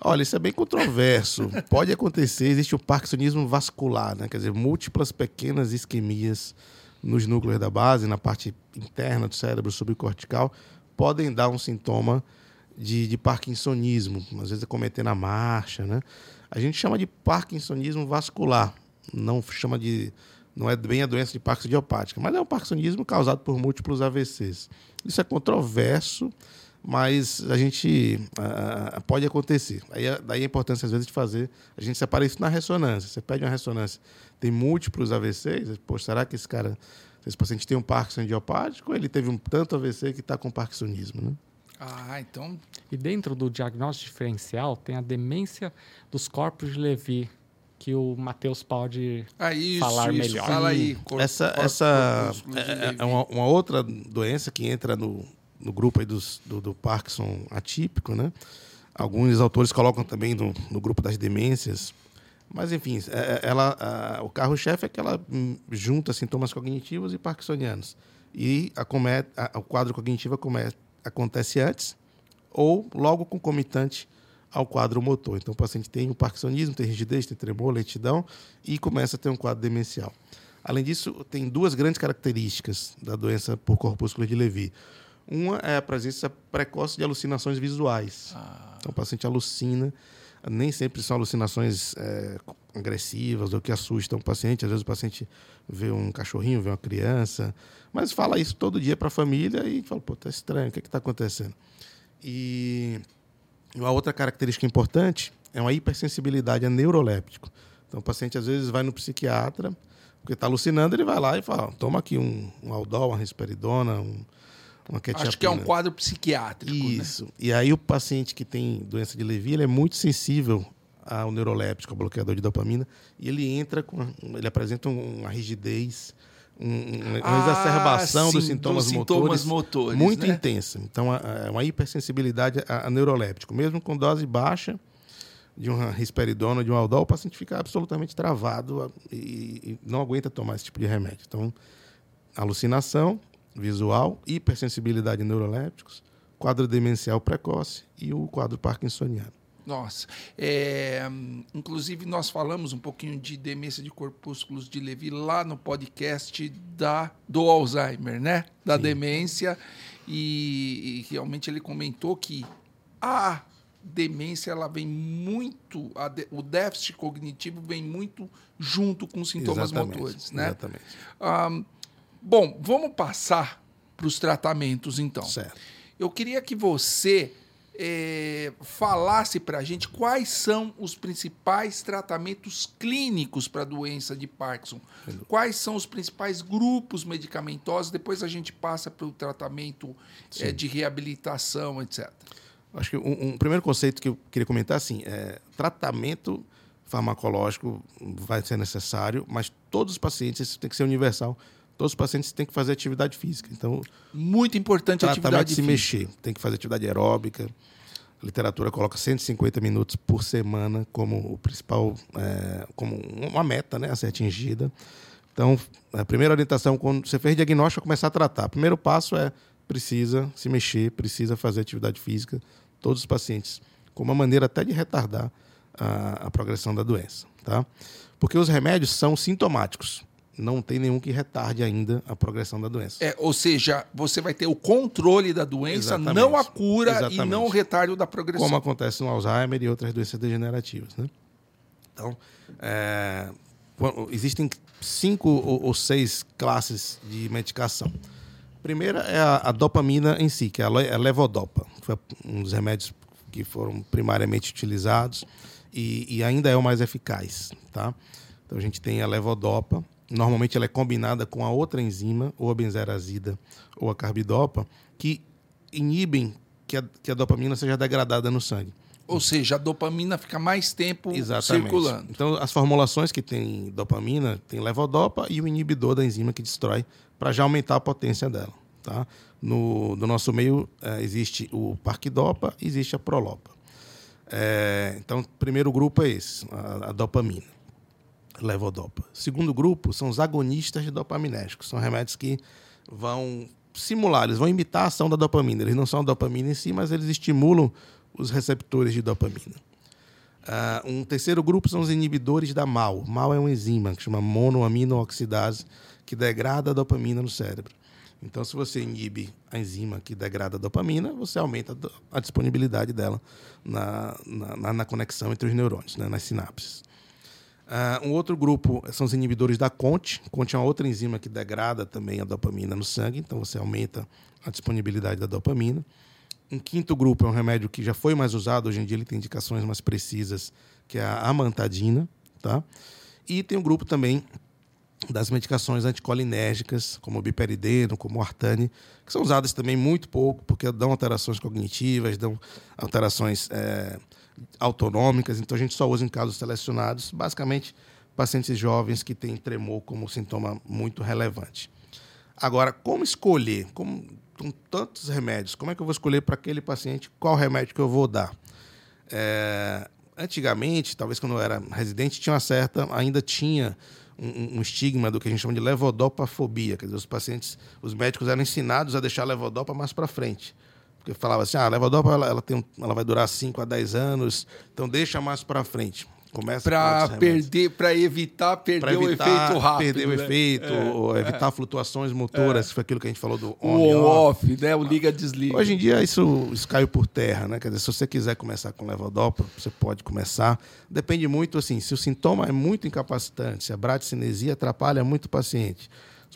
Olha, isso é bem controverso. pode acontecer, existe o parkinsonismo vascular, né? quer dizer, múltiplas pequenas isquemias nos núcleos da base, na parte interna do cérebro subcortical, podem dar um sintoma de, de parkinsonismo, às vezes é cometer na marcha, né? A gente chama de parkinsonismo vascular, não chama de não é bem a doença de Parkinson idiopática, mas é um parkinsonismo causado por múltiplos AVCs. Isso é controverso, mas a gente uh, pode acontecer. Aí, daí a importância às vezes de fazer, a gente separa isso na ressonância. Você pede uma ressonância tem múltiplos AVCs, pô, será que esse cara, esse paciente tem um Parkinson idiopático ou ele teve um tanto AVC que está com Parkinsonismo, né? Ah, então. E dentro do diagnóstico diferencial tem a demência dos corpos de Levy, que o Matheus pode ah, isso, falar isso. melhor. Fala aí. Corpo, essa corpo, essa é, é uma, uma, outra doença que entra no, no grupo aí dos, do, do Parkinson atípico, né? Alguns autores colocam também no, no grupo das demências mas, enfim, é, é, ela, a, o carro-chefe é que ela hum, junta sintomas cognitivos e parkinsonianos. E a, a, o quadro cognitivo acontece antes ou logo concomitante ao quadro motor. Então, o paciente tem o parkinsonismo, tem rigidez, tem tremor, lentidão e começa a ter um quadro demencial. Além disso, tem duas grandes características da doença por corpúsculo de Levy. Uma é a presença precoce de alucinações visuais. Ah. Então, o paciente alucina, nem sempre são alucinações é, agressivas ou que assustam o paciente. Às vezes o paciente vê um cachorrinho, vê uma criança, mas fala isso todo dia para a família e fala, pô, tá estranho, o que é está acontecendo? E uma outra característica importante é uma hipersensibilidade a neuroléptico. Então, o paciente às vezes vai no psiquiatra, porque está alucinando, ele vai lá e fala, toma aqui um, um Aldol, uma risperidona, um, uma quetiapina. Acho que é um quadro psiquiátrico. Né? Isso. Né? E aí o paciente que tem doença de Levy, ele é muito sensível ao neuroléptico, ao bloqueador de dopamina, e ele entra com, ele apresenta uma rigidez, uma ah, exacerbação sim, dos sintomas, dos sintomas motores, motores, muito né? intensa. Então, é uma hipersensibilidade a, a neuroléptico. Mesmo com dose baixa de uma risperidona, de um aldol, o paciente fica absolutamente travado e, e não aguenta tomar esse tipo de remédio. Então, alucinação visual, hipersensibilidade a neurolépticos, quadro demencial precoce e o quadro parkinsoniano. Nossa. É, inclusive, nós falamos um pouquinho de demência de corpúsculos de Levi lá no podcast da, do Alzheimer, né? Da Sim. demência. E, e, realmente ele comentou que a demência ela vem muito, de, o déficit cognitivo vem muito junto com os sintomas exatamente, motores, né? Exatamente. Um, bom, vamos passar para os tratamentos, então. Certo. Eu queria que você é, falasse para a gente quais são os principais tratamentos clínicos para a doença de Parkinson, quais são os principais grupos medicamentosos, depois a gente passa para o tratamento é, de reabilitação, etc. Acho que um, um, primeiro conceito que eu queria comentar assim, é tratamento farmacológico vai ser necessário, mas todos os pacientes, isso tem que ser universal, todos os pacientes têm que fazer atividade física. Então, muito importante a atividade se mexer, tem que fazer atividade aeróbica. A literatura coloca 150 minutos por semana como o principal, é, como uma meta, né, a ser atingida. Então, a primeira orientação quando você fez diagnóstico, é começar a tratar. O primeiro passo é precisa se mexer, precisa fazer atividade física. Todos os pacientes, com uma maneira até de retardar a, a progressão da doença, tá? Porque os remédios são sintomáticos não tem nenhum que retarde ainda a progressão da doença. É, ou seja, você vai ter o controle da doença, Exatamente. não a cura Exatamente. e não o retardo da progressão. Como acontece no Alzheimer e outras doenças degenerativas. Né? Então, é, existem cinco ou seis classes de medicação. A primeira é a, a dopamina em si, que é a levodopa. Foi um dos remédios que foram primariamente utilizados e, e ainda é o mais eficaz. Tá? Então, a gente tem a levodopa, Normalmente ela é combinada com a outra enzima, ou a benzerazida ou a carbidopa, que inibem que a, que a dopamina seja degradada no sangue. Ou seja, a dopamina fica mais tempo Exatamente. circulando. Então, as formulações que tem dopamina tem levodopa e o inibidor da enzima que destrói, para já aumentar a potência dela. Tá? No, no nosso meio é, existe o parquidopa e existe a prolopa. É, então, o primeiro grupo é esse, a, a dopamina levodopa. Segundo grupo são os agonistas de dopaminérgicos. São remédios que vão simular, eles vão imitar a ação da dopamina. Eles não são a dopamina em si, mas eles estimulam os receptores de dopamina. Uh, um terceiro grupo são os inibidores da MAO. MAO é uma enzima que chama monoaminooxidase, que degrada a dopamina no cérebro. Então, se você inibe a enzima que degrada a dopamina, você aumenta a disponibilidade dela na, na, na conexão entre os neurônios, né, nas sinapses. Uh, um outro grupo são os inibidores da CONT. CONT é uma outra enzima que degrada também a dopamina no sangue, então você aumenta a disponibilidade da dopamina. Um quinto grupo é um remédio que já foi mais usado, hoje em dia ele tem indicações mais precisas, que é a amantadina. Tá? E tem um grupo também das medicações anticolinérgicas, como o biperideno, como o artane, que são usadas também muito pouco, porque dão alterações cognitivas, dão alterações é, autonômicas, então a gente só usa em casos selecionados, basicamente pacientes jovens que têm tremor como sintoma muito relevante. Agora, como escolher? Como, com tantos remédios, como é que eu vou escolher para aquele paciente qual remédio que eu vou dar? É, antigamente, talvez quando eu era residente, tinha uma certa, ainda tinha um, um, estigma do que a gente chama de levodopafobia, quer dizer, os pacientes, os médicos eram ensinados a deixar a levodopa mais para frente Porque falava assim, ah, a levodopa ela, ela, tem ela vai durar 5 a 10 anos, então deixa mais para frente. Começa para perder, para evitar perder pra evitar o efeito rápido. Perder né? o efeito, é, evitar é. flutuações motoras, é. foi aquilo que a gente falou do on o off, né? O liga-desliga. Hoje em dia isso, isso caiu por terra, né? Quer dizer, se você quiser começar com levodopa, você pode começar. Depende muito, assim, se o sintoma é muito incapacitante, se a bradicinesia atrapalha muito o paciente.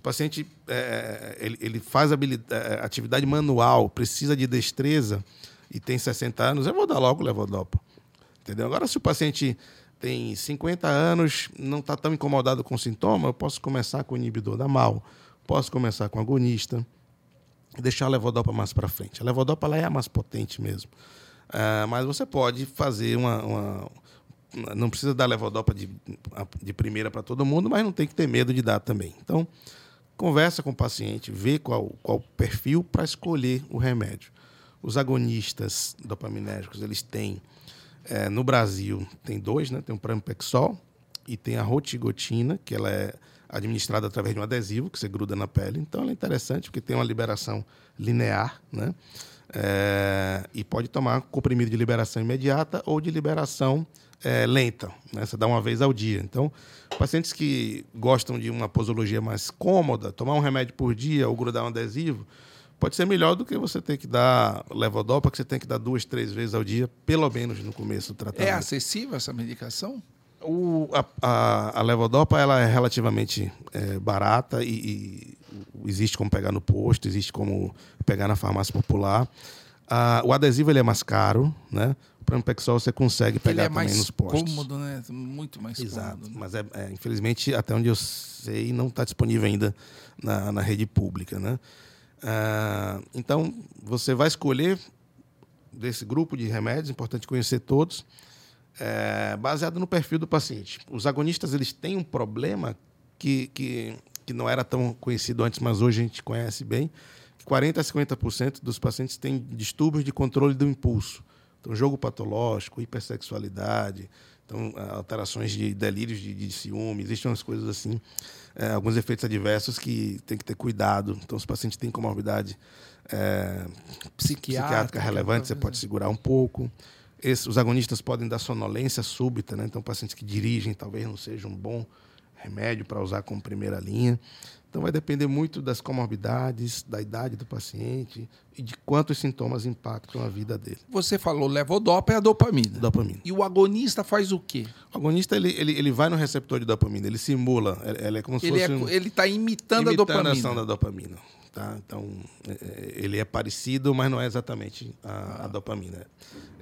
O paciente é, ele, ele, faz é, atividade manual, precisa de destreza e tem 60 anos, eu vou dar logo levodopa. Entendeu? Agora, se o paciente tem 50 anos, não está tão incomodado com o sintoma, eu posso começar com o inibidor da mal, posso começar com agonista, deixar a levodopa mais para frente. A levodopa ela é a mais potente mesmo. Uh, mas você pode fazer uma, uma não precisa dar levodopa de, de primeira para todo mundo, mas não tem que ter medo de dar também. Então, conversa com o paciente, vê qual, qual perfil para escolher o remédio. Os agonistas dopaminérgicos, eles têm é, no Brasil tem dois, né? Tem o Prampexol e tem a rotigotina, que ela é administrada através de um adesivo que você gruda na pele. Então ela é interessante porque tem uma liberação linear, né? É, e pode tomar comprimido de liberação imediata ou de liberação é, lenta. Né? Você dá uma vez ao dia. Então, pacientes que gostam de uma posologia mais cômoda, tomar um remédio por dia ou grudar um adesivo, pode ser melhor do que você ter que dar levodopa, que você tem que dar duas, três vezes ao dia, pelo menos no começo do tratamento. É acessível essa medicação? O, a, a, a, levodopa ela é relativamente é, barata e, e, existe como pegar no posto, existe como pegar na farmácia popular. Ah, o adesivo ele é mais caro, né? O Prampexol você consegue pegar ele é também mais nos postos. cômodo, né? Muito mais Exato. cômodo. Né? Mas é, é, infelizmente, até onde eu sei, não está disponível ainda na, na rede pública, né? Ah, então, você vai escolher desse grupo de remédios, importante conhecer todos, é, baseado no perfil do paciente. Os agonistas eles têm um problema que, que, que não era tão conhecido antes, mas hoje a gente conhece bem, que 40% a 50% dos pacientes têm distúrbios de controle do impulso. Então, jogo patológico, hipersexualidade, então, alterações de delírios de, de ciúme, existem umas coisas assim é, alguns efeitos adversos que tem que ter cuidado. Então, se o paciente tem comorbidade é, psiquiátrica, psiquiátrica relevante, você pode segurar um pouco. Esse, os agonistas podem dar sonolência súbita, né? então pacientes que dirigem talvez não seja um bom remédio para usar como primeira linha. Então vai depender muito das comorbidades, da idade do paciente e de quantos sintomas impactam a vida dele. Você falou levodopa é a dopamina. Dopamina. E o agonista faz o quê? O agonista ele, ele, ele vai no receptor de dopamina, ele simula, ele é como se ele fosse é, um, ele está imitando, imitando a dopamina. a ação da dopamina. Tá? Então é, é, ele é parecido, mas não é exatamente a, a dopamina.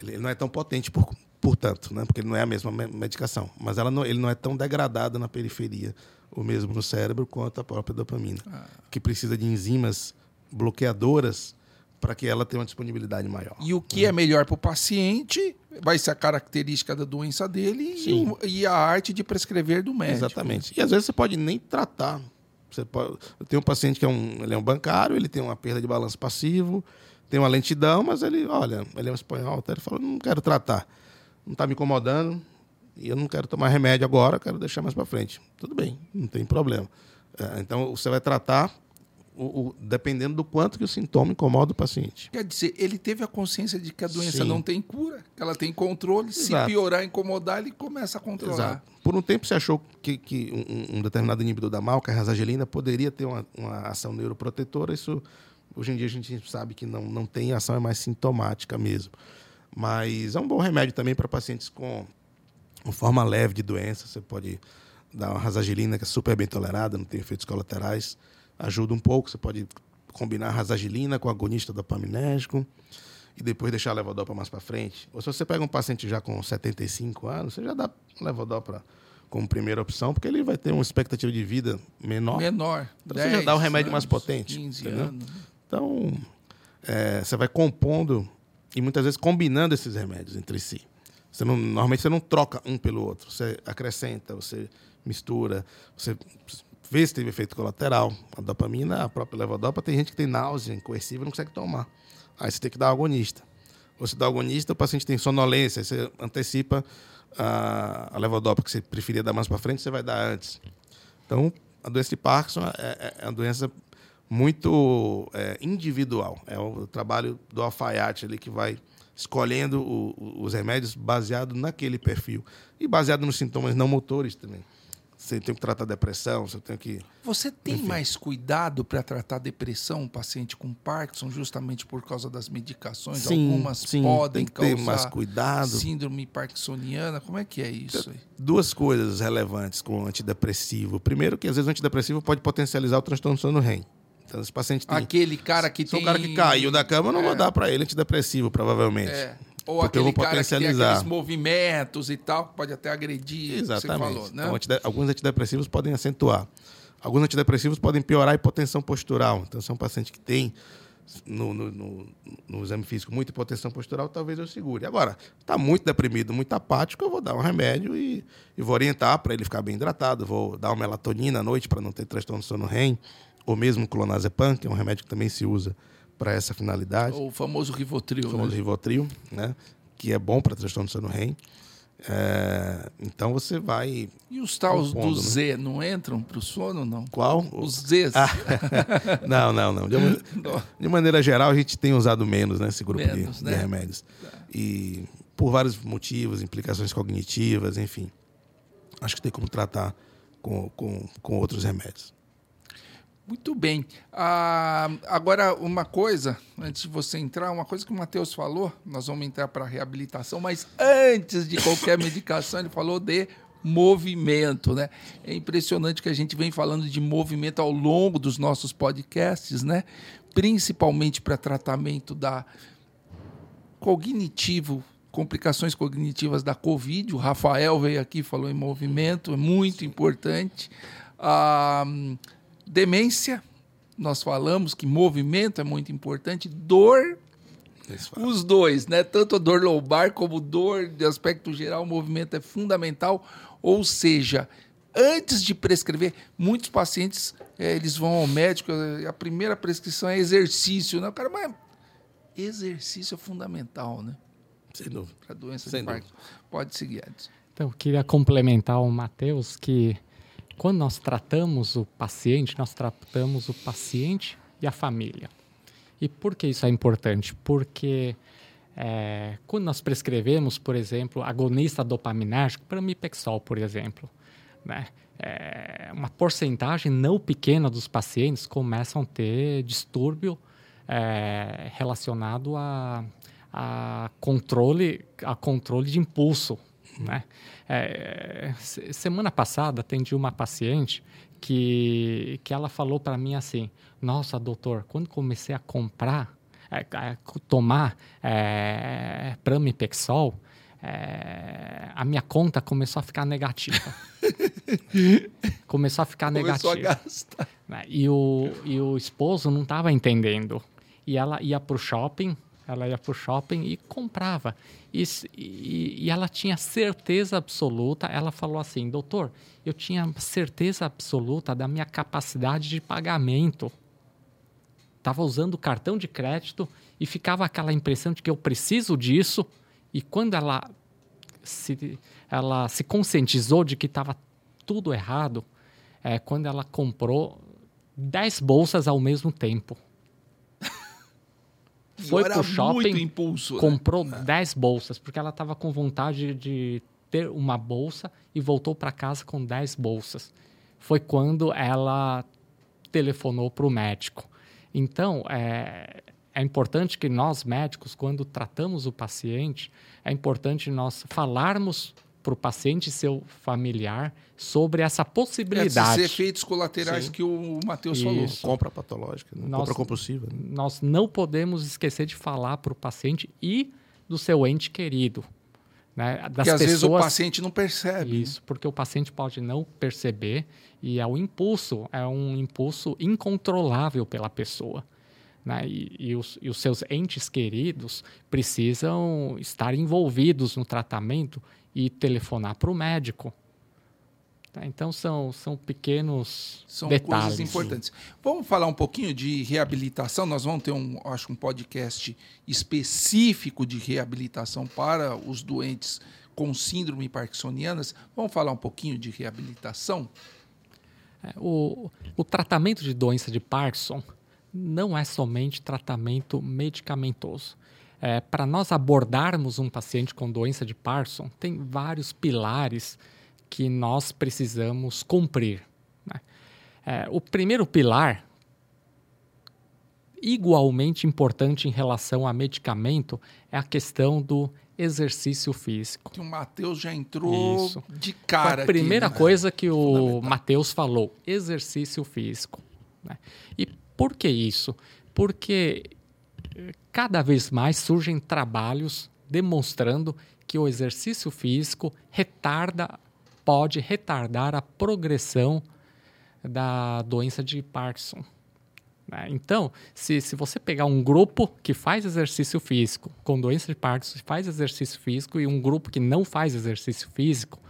Ele não é tão potente por, portanto, né? porque ele não é a mesma medicação, mas ela não, ele não é tão degradado na periferia o mesmo no cérebro quanto a própria dopamina, ah. que precisa de enzimas bloqueadoras para que ela tenha uma disponibilidade maior. E o que né? é melhor para o paciente vai ser a característica da doença dele e, e, a arte de prescrever do médico. Exatamente. E às vezes você pode nem tratar. Você pode, eu tenho um paciente que é um, ele é um bancário, ele tem uma perda de balanço passivo, tem uma lentidão, mas ele, olha, ele é um espanhol, até ele falou, não quero tratar. Não está me incomodando, e eu não quero tomar remédio agora, quero deixar mais para frente. Tudo bem, não tem problema. É, então você vai tratar o, o, dependendo do quanto que o sintoma incomoda o paciente. Quer dizer, ele teve a consciência de que a doença Sim. não tem cura, que ela tem controle. Exato. Se piorar, incomodar, ele começa a controlar. Exato. Por um tempo você achou que, que um, um, determinado inibidor da mal, que a rasagelina, poderia ter uma, uma ação neuroprotetora. Isso, hoje em dia, a gente sabe que não, não tem ação, é mais sintomática mesmo. Mas é um bom remédio também para pacientes com uma forma leve de doença. Você pode dar uma rasagelina, que é super bem tolerada, não tem efeitos colaterais. Ajuda um pouco. Você pode combinar rasagelina com agonista dopaminérgico e depois deixar a levodopa mais para frente. Ou se você pega um paciente já com 75 anos, você já dá levodopa como primeira opção, porque ele vai ter uma expectativa de vida menor. Menor. Então você já dá o um remédio anos, mais potente. 15 entendeu? anos. Então, é, você vai compondo e muitas vezes combinando esses remédios entre si. Você não, normalmente você não troca um pelo outro. Você acrescenta, você mistura, você vê se teve efeito colateral. A dopamina, a própria levodopa, tem gente que tem náusea incoercível e não consegue tomar. Aí você tem que dar agonista. Você dá agonista, o paciente tem sonolência, você antecipa a, a levodopa que você preferia dar mais para frente, você vai dar antes. Então, a doença de Parkinson é, é, é uma doença muito é, individual. É o trabalho do alfaiate ali que vai escolhendo o, os remédios baseado naquele perfil e baseado nos sintomas não motores também. Você tem que tratar depressão, você tem que. Você tem Enfim. mais cuidado para tratar depressão, um paciente com Parkinson, justamente por causa das medicações? Sim, Algumas sim, podem tem que ter causar mais cuidado. síndrome parkinsoniana. Como é que é isso aí? Duas coisas relevantes com o antidepressivo. Primeiro, que às vezes o antidepressivo pode potencializar o transtorno do sono REM. Então, esse paciente tem... Aquele cara que se tem... um cara que caiu da cama, eu não é. vou dar para ele antidepressivo, provavelmente. É. Ou aquele cara que tem aqueles movimentos e tal, que pode até agredir, Exatamente. falou, né? Então, antide alguns antidepressivos podem acentuar. Alguns antidepressivos podem piorar a hipotensão postural. Então, se é um paciente que tem no, no, no, no, exame físico muita hipotensão postural, talvez eu segure. Agora, está muito deprimido, muito apático, eu vou dar um remédio e, e vou orientar para ele ficar bem hidratado. Vou dar uma melatonina à noite para não ter transtorno do sono REM, ou mesmo clonazepam, que é um remédio que também se usa para essa finalidade. O famoso Rivotril. O famoso né? Rivotril, né? que é bom para transtorno do sono REM. É, então você vai. E os taus do né? Z não entram para o sono, não? Qual? Os Zs. Ah, não, não, não. De, uma, de, maneira geral, a gente tem usado menos né, esse grupo menos, de, né? de, remédios. Tá. E por vários motivos, implicações cognitivas, enfim. Acho que tem como tratar com, com, com outros remédios. Muito bem. Ah, agora, uma coisa, antes de você entrar, uma coisa que o Matheus falou, nós vamos entrar para a reabilitação, mas antes de qualquer medicação, ele falou de movimento, né? É impressionante que a gente vem falando de movimento ao longo dos nossos podcasts, né? Principalmente para tratamento da cognitivo, complicações cognitivas da Covid. O Rafael veio aqui falou em movimento, é muito importante. Ah, Demência, nós falamos que movimento é muito importante, dor, os dois, né? Tanto a dor lombar como dor de aspecto geral, o movimento é fundamental. Ou seja, antes de prescrever, muitos pacientes é, eles vão ao médico, a primeira prescrição é exercício, né? O cara, mas exercício é fundamental, né? Sem dúvida. Para doença Sem de Parkinson. Pode seguir, Edson. Então, eu queria complementar o Matheus que quando nós tratamos o paciente, nós tratamos o paciente e a família. E por que isso é importante? Porque é, quando nós prescrevemos, por exemplo, agonista dopaminérgico, para mipexol, por exemplo, né, é, uma porcentagem não pequena dos pacientes começam a ter distúrbio é, relacionado a, a, controle, a controle de impulso. Né? É, semana passada atendi uma paciente que, que ela falou para mim assim: Nossa, doutor, quando comecei a comprar, é, a tomar é, Pramipexol, é, a minha conta começou a ficar negativa. começou a ficar começou negativa. A gastar. Né? E, o, e o esposo não estava entendendo. E ela ia para o shopping ela ia para o shopping e comprava. E, e, e, ela tinha certeza absoluta. Ela falou assim: doutor, eu tinha certeza absoluta da minha capacidade de pagamento. Estava usando o cartão de crédito e ficava aquela impressão de que eu preciso disso. E quando ela se, ela se conscientizou de que estava tudo errado, é quando ela comprou 10 bolsas ao mesmo tempo foi pro shopping, né? comprou 10 é. bolsas, porque ela estava com vontade de ter uma bolsa e voltou para casa com 10 bolsas. Foi quando ela telefonou para o médico. Então, é, é importante que nós médicos, quando tratamos o paciente, é importante nós falarmos para o paciente e seu familiar sobre essa possibilidade. Esses efeitos colaterais Sim. que o Matheus falou. Compra patológica, né? nós, compra compulsiva. Né? Nós não podemos esquecer de falar para o paciente e do seu ente querido. Né? Das porque às vezes o paciente não percebe. Né? Isso, porque o paciente pode não perceber e é o impulso, é um impulso incontrolável pela pessoa. Né? E, e, os, e os seus entes queridos precisam estar envolvidos no tratamento e telefonar para o médico. Tá? Então são, são pequenos são detalhes. coisas importantes. Vamos falar um pouquinho de reabilitação. Nós vamos ter um, acho um podcast específico de reabilitação para os doentes com síndrome parkinsonianas. Vamos falar um pouquinho de reabilitação. É, o, o tratamento de doença de Parkinson não é somente tratamento medicamentoso. É, Para nós abordarmos um paciente com doença de Parkinson, tem vários pilares que nós precisamos cumprir. Né? É, o primeiro pilar, igualmente importante em relação a medicamento, é a questão do exercício físico. Que o Matheus já entrou Isso. de cara Foi a primeira aqui, né? coisa que o Matheus falou, exercício físico. né? E por que isso? Porque cada vez mais surgem trabalhos demonstrando que o exercício físico retarda, pode retardar a progressão da doença de Parkinson. né? Então, se, se você pegar um grupo que faz exercício físico com doença de Parkinson, faz exercício físico, e um grupo que não faz exercício físico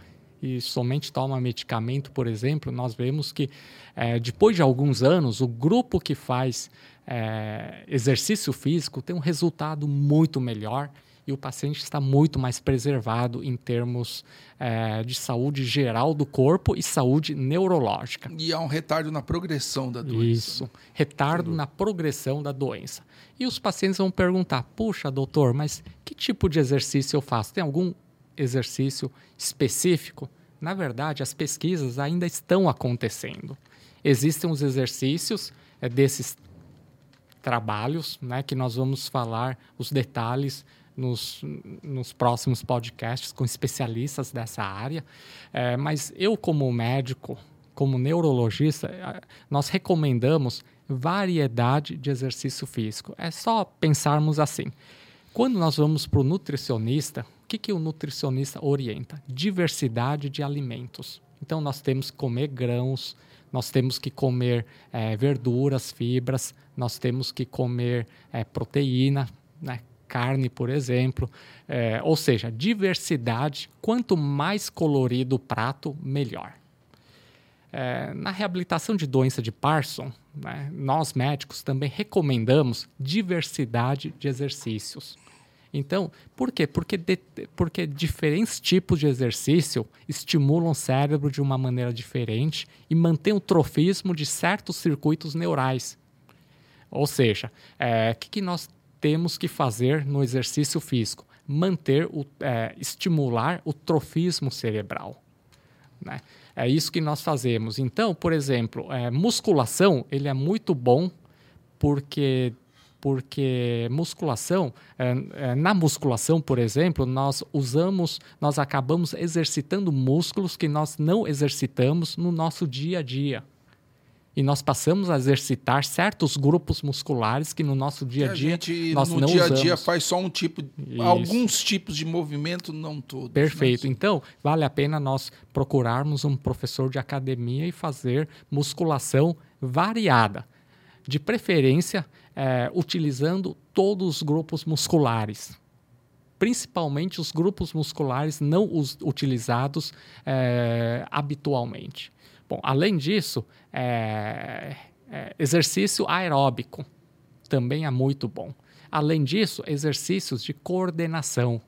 e somente toma medicamento, por exemplo, nós vemos que eh, depois de alguns anos, o grupo que faz eh, exercício físico tem um resultado muito melhor e o paciente está muito mais preservado em termos eh, de saúde geral do corpo e saúde neurológica. E há um retardo na progressão da doença. Isso. Retardo na progressão da doença. E os pacientes vão perguntar: puxa, doutor, mas que tipo de exercício eu faço? Tem algum exercício específico? Na verdade, as pesquisas ainda estão acontecendo. Existem os exercícios eh, desses trabalhos, né, que nós vamos falar os detalhes nos, nos próximos podcasts com especialistas dessa área. Eh, mas eu, como médico, como neurologista, eh, nós recomendamos variedade de exercício físico. É só pensarmos assim. Quando nós vamos para o nutricionista, o que, que o nutricionista orienta? Diversidade de alimentos. Então, nós temos que comer grãos, nós temos que comer eh, verduras, fibras, nós temos que comer eh, proteína, né? carne, por exemplo. Eh, ou seja, diversidade. Quanto mais colorido o prato, melhor. É, na reabilitação de doença de Parkinson, né, nós médicos também recomendamos diversidade de exercícios. Então, por quê? Porque, de, porque diferentes tipos de exercício estimulam o cérebro de uma maneira diferente e mantêm o trofismo de certos circuitos neurais. Ou seja, é, o que, que nós temos que fazer no exercício físico? Manter, o, é, estimular o trofismo cerebral. Né? É isso que nós fazemos. Então, por exemplo, é, musculação ele é muito bom porque porque musculação é, é, na musculação, por exemplo, nós usamos, nós acabamos exercitando músculos que nós não exercitamos no nosso dia a dia. E nós passamos a exercitar certos grupos musculares que no nosso dia a dia gente, nós no não dia a usamos. dia faz só um tipo, Isso. alguns tipos de movimento, não todos. Perfeito. Então, vale a pena nós procurarmos um professor de academia e fazer musculação variada. De preferência, eh, utilizando todos os grupos musculares. Principalmente os grupos musculares não os utilizados eh, habitualmente. Bom, além disso, eh, eh, exercício aeróbico também é muito bom. Além disso, exercícios de coordenação.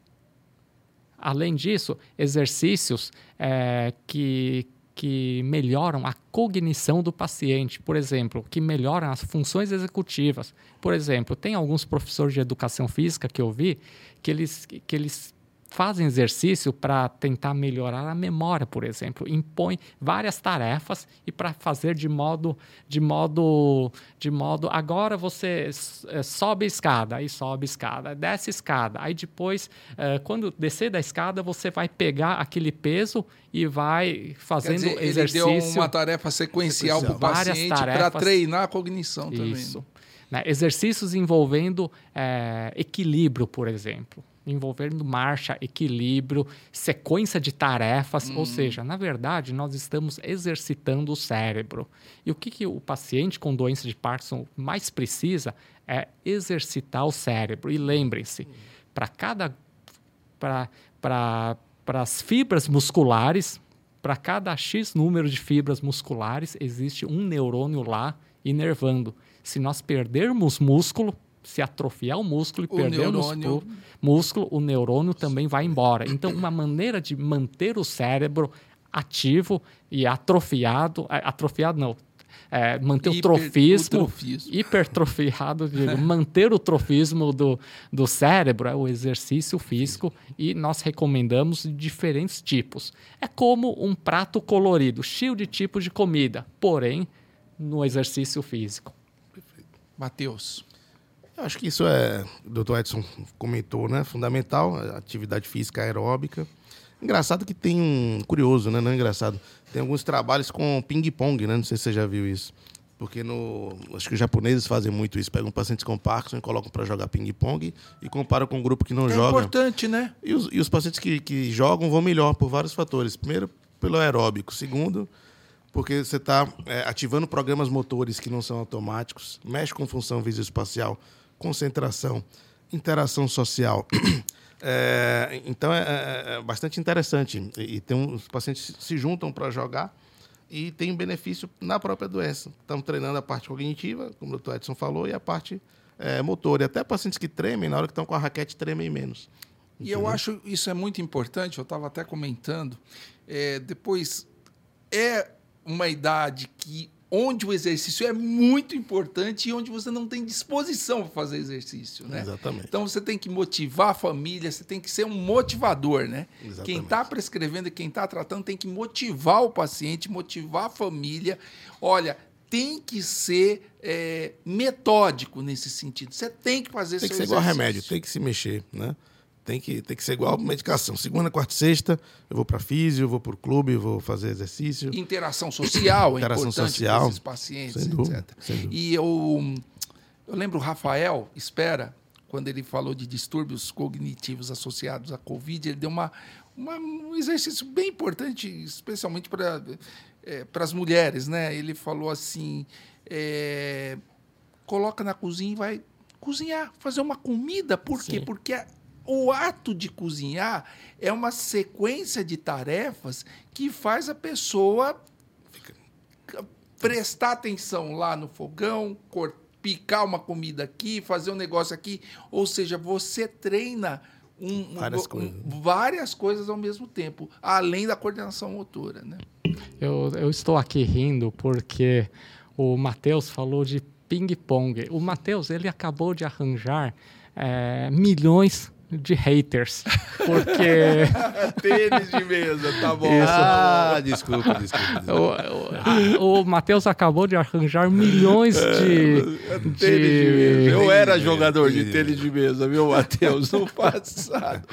Além disso, exercícios eh, que, que melhoram a cognição do paciente, por exemplo, que melhoram as funções executivas. Por exemplo, tem alguns professores de educação física que eu vi que eles, que eles fazem exercício para tentar melhorar a memória, por exemplo, impõe várias tarefas e para fazer de modo de modo de modo agora você eh, sobe a escada, aí sobe a escada, desce a escada, aí depois eh, quando descer da escada você vai pegar aquele peso e vai Quer fazendo dizer, ele exercício deu uma tarefa sequencial para o paciente para treinar a cognição também. Isso. Né? Exercícios envolvendo eh, equilíbrio, por exemplo. Envolvendo marcha, equilíbrio, sequência de tarefas. Ou seja, na verdade, nós estamos exercitando o cérebro. E o que, que o paciente com doença de Parkinson mais precisa é exercitar o cérebro. E lembrem-se, para cada. Para as fibras musculares, para cada X número de fibras musculares, existe um neurônio lá inervando. Se nós perdermos músculo, se atrofiar o músculo e O perdermos neurônio- pu- músculo, o neurônio também vai embora. Então, uma maneira de manter o cérebro ativo e atrofiado, a- atrofiado não, é, manter o Hiper- trofismo, o trofismo. hipertrofiado, digo, manter o trofismo do, do cérebro é o exercício físico e nós recomendamos diferentes tipos. É como um prato colorido, cheio de tipos de comida, porém no exercício físico. Matheus. Eu acho que isso é, o doutor Edson comentou, né? Fundamental, atividade física aeróbica. Engraçado que tem um. Curioso, né? Não é engraçado. Tem alguns trabalhos com ping-pong, né? Não sei se você já viu isso. Porque no. Acho que os japoneses fazem muito isso. Pegam pacientes com Parkinson e colocam para jogar ping-pong e comparam com um grupo que não É joga. importante, né? E os, e os pacientes que, que jogam vão melhor por vários fatores. Primeiro, pelo aeróbico. Segundo, porque você está ativando programas motores que não são automáticos, mexe com função visoespacial, concentração, interação social. É, então é, é- é bastante interessante. E, tem um- os pacientes se juntam para jogar e tem um benefício na própria doença. Estamos treinando a parte cognitiva, como o doutor Edson falou, e a parte é, motor. E até pacientes que tremem, na hora que estão com a raquete, tremem menos. E eu acho isso é muito importante, eu estava até comentando. é, depois, é uma idade que onde o exercício é muito importante e onde você não tem disposição para fazer exercício, né? Exatamente. Então você tem que motivar a família, você tem que ser um motivador, né? Exatamente. Quem está prescrevendo e quem está tratando tem que motivar o paciente, motivar a família. Olha, tem que ser é, metódico nesse sentido. Você tem que fazer Tem que seu ser igual exercício. remédio, tem que se mexer, né? Tem que, tem que ser igual medicação. Segunda, quarta e sexta, eu vou para físio, eu vou para o clube, eu vou fazer exercício. Interação social é Interação importante social, com esses pacientes, sem dúvida, etc. sem dúvida. E eu, eu lembro o Rafael Espera, quando ele falou de distúrbios cognitivos associados à Covid, ele deu uma, uma- um exercício bem importante, especialmente para para as mulheres. Né? Ele falou assim: é, coloca na cozinha e vai cozinhar, fazer uma comida. Por quê? Sim. Porque a- o ato de cozinhar é uma sequência de tarefas que faz a pessoa prestar atenção lá no fogão, picar uma comida aqui, fazer um negócio aqui. Ou seja, você treina um- Várias um- coisas. várias coisas ao mesmo tempo, além da coordenação motora. Né? Eu, eu estou aqui rindo porque o Matheus falou de ping-pong. O Matheus, ele acabou de arranjar eh, milhões de haters. Porque Tênis de mesa, tá bom. Ah, desculpa, desculpa. desculpa. o, o, o Matheus acabou de arranjar milhões de. Tênis de mesa. Eu era de jogador de tênis de de mesa, viu, Matheus, no passado.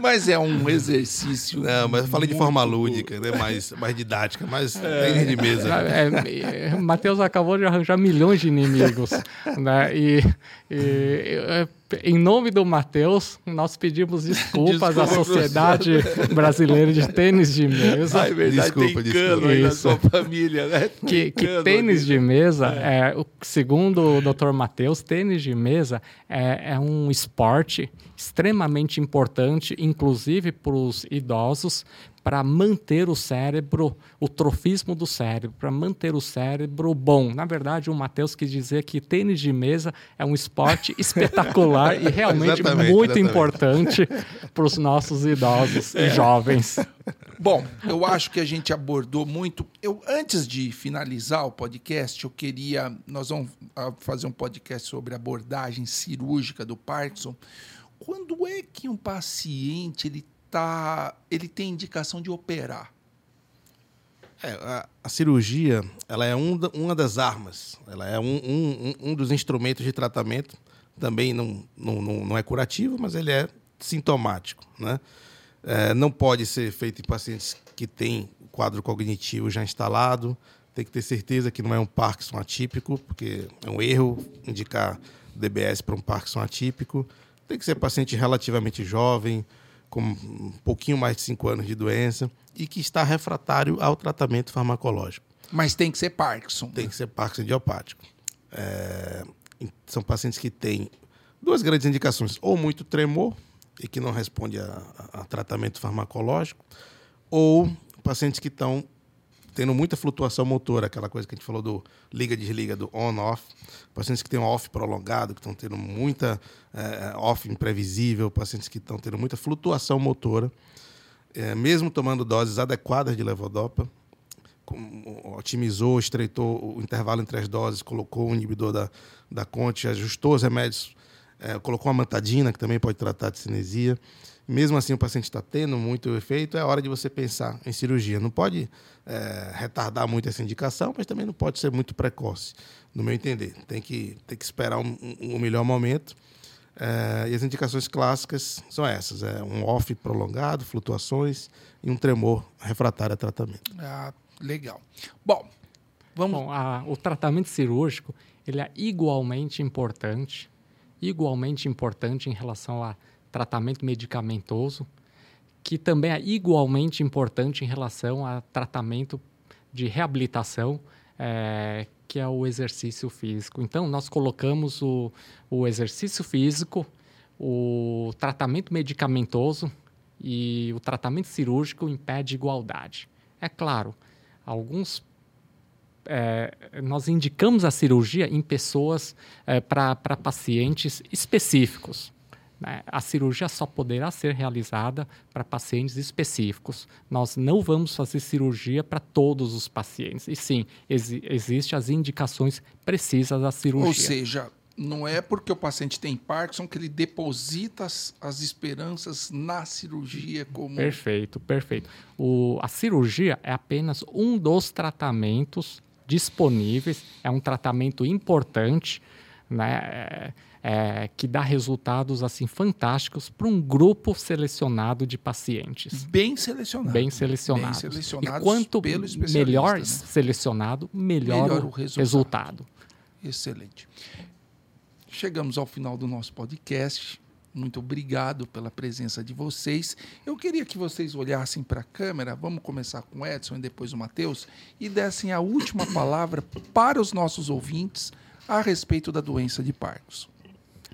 Mas é um exercício. Não, mas eu falei de muito forma bom. lúdica, né? mais, mais didática, mas tênis de mesa. É, é, Matheus acabou de arranjar milhões de inimigos. né? E, e, é, em nome do Matheus, nós pedimos desculpas à Desculpa, Sociedade Brasileira de Tênis de Mesa. Ah, é verdade, Desculpa, tem cano desculpa. aí na Isso. sua família, né? Tem que, que cano tênis de mesa, é. o- segundo o Dr. Matheus, tênis de mesa é, é um esporte extremamente importante, inclusive para os idosos, para manter o cérebro, o trofismo do cérebro, para manter o cérebro bom. Na verdade, o Matheus quis dizer que tênis de mesa é um esporte espetacular e realmente Exatamente, muito exatamente. importante para os nossos idosos e jovens. Bom, eu acho que a gente abordou muito. Eu antes de finalizar o podcast, eu queria nós vamos ah, fazer um podcast sobre abordagem cirúrgica do Parkinson. Quando é que um paciente ele tá, ele tem indicação de operar? É, a, a cirurgia ela é um uma das armas, ela é um, um, um- dos instrumentos de tratamento. Também não, não, não, não é curativo, mas ele é sintomático. Né? É, não pode ser feito em pacientes que têm quadro cognitivo já instalado. Tem que ter certeza que não é um Parkinson atípico, porque é um erro indicar DBS para um Parkinson atípico. Tem que ser paciente relativamente jovem, com um pouquinho mais de 5 anos de doença e que está refratário ao tratamento farmacológico. Mas tem que ser Parkinson. Tem que ser Parkinson idiopático. É, são pacientes que têm duas grandes indicações: ou muito tremor e que não responde a, a- a tratamento farmacológico, ou pacientes que estão tendo muita flutuação motora, aquela coisa que a gente falou do liga-desliga, do on-off. Pacientes que têm off prolongado, que estão tendo muita eh, off imprevisível, pacientes que estão tendo muita flutuação motora, eh, mesmo tomando doses adequadas de levodopa, otimizou, estreitou o intervalo entre as doses, colocou o inibidor da, da Conte, ajustou os remédios, é, colocou a mantadina, que também pode tratar de cinesia. Mesmo assim, o paciente está tendo muito efeito, é hora de você pensar em cirurgia. Não pode é, retardar muito essa indicação, mas também não pode ser muito precoce, no meu entender. Tem que, tem que esperar um, um, um melhor momento. É, e as indicações clássicas são essas: é um off prolongado, flutuações e um tremor refratário a tratamento. Ah, legal. Bom, vamos. Bom, a, o tratamento cirúrgico ele é igualmente importante, igualmente importante em relação a tratamento medicamentoso, que também é igualmente importante em relação a tratamento de reabilitação, é, que é o exercício físico. Então, nós colocamos o, o exercício físico, o tratamento medicamentoso e o tratamento cirúrgico em pé de igualdade. É claro, alguns é, nós indicamos a cirurgia em pessoas é, para pacientes específicos. Né? A cirurgia só poderá ser realizada para pacientes específicos. Nós não vamos fazer cirurgia para todos os pacientes. E sim, exi existem as indicações precisas da cirurgia. Ou seja, não é porque o paciente tem Parkinson que ele deposita as, as esperanças na cirurgia como. Perfeito, perfeito. O, a cirurgia é apenas um dos tratamentos disponíveis, é um tratamento importante, né? É, é, que dá resultados assim fantásticos para um grupo selecionado de pacientes. Bem selecionado. Bem selecionado. Bem selecionados e quanto melhor né? selecionado, melhor, melhor o resultado. resultado. Excelente. Chegamos ao final do nosso podcast. Muito obrigado pela presença de vocês. Eu queria que vocês olhassem para a câmera. Vamos começar com o Edson e depois o Matheus e dessem a última palavra para os nossos ouvintes a respeito da doença de Parkinson.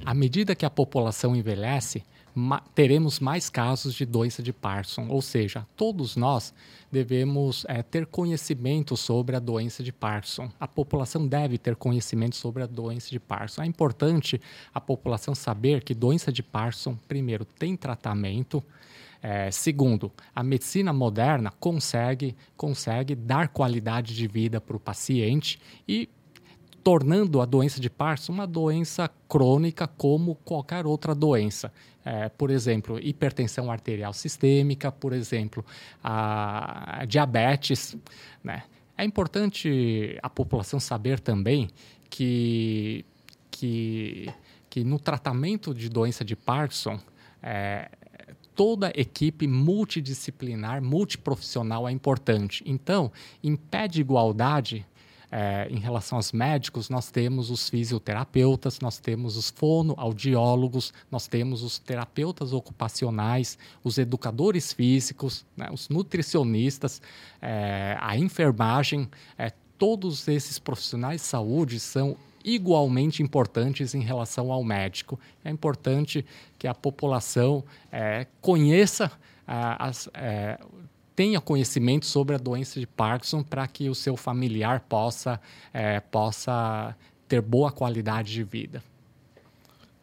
À medida que a população envelhece, ma teremos mais casos de doença de Parkinson, ou seja, todos nós devemos é, ter conhecimento sobre a doença de Parkinson. A população deve ter conhecimento sobre a doença de Parkinson. É importante a população saber que doença de Parkinson, primeiro, tem tratamento. É, segundo, a medicina moderna consegue, consegue dar qualidade de vida para o paciente e tornando a doença de Parkinson uma doença crônica como qualquer outra doença. É, por exemplo, hipertensão arterial sistêmica, por exemplo, a diabetes. Né? É importante a população saber também que, que, que no tratamento de doença de Parkinson, é, toda equipe multidisciplinar, multiprofissional é importante. Então, em pé de igualdade, é, em relação aos médicos, nós temos os fisioterapeutas, nós temos os fonoaudiólogos, nós temos os terapeutas ocupacionais, os educadores físicos, né, os nutricionistas, é, a enfermagem. É, todos esses profissionais de saúde são igualmente importantes em relação ao médico. É importante que a população é, conheça as, é, tenha conhecimento sobre a doença de Parkinson para que o seu familiar possa, é, possa ter boa qualidade de vida.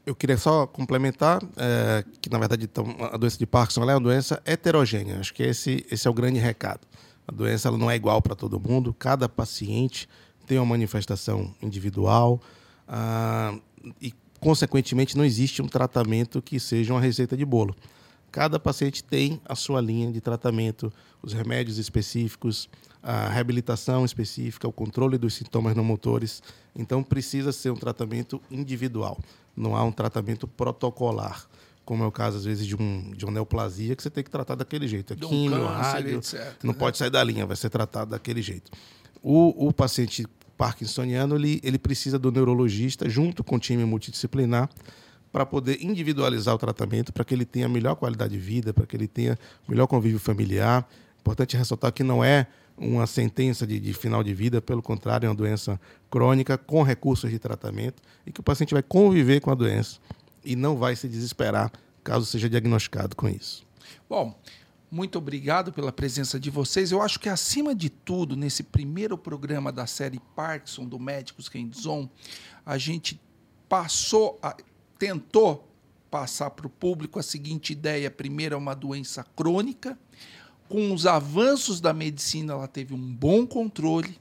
Eu queria só complementar é, que, na verdade, então, a doença de Parkinson é uma doença heterogênea. Acho que esse, esse é o grande recado. A doença ela não é igual para todo mundo. Cada paciente tem uma manifestação individual ah, e, consequentemente, não existe um tratamento que seja uma receita de bolo. Cada paciente tem a sua linha de tratamento, os remédios específicos, a reabilitação específica, o controle dos sintomas não motores. Então, precisa ser um tratamento individual. Não há um tratamento protocolar, como é o caso, às vezes, de, um, de uma neoplasia, que você tem que tratar daquele jeito. É químio, um rádio, não né? pode sair da linha, vai ser tratado daquele jeito. O, o paciente parkinsoniano, ele, ele precisa do neurologista, junto com o time multidisciplinar, para poder individualizar o tratamento, para que ele tenha melhor qualidade de vida, para que ele tenha melhor convívio familiar. Importante ressaltar que não é uma sentença de, de, final de vida, pelo contrário, é uma doença crônica com recursos de tratamento e que o paciente vai conviver com a doença e não vai se desesperar caso seja diagnosticado com isso. Bom, muito obrigado pela presença de vocês. Eu acho que, acima de tudo, nesse primeiro programa da série Parkinson do Médicos Hands-On, a gente passou a tentou passar para o público a seguinte ideia: primeiro, é uma doença crônica, com os avanços da medicina, ela teve um bom controle,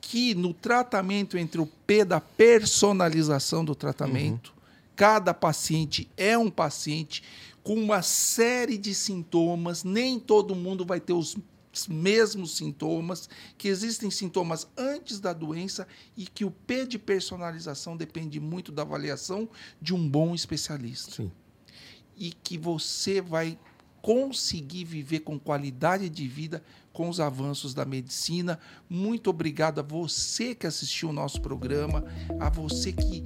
que no tratamento entre o P da personalização do tratamento, uhum. cada paciente é um paciente com uma série de sintomas, nem todo mundo vai ter os mesmos sintomas, que existem sintomas antes da doença e que o P de personalização depende muito da avaliação de um bom especialista. Sim. E que você vai conseguir viver com qualidade de vida com os avanços da medicina. Muito obrigado a você que assistiu o nosso programa, a você que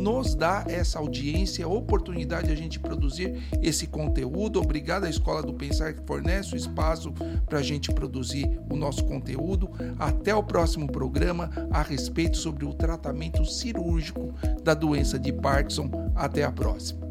nos dá essa audiência, oportunidade de a gente produzir esse conteúdo. Obrigado à Escola do Pensar que fornece o espaço para a gente produzir o nosso conteúdo. Até o próximo programa a respeito sobre o tratamento cirúrgico da doença de Parkinson. Até a próxima.